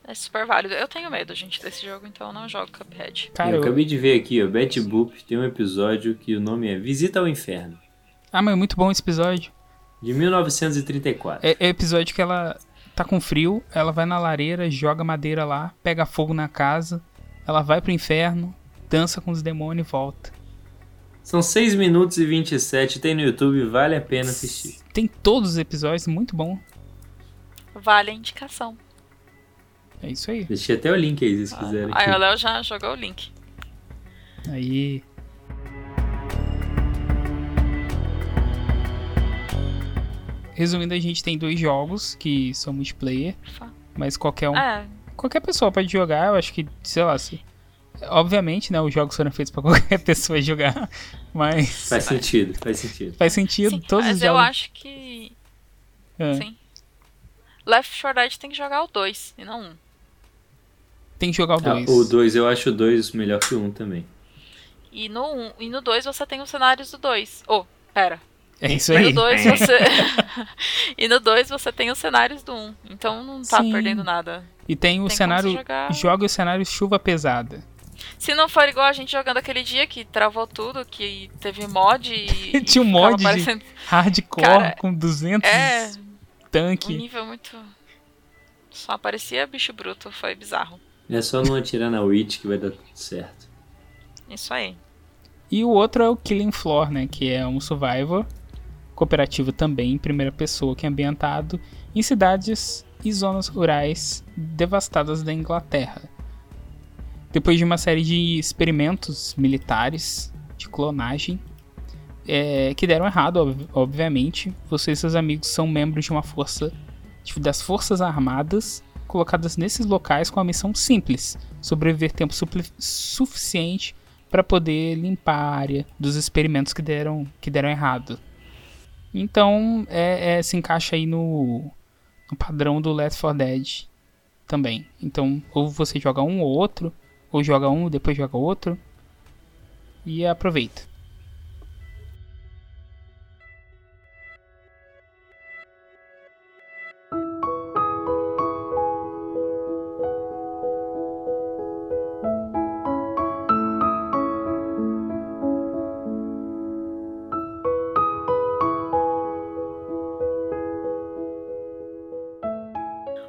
É super válido. Eu tenho medo, gente, desse jogo, então eu não jogo Cuphead. Cara, eu eu- acabei de ver aqui, ó, Betty Boop tem um episódio que o nome é Visita ao Inferno, Ah, mas é muito bom esse episódio. de 1934. É, é episódio que ela tá com frio, ela vai na lareira, joga madeira lá, pega fogo na casa, ela vai pro inferno, dança com os demônios e volta. São 6 minutos e 27, tem no YouTube, vale a pena assistir. Tem todos os episódios, muito bom. Vale a indicação. É isso aí. Deixei até o link aí, se vocês quiserem. Aí o Léo já jogou o link. Aí. Resumindo, a gente tem dois jogos que são multiplayer, mas qualquer um É, qualquer pessoa pode jogar, eu acho que, sei lá, se... obviamente, né, os jogos foram feitos pra qualquer pessoa jogar, mas Faz sentido, faz sentido. faz sentido, sim, todos mas os eu jogos. acho que. É. Sim. Left 4 Dead tem que jogar o 2 e não um. Tem que jogar o Ah, 2. o 2, eu acho o 2 melhor que o 1 um também. E no 1 e no 2 você tem os cenários do 2. Oh, pera. É isso E aí. no 2 você. e no 2 você tem os cenários do 1. Então não tá Sim. perdendo nada. E tem o Tem como cenário, joga o cenário chuva pesada. Se não for igual a gente jogando aquele dia que travou tudo, que teve mod e. Tinha um mod de parecendo- hardcore Cara, com 200 É, um tanque. nível muito. Só aparecia bicho bruto, foi bizarro. É só não atirar na Witch que vai dar tudo certo. Isso aí. E o outro é o Killing Floor, né? Que é um survival cooperativo também, em primeira pessoa, que é ambientado em cidades e zonas rurais devastadas da Inglaterra. Depois de uma série de experimentos militares de clonagem é, que deram errado, ob- obviamente, você e seus amigos são membros de uma força das Forças Armadas colocadas nesses locais com a missão simples: sobreviver tempo suficiente para- para poder limpar a área dos experimentos que deram, que deram errado. Então, é, é, se encaixa aí no, no padrão do Left 4 Dead também. Então, ou você joga um ou outro, ou joga um depois joga outro. E aproveita.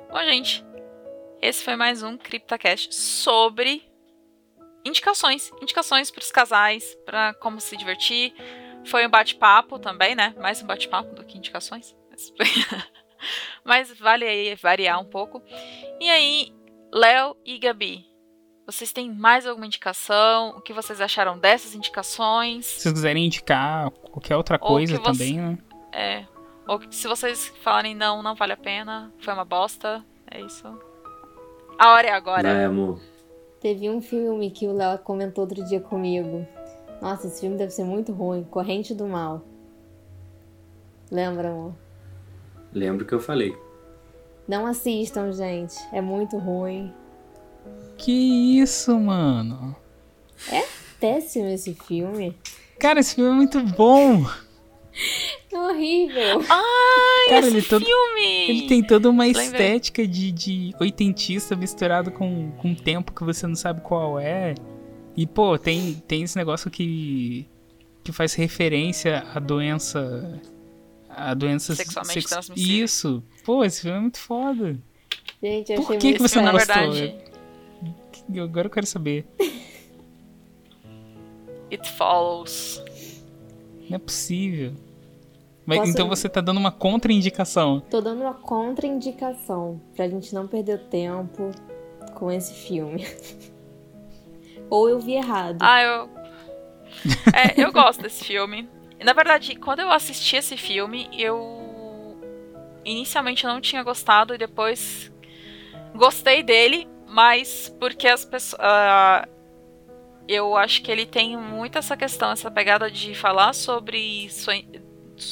Bom, gente, esse foi mais um CryptoCast sobre indicações. Indicações para os casais, para como se divertir. Foi um bate-papo também, né? Mais um bate-papo do que indicações. Mas, Mas vale aí variar um pouco. E aí, Léo e Gabi, vocês têm mais alguma indicação? O que vocês acharam dessas indicações? Se vocês quiserem indicar qualquer outra Ou coisa que você- também, né? É. Ou se vocês falarem não, não vale a pena, foi uma bosta, é isso. A hora é agora. Vai, amor. Teve um filme que o Léo comentou outro dia comigo. Nossa, esse filme deve ser muito ruim. Corrente do Mal. Lembra, amor? Lembro que eu falei. Não assistam, gente. É muito ruim. Que isso, mano? É péssimo esse filme. Cara, esse filme é muito bom. Horrível. Ai, Cara, esse ele todo- filme! Ele tem toda uma Lembrei. estética de, de oitentista misturado com, com um tempo que você não sabe qual é. E, pô, tem, tem esse negócio que, que faz referência à doença. A doença Sexualmente sex- transmissível. Isso. Pô, esse filme é muito foda. Gente, eu Por achei que, que você não gostou? verdade- Eu- Agora eu quero saber. It Follows. Não é possível. Mas, Posso- Então você tá dando uma contraindicação. Tô dando uma contraindicação pra gente não perder tempo com esse filme. Ou eu vi errado. Ah, eu. É, eu gosto desse filme. Na verdade, quando eu assisti esse filme, eu. Inicialmente eu não tinha gostado e depois gostei dele, mas porque as pessoas. eu acho que ele tem muito essa questão, essa pegada de falar sobre soen-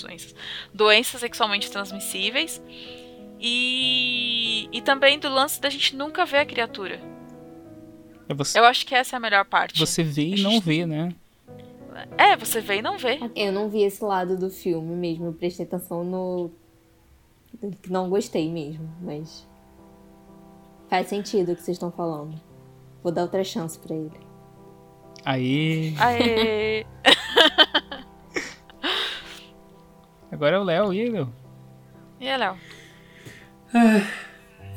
doenças, doenças sexualmente transmissíveis e, e também do lance da gente nunca ver a criatura. É você, Eu acho que essa é a melhor parte. você vê e não vê, né? É, você vê e não vê. Eu não vi esse lado do filme mesmo. Eu prestei atenção no. Não gostei mesmo, mas. Faz sentido o que vocês estão falando. Vou dar outra chance pra ele. Aí. Aê! Agora é o Léo. E aí, Léo? E aí, Léo?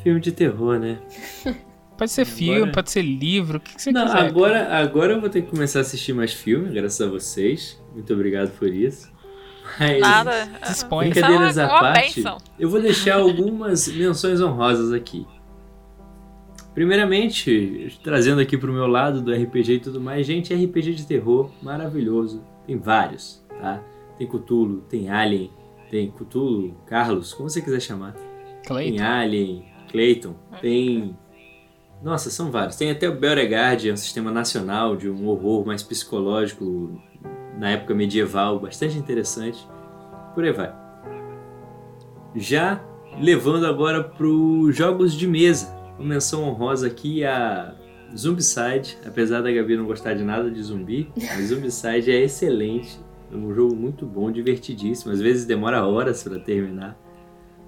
Filme de terror, né? Pode ser filme, Agora- pode ser livro, o que, que você Não, quiser. agora, agora eu vou ter que começar a assistir mais filmes, graças a vocês. Muito obrigado por isso. Mas, Nada. Dispõe. brincadeiras é à parte, bênção. eu vou deixar algumas menções honrosas aqui. Primeiramente, trazendo aqui pro meu lado do RPG e tudo mais, gente, RPG de terror maravilhoso. Tem vários, tá? Tem Cthulhu, tem Alien, tem Cthulhu, Carlos, como você quiser chamar. Tem Clayton. Alien, Clayton, tem. Nossa, são vários. Tem até o Beauregard, é um sistema nacional de um horror mais psicológico na época medieval, bastante interessante. Por aí vai. Já levando agora para os jogos de mesa. Uma menção honrosa aqui a Zombicide, apesar da Gabi não gostar de nada de zumbi, mas Zombicide é excelente. É um jogo muito bom, divertidíssimo. Às vezes demora horas para terminar.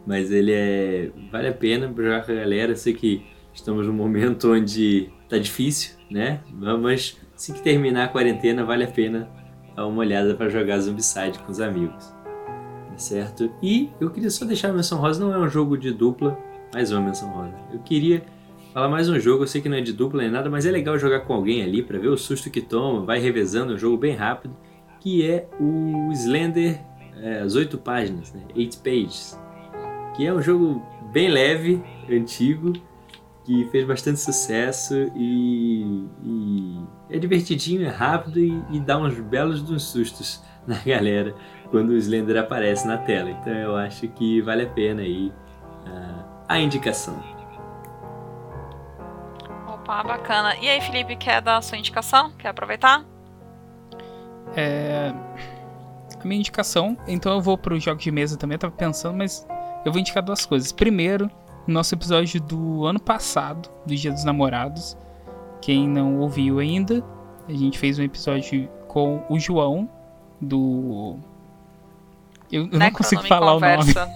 Mas ele é. Vale a pena pra jogar com a galera. Eu sei que estamos num momento onde tá difícil, né? Mas se que terminar a quarentena, vale a pena dar uma olhada para jogar Zombicide com os amigos. Tá certo? E eu queria só deixar a menção rosa, não é um jogo de dupla, mais uma menção rosa. Eu queria falar mais um jogo, eu sei que não é de dupla nem nada, mas é legal jogar com alguém ali para ver o susto que toma, vai revezando, é um jogo bem rápido, que é o Slender, é, as oito páginas, né? Eight Pages que é um jogo bem leve, antigo, que fez bastante sucesso e, e é divertidinho, é rápido e, e dá uns belos dos sustos na galera quando o Slender aparece na tela. Então eu acho que vale a pena aí ah, a indicação. Opa, bacana. E aí, Felipe, quer dar a sua indicação? Quer aproveitar? É, a minha indicação, então eu vou pro jogo de mesa também, eu tava pensando, mas eu vou indicar duas coisas. Primeiro, nosso episódio do ano passado, do Dia dos Namorados. Quem não ouviu ainda, a gente fez um episódio com o João, do. Eu, eu não consigo falar o nome. Conversa.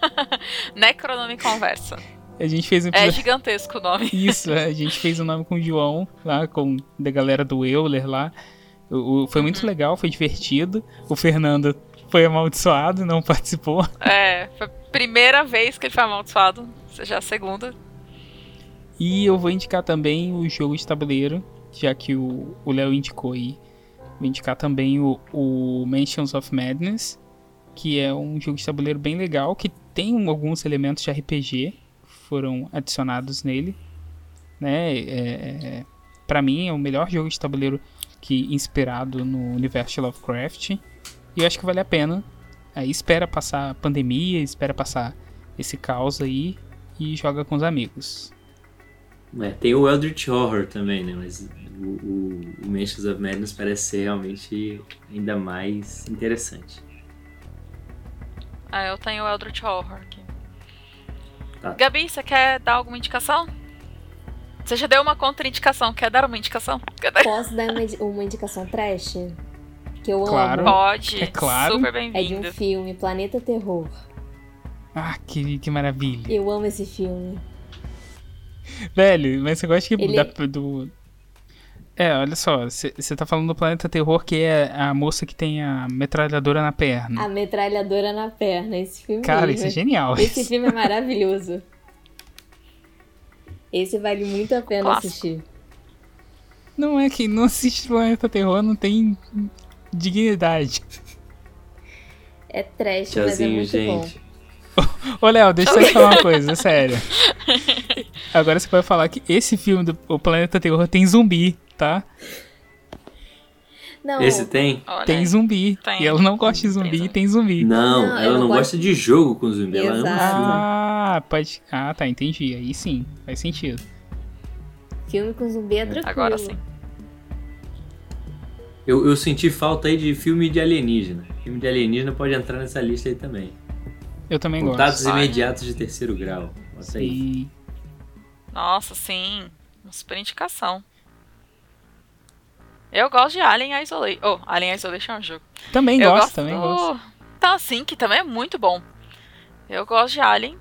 Necronome Conversa. A gente fez um É episódio. gigantesco o nome. Isso, é, a gente fez o nome com o João, lá, com da galera do Euler lá. O- o- foi Uhum. muito legal, foi divertido. O Fernando foi amaldiçoado, não participou. É, foi a primeira vez que ele foi amaldiçoado. Seja a segunda. E eu vou indicar também o jogo de tabuleiro, já que o Léo indicou aí. Vou indicar também o, o Mansions of Madness, que é um jogo de tabuleiro bem legal, que tem alguns elementos de RPG que foram adicionados nele. Né? É, é, para mim é o melhor jogo de tabuleiro que inspirado no universo de Lovecraft. E eu acho que vale a pena. Aí espera passar a pandemia, espera passar esse caos aí e joga com os amigos. É, tem o Eldritch Horror também, né? Mas o, o, o Mansions of Madness parece ser realmente ainda mais interessante. Ah, eu tenho o Eldritch Horror aqui. Tá. Gabi, você quer dar alguma indicação? Você já deu uma contraindicação. Quer dar uma indicação? Quer dar... Posso dar uma, uma indicação trash? Que eu Claro. amo. Pode. É claro. Super É de um bem-vindo. filme, Planeta Terror. Ah, que, que maravilha. Eu amo esse filme. Velho, mas você gosta que Ele- da- do. É, olha só, você tá falando do Planeta Terror, que é a moça que tem a metralhadora na perna. A metralhadora na perna. Esse filme Cara, mesmo. isso é genial. Esse filme é maravilhoso. Esse vale muito a pena Clássico. assistir. Não é que não assiste Planeta Terror, não tem dignidade. É trash, mas é Tchauzinho, muito gente. Ô, Léo, deixa eu te falar uma coisa, sério. Agora você vai falar que esse filme do o Planeta Terror tem zumbi, tá? Não, Esse tem? Olha Tem zumbi. Tem. E ela não gosta de zumbi Tem e tem zumbi. Não, Não, ela não gosta de jogo com zumbi, ela ama Exato. filme. Ah, pode. Ah, tá, entendi. Aí sim, faz sentido. filme com zumbi é tranquilo. Agora sim. Eu, eu senti falta aí de filme de alienígena. Filme de alienígena pode entrar nessa lista aí também. Eu também Contatos gosto. imediatos de terceiro grau. Aí. Sim. Nossa, sim. Uma super indicação. Eu gosto de Alien Isolation. Oh, Alien Isolation é um jogo. Também eu gosto, gosto também do... gosto. Tá, sim, que também é muito bom. Eu gosto de Alien,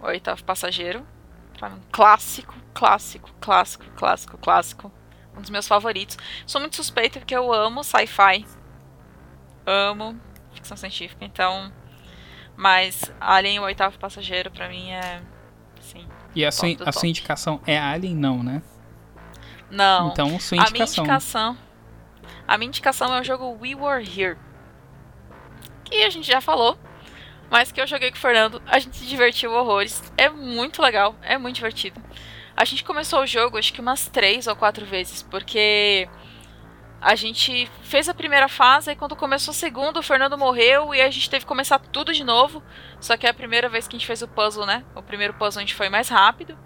o oitavo passageiro. Mim, Clássico, clássico, clássico, clássico, clássico. Um dos meus favoritos. Sou muito suspeita porque eu amo sci-fi. Amo ficção científica, então. Mas Alien, o oitavo passageiro, pra mim é. Sim. E a sua, a sua indicação é Alien, não, né? Não. Então, sua A minha indicação. A minha indicação é o jogo We Were Here. Que a gente já falou. Mas que eu joguei com o Fernando. A gente se divertiu horrores. É muito legal. É muito divertido. A gente começou o jogo acho que umas três ou quatro vezes. Porque a gente fez a primeira fase. E quando começou a segunda, o Fernando morreu. E a gente teve que começar tudo de novo. Só que é a primeira vez que a gente fez o puzzle, né? O primeiro puzzle a gente foi mais rápido.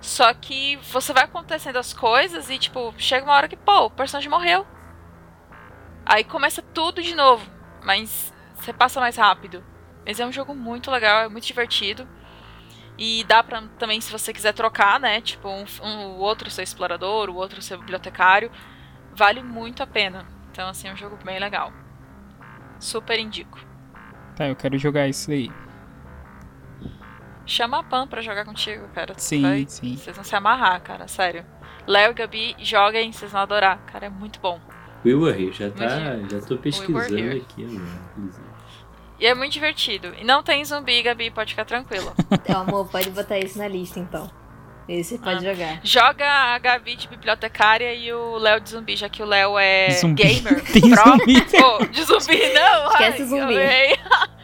Só que você vai acontecendo as coisas e, tipo, chega uma hora que, pô, o personagem morreu. Aí começa tudo de novo. Mas você passa mais rápido. Mas é um jogo muito legal, é muito divertido. E dá pra também, se você quiser trocar, né? Tipo, um, um- o outro ser explorador, o outro ser bibliotecário. Vale muito a pena. Então, assim, é um jogo bem legal. Super indico. Tá, eu quero jogar isso aí. Chama a Pan pra jogar contigo, cara. Sim, vai- sim. Vocês vão se amarrar, cara, sério. Léo e Gabi, joguem, vocês vão adorar. Cara, é muito bom. We Were Here, já, tá, Imagina. já tô pesquisando aqui agora. inclusive. E é muito divertido. E não tem zumbi, Gabi, pode ficar tranquilo. Então, amor, pode botar isso na lista, então. Esse pode Ah. jogar. Joga a Gabi de bibliotecária e o Léo de zumbi, já que o Léo é Zumbi. gamer. Tem pro. zumbi. Pô, de zumbi não! Esquece ai, zumbi.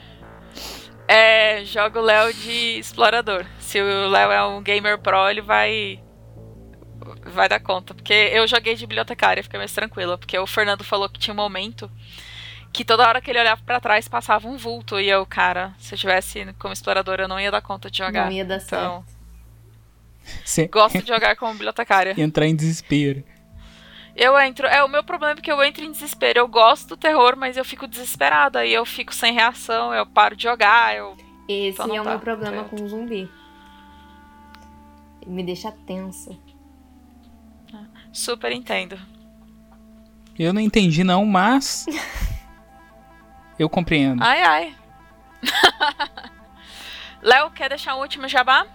É, joga o Léo de explorador. Se o Léo é um gamer pro, ele vai. Vai dar conta. Porque eu joguei de bibliotecária, fiquei mais tranquila. Porque o Fernando falou que tinha um momento que toda hora que ele olhava pra trás passava um vulto. E eu, cara, se eu tivesse como explorador, eu não ia dar conta de jogar. Não ia dar Então, Você gosto de jogar como bibliotecária. entrar em desespero. Eu entro. É, o meu problema é que eu entro em desespero. Eu gosto do terror, mas eu fico desesperada. Aí eu fico sem reação, eu paro de jogar, eu. Esse Então é o dá. meu problema com o zumbi. Me deixa tensa. Super entendo. Eu não entendi não, mas eu compreendo. Ai, ai. Léo, quer deixar um último jabá?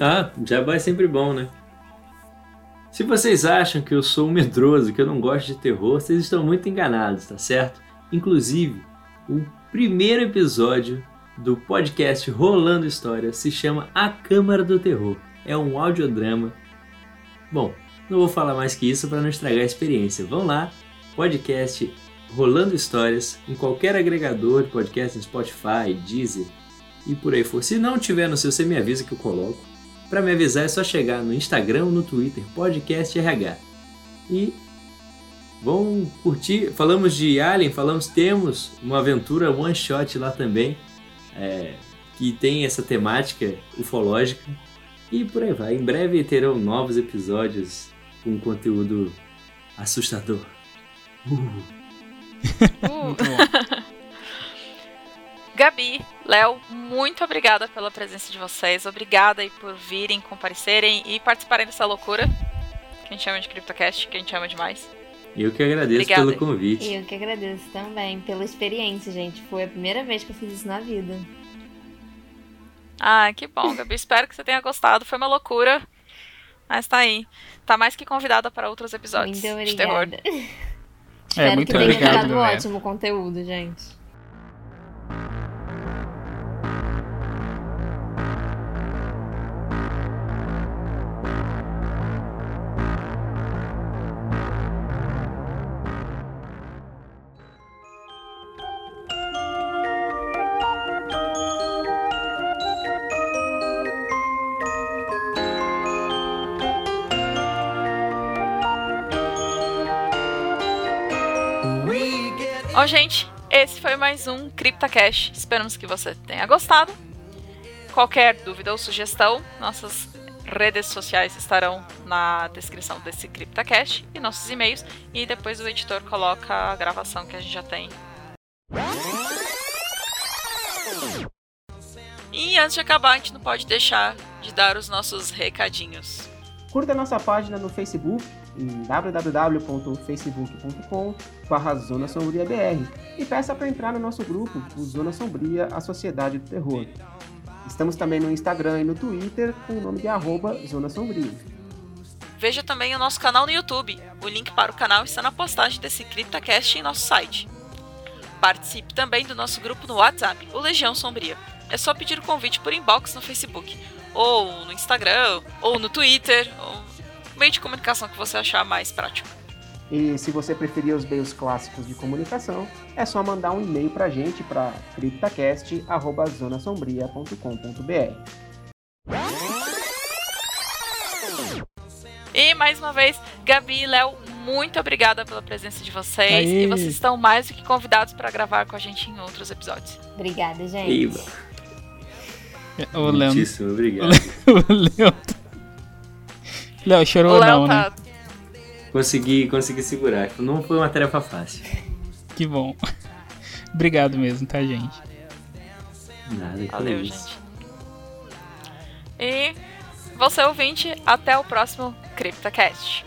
Ah, jabá é sempre bom, né? Se vocês acham que eu sou um medroso, que eu não gosto de terror, vocês estão muito enganados, tá certo? Inclusive, o primeiro episódio do podcast Rolando História se chama A Câmara do Terror. É um audiodrama. Bom, não vou falar mais que isso para não estragar a experiência. Vão lá, podcast Rolando Histórias, em qualquer agregador de podcast, Spotify, Deezer e por aí for. Se não tiver no seu, você me avisa que eu coloco. Para me avisar é só chegar no Instagram ou no Twitter, podcast RH. E vão curtir. Falamos de Alien, falamos, temos uma aventura one shot lá também, é, que tem essa temática ufológica. E por aí vai. Em breve terão novos episódios com conteúdo assustador. Uh. Gabi, Léo, muito obrigada pela presença de vocês. Obrigada aí por virem, comparecerem e participarem dessa loucura que a gente chama de CryptoCast, que a gente chama demais. Eu que agradeço Obrigada. pelo convite. E eu que agradeço também pela experiência, gente. Foi a primeira vez que eu fiz isso na vida. Ah, que bom, Gabi. Espero que você tenha gostado. Foi uma loucura. Mas tá aí. Tá mais que convidada para outros episódios Muito de terror. obrigada. Espero É, muito que tenha obrigado, ficado galera. ótimo o conteúdo, gente. Ó, gente, esse foi mais um CryptoCast. Esperamos que você tenha gostado. Qualquer dúvida ou sugestão, nossas redes sociais estarão na descrição desse CryptoCast e nossos e-mails. E depois o editor coloca a gravação que a gente já tem. E antes de acabar, a gente não pode deixar de dar os nossos recadinhos. Curta nossa página no Facebook em www.facebook.com Zona Sombria BR e peça para entrar no nosso grupo, o Zona Sombria, a Sociedade do Terror. Estamos também no Instagram e no Twitter com o nome de arroba Zona Sombria. Veja também o nosso canal no YouTube. O link para o canal está na postagem desse CryptoCast em nosso site. Participe também do nosso grupo no WhatsApp, o Legião Sombria. É só pedir o convite por inbox no Facebook, ou no Instagram, ou no Twitter, ou meio de comunicação que você achar mais prático. E se você preferir os meios clássicos de comunicação, é só mandar um e-mail para a gente para criptacast.zonasombria.com.br. E mais uma vez, Gabi e Léo, muito obrigada pela presença de vocês. Aê. E vocês estão mais do que convidados para gravar com a gente em outros episódios. Obrigada, gente. Iva. O Léo. Muitíssimo obrigado. O Léo. Léo, chorou o Léo não, tá. né? Consegui, consegui segurar. Não foi uma tarefa fácil. Que bom. Obrigado mesmo, tá, gente? Nada que Valeu, gente. E você ouvinte, até o próximo CryptoCast.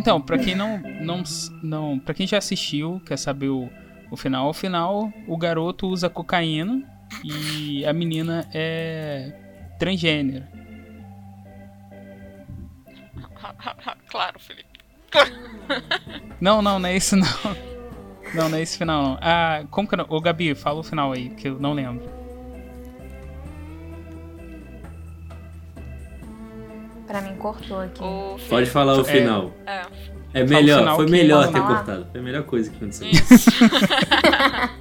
Então, pra quem não, não, não, para quem já assistiu, quer saber o, o final, o final, o garoto usa cocaína e a menina é transgênero. claro, Felipe. Não, não, não é isso não. Não, não é esse final não. Ah, como que não... Ô Gabi, fala o final aí, que eu não lembro. Pra mim cortou aqui. O Pode falar o É. final. É. É o melhor, foi melhor ter cortado. Foi a melhor coisa que aconteceu. Isso.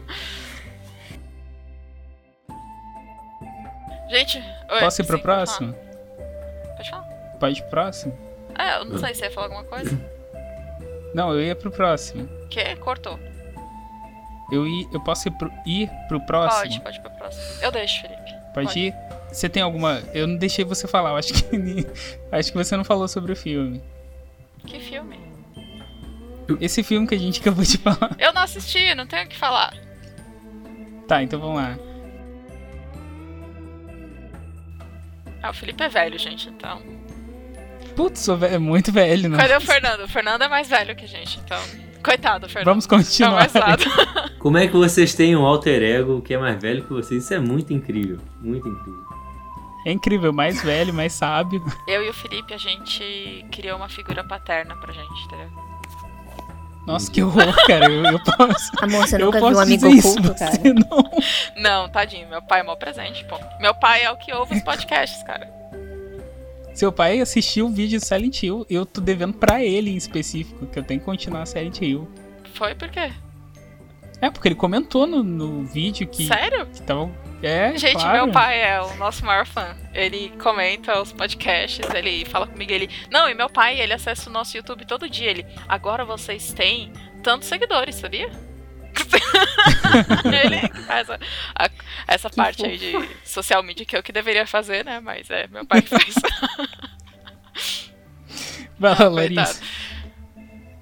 Gente, oi, Posso ir pro pode próximo? falar. Pode falar. Pode ir pro próximo? É, eu não sei se você ia falar alguma coisa. Não, eu ia pro próximo. Que? Cortou. Eu, ia, eu posso ir pro, ir pro próximo? Pode, pode ir pro próximo. Eu deixo, Felipe. Pode ir? Você tem alguma. Eu não deixei você falar, eu acho que. acho que você não falou sobre o filme. Que filme? Esse filme que a gente acabou de falar. Eu não assisti, não tenho o que falar. Tá, então vamos lá. Ah, o Felipe é velho, gente, então. Putz, é muito velho, não. Cadê o Fernando? O Fernando é mais velho que a gente, então. Coitado, Fernando. Vamos continuar. É o mais. Como é que vocês têm um alter ego que é mais velho que vocês? Isso é muito incrível. Muito incrível. É incrível, mais velho, mais sábio. Eu e o Felipe, a gente criou uma figura paterna pra gente, entendeu? Nossa, que horror, cara. Eu, eu posso. Amor, você eu nunca viu posso um amigo oculto, você cara? Não. Não, tadinho, meu pai é mó presente, pô. Meu pai é o que ouve os podcasts, cara. Seu pai assistiu o vídeo de Silent Hill. Eu tô devendo pra ele em específico, que eu tenho que continuar Silent Hill. Foi por quê? É, porque ele comentou no, no vídeo que. Sério? Que tava. É, Gente, claro. meu pai é o nosso maior fã. Ele comenta os podcasts, ele fala comigo, ele. Não, e meu pai, ele acessa o nosso YouTube todo dia. Ele. Agora vocês têm tantos seguidores, sabia? ele faz a- a- essa parte aí de social media que eu que deveria fazer, né? Mas é meu pai que faz. Vai lá. Larissa.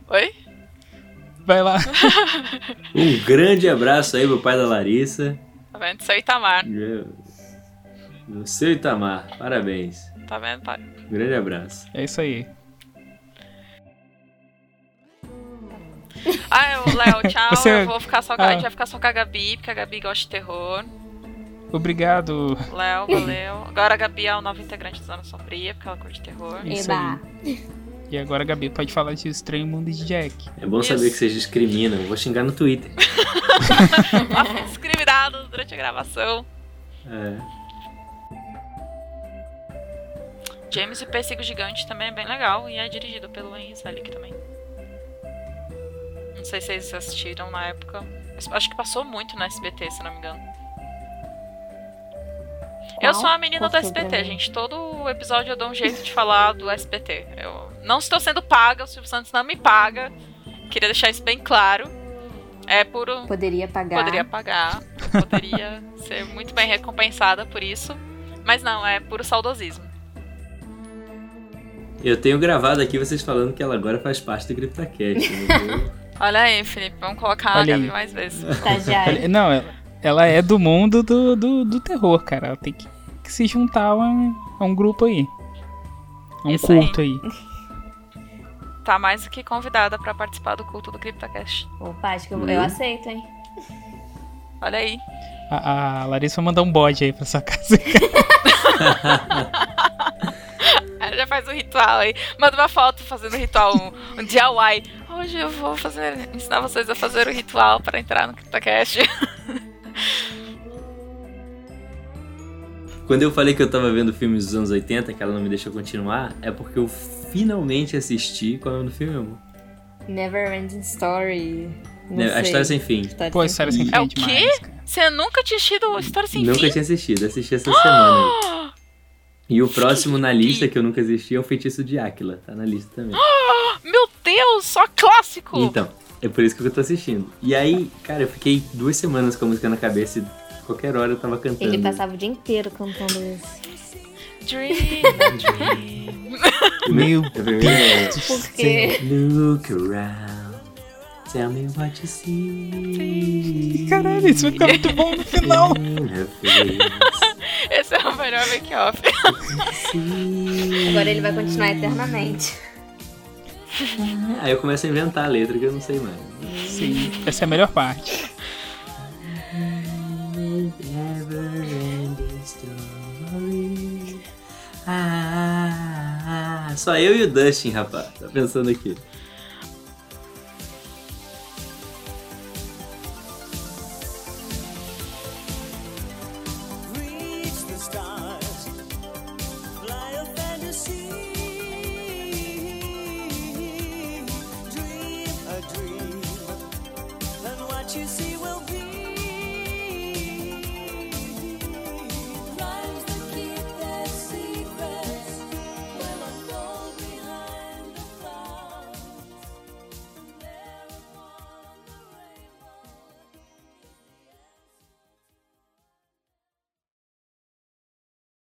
Oi? Vai lá. Um grande abraço aí pro pai da Larissa. Tá vendo? Seu Itamar. No seu Itamar. Parabéns. Tá vendo, pai? Um grande abraço. É isso aí. Ah, eu, Léo, tchau. Você- Eu vou ficar só com, a Ah. gente vai ficar só com a Gabi, porque a Gabi gosta de terror. Obrigado. Léo, valeu. Agora a Gabi é o novo integrante da Zona Sombria, porque ela curte terror. Isso aí. E agora a Gabi pode falar de Estranho Mundo de Jack. É bom saber que vocês discriminam. Vou xingar no Twitter. Nossa, discriminados durante a gravação. É. James e o Pêssego Gigante também é bem legal e é dirigido pelo Henry Selick também. Não sei se vocês assistiram na época. mas Acho que passou muito no SBT, se não me engano. Eu sou a menina do pra SBT, gente. Todo episódio eu dou um jeito de falar do SBT. Eu não estou sendo paga, o Silvio Santos não me paga. Queria deixar isso bem claro. É puro. Poderia pagar. Poderia pagar. Poderia ser muito bem recompensada por isso. Mas não, é puro saudosismo. Eu tenho gravado aqui vocês falando que ela agora faz parte do CryptoCast. né? Olha aí, Felipe, vamos colocar a Olha Gabi aí. mais vezes. Olha, Não, ela, ela é do mundo do, do, do terror, cara. Ela tem que, que se juntar a um, a um grupo aí. A um Isso aí. culto aí. Tá mais do que convidada pra participar do culto do CryptoCast. Opa, acho que eu, Hum. eu aceito, hein? Olha aí. A, a Larissa vai mandar um bode aí pra sua casa. Ela já faz um ritual aí. Manda uma foto fazendo um ritual, um, um DIY. Hoje eu vou fazer, ensinar vocês a fazer o ritual para entrar no CryptoCast. Quando eu falei que eu tava vendo filmes dos anos 80, que ela não me deixou continuar, é porque eu finalmente assisti qual é o nome do filme, amor? Never Ending Story. Não Né, A sei. História Sem Fim. História Pô, História Sem Fim É o quê? Você nunca tinha assistido História Sem Nunca Fim? tinha assistido, assisti essa semana. E o próximo na lista que eu nunca assisti é o Feitiço de Áquila, tá na lista também. Meu Deus, só clássico! Então, é por isso que eu tô assistindo. E aí, cara, eu fiquei duas semanas com a música na cabeça e qualquer hora eu tava cantando. Ele passava o dia inteiro cantando isso. Dream, dream. Meu é, Por quê? Look around, tell me what you see. Caralho, isso vai ficar muito bom no final. Esse é o melhor make-off. Agora ele vai continuar eternamente. Aí eu começo a inventar a letra que eu não sei mais. Sim, essa é a melhor parte. Só eu e o Dustin, rapaz. Tá pensando aqui.